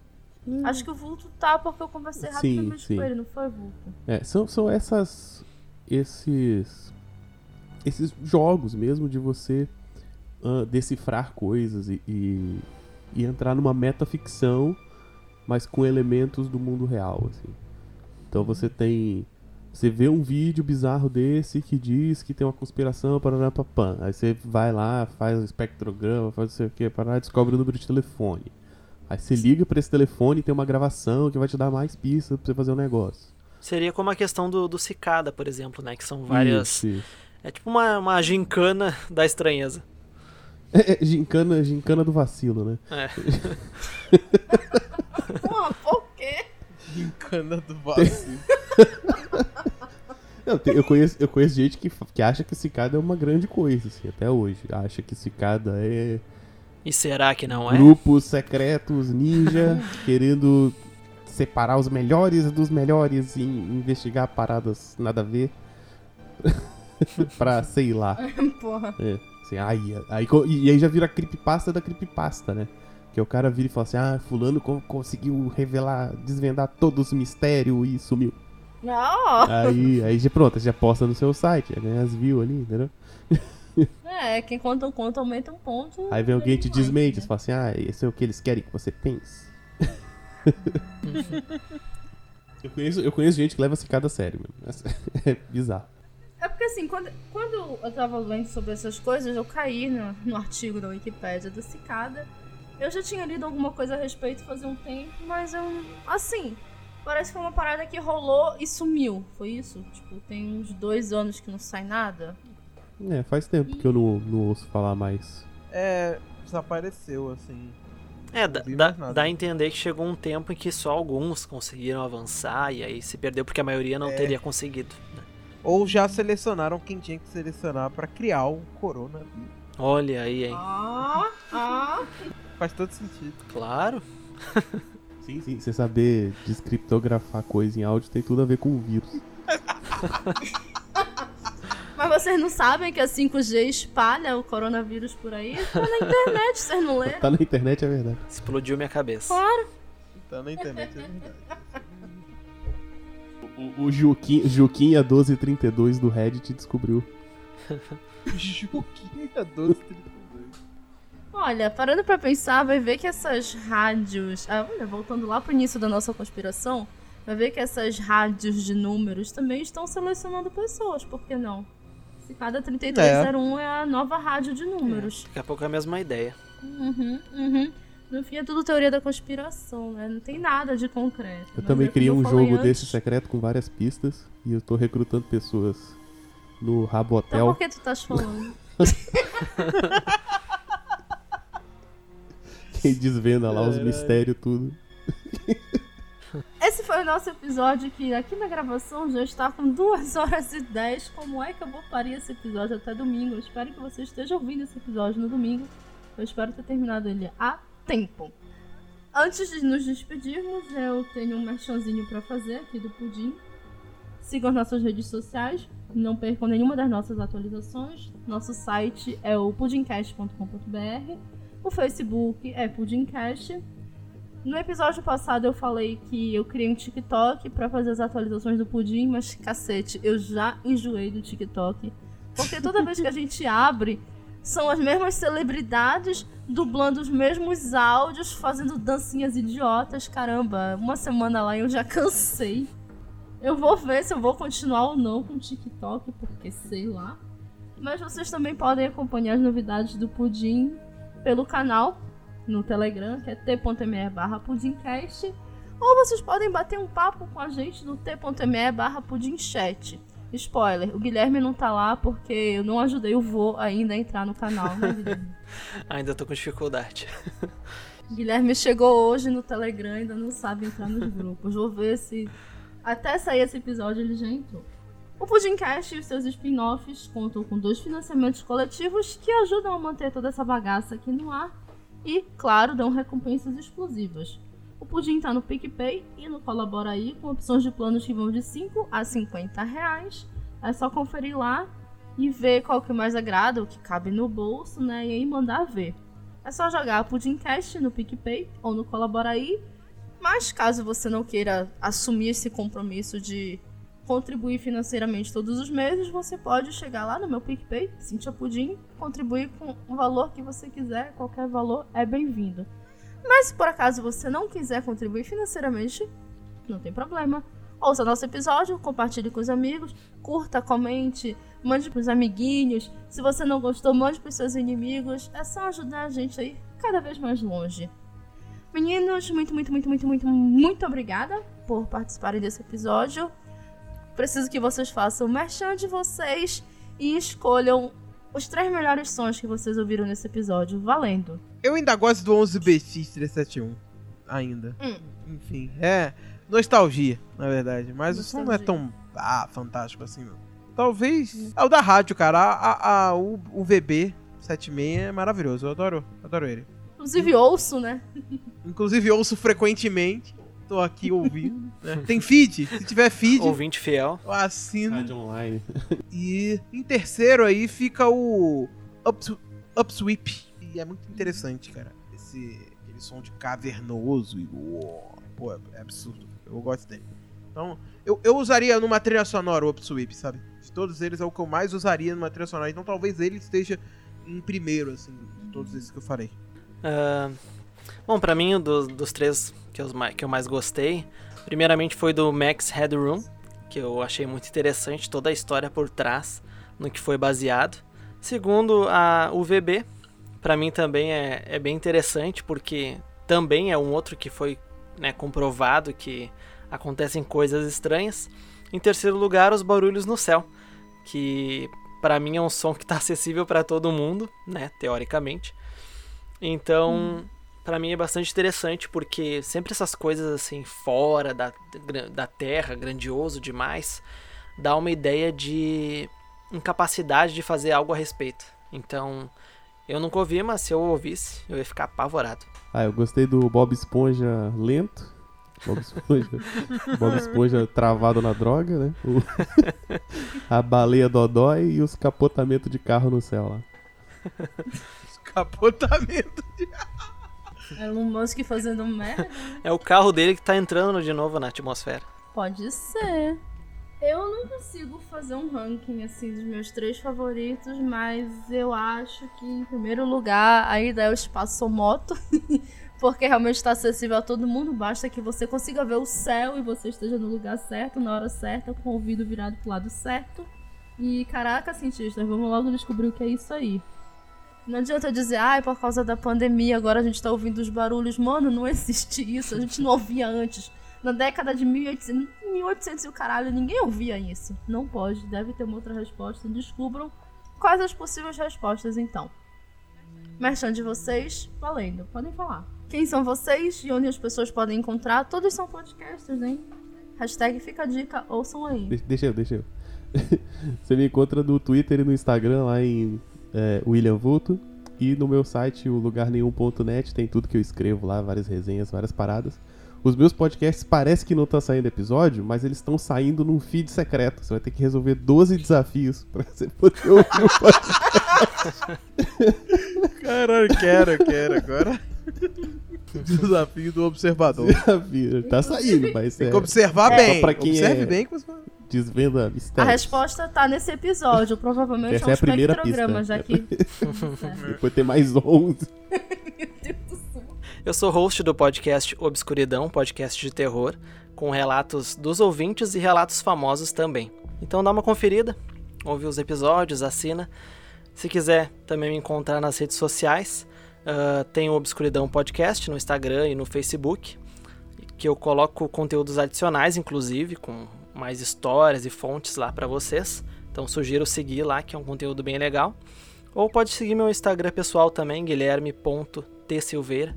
Acho que o Vulto tá, porque eu conversei Sim, rapidamente sim. com ele, não foi, Vulto? É, são, são essas. Esses. Esses jogos mesmo de você ah, decifrar coisas e, e, e entrar numa metaficção, mas com elementos do mundo real, assim. Então você tem. Você vê um vídeo bizarro desse que diz que tem uma conspiração para papã. Aí você vai lá, faz um espectrograma, faz não sei o que, para descobre o número de telefone. Aí você liga para esse telefone e tem uma gravação que vai te dar mais pistas pra você fazer o negócio. Seria como a questão do, do cicada, por exemplo, né? Que são várias. Isso, isso. É tipo uma, uma gincana da estranheza. É, é, gincana, gincana do vacilo, né? É. Pô, por quê? Gincana do vacilo. Não, tem- eu, conheço, eu conheço gente que, que acha que cicada é uma grande coisa, assim, até hoje. Acha que cicada é E será que não é? grupos secretos, ninja, querendo separar os melhores dos melhores e investigar paradas nada a ver. pra, sei lá. Porra. É, assim, aí, aí, e aí já vira creepypasta da creepypasta, né? Que o cara vira e fala assim, ah, fulano co- conseguiu revelar, desvendar todos os mistérios e sumiu. Não. Aí, aí já pronto, já posta no seu site, já ganha as views ali, entendeu? É, quem conta um conto aumenta um ponto. Aí vem alguém e te desmente, né? você fala assim, ah, esse é o que eles querem que você pense. eu, conheço, eu conheço gente que leva cicada a sério, mano. É bizarro. É porque assim, quando, quando eu tava lendo sobre essas coisas, eu caí no, no artigo da Wikipédia da Cicada. Eu já tinha lido alguma coisa a respeito fazia um tempo, mas eu. Assim, parece que foi uma parada que rolou e sumiu. Foi isso? Tipo, tem uns dois anos que não sai nada. É, faz tempo que eu não, não ouço falar mais. É. Desapareceu, assim. É, dá, dá, a entender que chegou um tempo em que só alguns conseguiram avançar e aí se perdeu porque a maioria não É. teria conseguido. né? Ou já selecionaram quem tinha que selecionar pra criar o coronavírus. Olha aí, hein? Ah, ah. Faz todo sentido. Claro. Sim, sim, você saber descriptografar coisa em áudio tem tudo a ver com o vírus. Vocês não sabem que a 5G espalha o coronavírus por aí? Tá na internet, vocês não leram? Tá na internet, é verdade. Explodiu minha cabeça. Claro. Tá na internet, é verdade. O, o Juquinha, Juquinha 1232 do Reddit descobriu. Juquinha 1232. Olha, parando pra pensar, vai ver que essas rádios. Ah, olha, voltando lá pro início da nossa conspiração, vai ver que essas rádios de números também estão selecionando pessoas, por que não? Se cada 3301 é. a nova rádio de números. Daqui a pouco é a mesma ideia. Uhum, uhum. No fim é tudo teoria da conspiração, né? Não tem nada de concreto. Eu também é eu um jogo antes, desse secreto com várias pistas e eu tô recrutando pessoas no Rabo Então Hotel. por que tu estás falando? Quem desvenda lá os mistérios, tudo. Esse foi o nosso episódio que aqui na gravação já está com 2 horas e 10. Como é que eu vou parir esse episódio até domingo? Eu espero que você esteja ouvindo esse episódio no domingo. Eu espero ter terminado ele a tempo. Antes de nos despedirmos, eu tenho um merchanzinho para fazer aqui do Pudim. Sigam as nossas redes sociais, não percam nenhuma das nossas atualizações. Nosso site é o pudimcast.com.br. O Facebook é Pudimcast. No episódio passado eu falei que eu criei um TikTok pra fazer as atualizações do Pudim, mas cacete, eu já enjoei do TikTok. Porque toda vez que a gente abre, são as mesmas celebridades dublando os mesmos áudios, fazendo dancinhas idiotas. Caramba, uma semana lá e eu já cansei. Eu vou ver se eu vou continuar ou não com o TikTok, porque sei lá. Mas vocês também podem acompanhar as novidades do Pudim pelo canal no Telegram, que é t.me barra pudimcast. Ou vocês podem bater um papo com a gente no t.me barra pudimchat. Spoiler, o Guilherme não tá lá porque eu não ajudei o vô ainda a entrar no canal, né, Guilherme? Ainda tô com dificuldade. Guilherme chegou hoje no Telegram e ainda não sabe entrar nos grupos. Vou ver se até sair esse episódio ele já entrou. O Pudimcast e os seus spin-offs contam com dois financiamentos coletivos que ajudam a manter toda essa bagaça aqui no ar e, claro, dão recompensas exclusivas. O Pudim tá no PicPay e no Colabora aí com opções de planos que vão de 5 a 50 reais. É só conferir lá e ver qual que mais agrada, o que cabe no bolso, né? E aí mandar ver. É só jogar Pudimcast no PicPay ou no Colabora aí. Mas caso você não queira assumir esse compromisso de contribuir financeiramente todos os meses, você pode chegar lá no meu PicPay, Cintia Pudim, contribuir com o valor que você quiser, qualquer valor é bem-vindo. Mas se por acaso você não quiser contribuir financeiramente, não tem problema. Ouça nosso episódio, compartilhe com os amigos, curta, comente, mande pros amiguinhos. Se você não gostou, mande pros seus inimigos. É só ajudar a gente aí cada vez mais longe. Meninos, muito, muito, muito, muito, muito, muito obrigada por participarem desse episódio. Preciso que vocês façam o merchan de vocês e escolham os três melhores sons que vocês ouviram nesse episódio. Valendo! Eu ainda gosto do 11BX 371. Ainda. Hum. Enfim, é nostalgia, na verdade. Mas o som não é Nostalgia. tão ah, fantástico assim, não. Talvez. É o da rádio, cara. A, a- a- o, o VB 76 é maravilhoso. Eu adoro, adoro ele. Inclusive ouço, né? Inclusive ouço frequentemente. Tô aqui ouvindo. né? Tem feed? Se tiver feed, Ouvinte fiel. eu assino. Rádio online. E em terceiro aí fica o Ups, Upsweep. E é muito interessante, cara. Esse aquele som de cavernoso e uou, pô, é absurdo. Eu gosto dele. Então, eu, eu usaria numa trilha sonora o Upsweep, sabe? De todos eles é o que eu mais usaria numa trilha sonora. Então talvez ele esteja em primeiro, assim, de todos esses que eu falei. Ah, bom, pra mim, do- dos três que eu, que eu mais gostei, primeiramente foi do Max Headroom, que eu achei muito interessante toda a história por trás, no que foi baseado. Segundo, a UVB, pra mim também é, é bem interessante, porque também é um outro que foi né, comprovado que acontecem coisas estranhas. Em terceiro lugar, os barulhos no céu, que pra mim é um som que tá acessível pra todo mundo, né, teoricamente. Então, pra mim é bastante interessante porque sempre essas coisas assim fora da, da Terra, grandioso demais, dá uma ideia de incapacidade de fazer algo a respeito. Então, eu nunca ouvi, mas se eu ouvisse, eu ia ficar apavorado. Ah, eu gostei do Bob Esponja lento. Bob Esponja, Bob Esponja travado na droga, né? O- a baleia dodói e os capotamentos de carro no céu lá. Capotamento. Elon Musk fazendo merda? É o carro dele que tá entrando de novo na atmosfera. Pode ser. Eu não consigo fazer um ranking assim dos meus três favoritos, mas eu acho que em primeiro lugar ainda é o espaço moto, porque realmente está acessível a todo mundo, basta que você consiga ver o céu e você esteja no lugar certo, na hora certa, com o ouvido virado pro lado certo. E caraca, cientistas, vamos logo descobrir o que é isso aí. Não adianta dizer, ai, por causa da pandemia, agora a gente tá ouvindo os barulhos. Mano, não existe isso, a gente não ouvia antes. Na década de 1800, 1800 e o caralho, ninguém ouvia isso. Não pode, deve ter uma outra resposta. Descubram quais as possíveis respostas, então. Merchan de vocês, valendo, podem falar. Quem são vocês e onde as pessoas podem encontrar? Todos são podcasters, hein? Hashtag fica a dica, ouçam aí. De- deixa eu, deixa eu. Você me encontra no Twitter e no Instagram lá em é, William Vulto. E no meu site, o lugarnenhum.net, tem tudo que eu escrevo lá, várias resenhas, várias paradas. Os meus podcasts parece que não tá saindo episódio, mas eles estão saindo num feed secreto. Você vai ter que resolver 12 desafios pra você poder ouvir o podcast. Caralho, quero, quero agora. Desafio do observador. Desafio. Tá saindo, mas Tem é, que observar É. bem. Pra quem Observe é- bem que você desvenda A mistérios. resposta tá nesse episódio, provavelmente Essa é um é a primeira pista. já que. Depois tem mais 11. Meu Deus do céu. Eu sou host do podcast Obscuridão, podcast de terror, com relatos dos ouvintes e relatos famosos também. Então dá uma conferida, ouve os episódios, assina. Se quiser também me encontrar nas redes sociais, ah, tem o Obscuridão Podcast no Instagram e no Facebook, que eu coloco conteúdos adicionais, inclusive, com mais histórias e fontes lá para vocês. Então sugiro seguir lá, que é um conteúdo bem legal. Ou pode seguir meu Instagram pessoal também, guilherme.tsilveira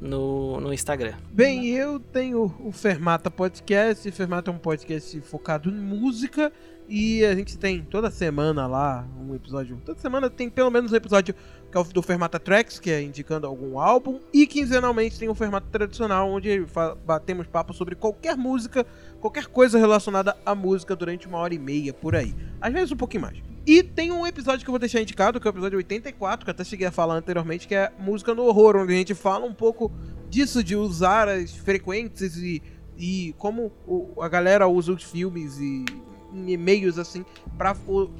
no, no Instagram. Bem, eu tenho o Fermata Podcast. Fermata é um podcast focado em música. E a gente tem toda semana lá um episódio. Toda semana tem pelo menos um episódio que é o do Fermata Tracks, que é indicando algum álbum. E quinzenalmente tem o Fermata Tradicional, onde batemos papo sobre qualquer música, qualquer coisa relacionada à música durante uma hora e meia por aí. Às vezes um pouquinho mais. E tem um episódio que eu vou deixar indicado, que é o episódio 84, que eu até cheguei a falar anteriormente, que é música no horror, onde a gente fala um pouco disso, de usar as frequências e, e como a galera usa os filmes e em meios assim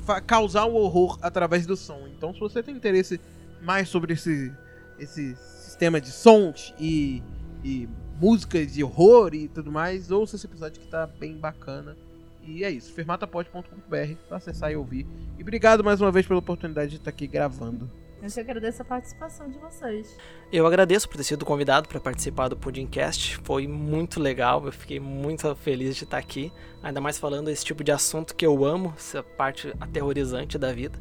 fa- causar o horror através do som. Então, se você tem interesse mais sobre esse, esse sistema de sons e, e músicas de horror e tudo mais, ouça esse episódio que tá bem bacana. E é isso, fermatapod.com.br pra acessar e ouvir. E obrigado mais uma vez pela oportunidade de estar aqui gravando. Eu te agradeço a participação de vocês. Eu agradeço por ter sido convidado para participar do Pudimcast. Foi muito legal, eu fiquei muito feliz de estar aqui. Ainda mais falando esse tipo de assunto que eu amo, essa parte aterrorizante da vida.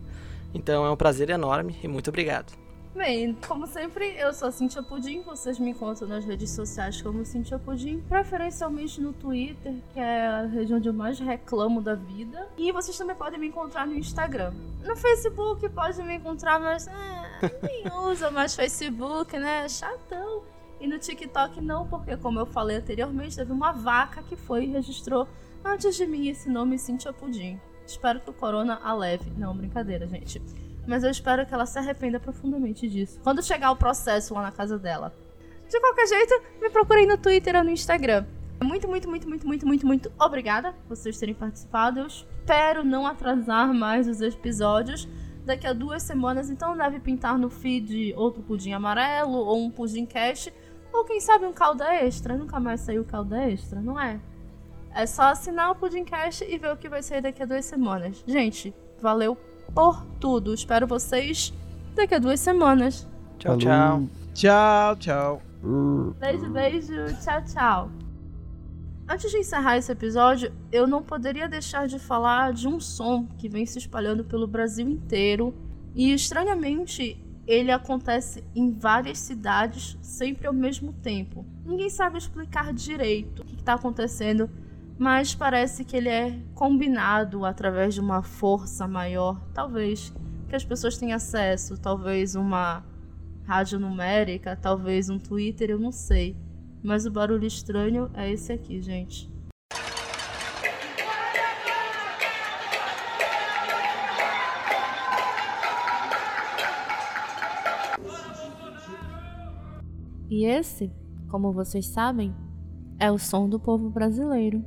Então é um prazer enorme e muito obrigado. Bem, como sempre, eu sou a Cintia Pudim. Vocês me encontram nas redes sociais como Cintia Pudim, preferencialmente no Twitter, que é a região onde eu mais reclamo da vida. E vocês também podem me encontrar no Instagram. No Facebook pode me encontrar, mas é, nem usa mais Facebook, né? Chatão. E no TikTok não, porque como eu falei anteriormente, teve uma vaca que foi e registrou antes de mim esse nome Cintia Pudim. Espero que o Corona a leve. Não, brincadeira, gente. Mas eu espero que ela se arrependa profundamente disso. Quando chegar o processo lá na casa dela. De qualquer jeito, me procurem no Twitter ou no Instagram. Muito, muito, muito, muito, muito, muito, muito obrigada por vocês terem participado. Eu espero não atrasar mais os episódios. Daqui a duas semanas, então deve pintar no feed outro pudim amarelo ou um pudim cash. Ou quem sabe um calda extra. Nunca mais saiu calda extra, não é? É só assinar o Pudim Cash e ver o que vai sair daqui a duas semanas. Gente, valeu por tudo. Espero vocês daqui a duas semanas. Tchau, Falou. tchau. Tchau, tchau. Beijo, beijo. Tchau, tchau. Antes de encerrar esse episódio, eu não poderia deixar de falar de um som que vem se espalhando pelo Brasil inteiro e, estranhamente, ele acontece em várias cidades sempre ao mesmo tempo. Ninguém sabe explicar direito o que está acontecendo, mas parece que ele é combinado através de uma força maior, talvez que as pessoas têm acesso, talvez uma rádio numérica, talvez um Twitter, eu não sei. Mas o barulho estranho é esse aqui, gente. E esse, como vocês sabem, é o som do povo brasileiro.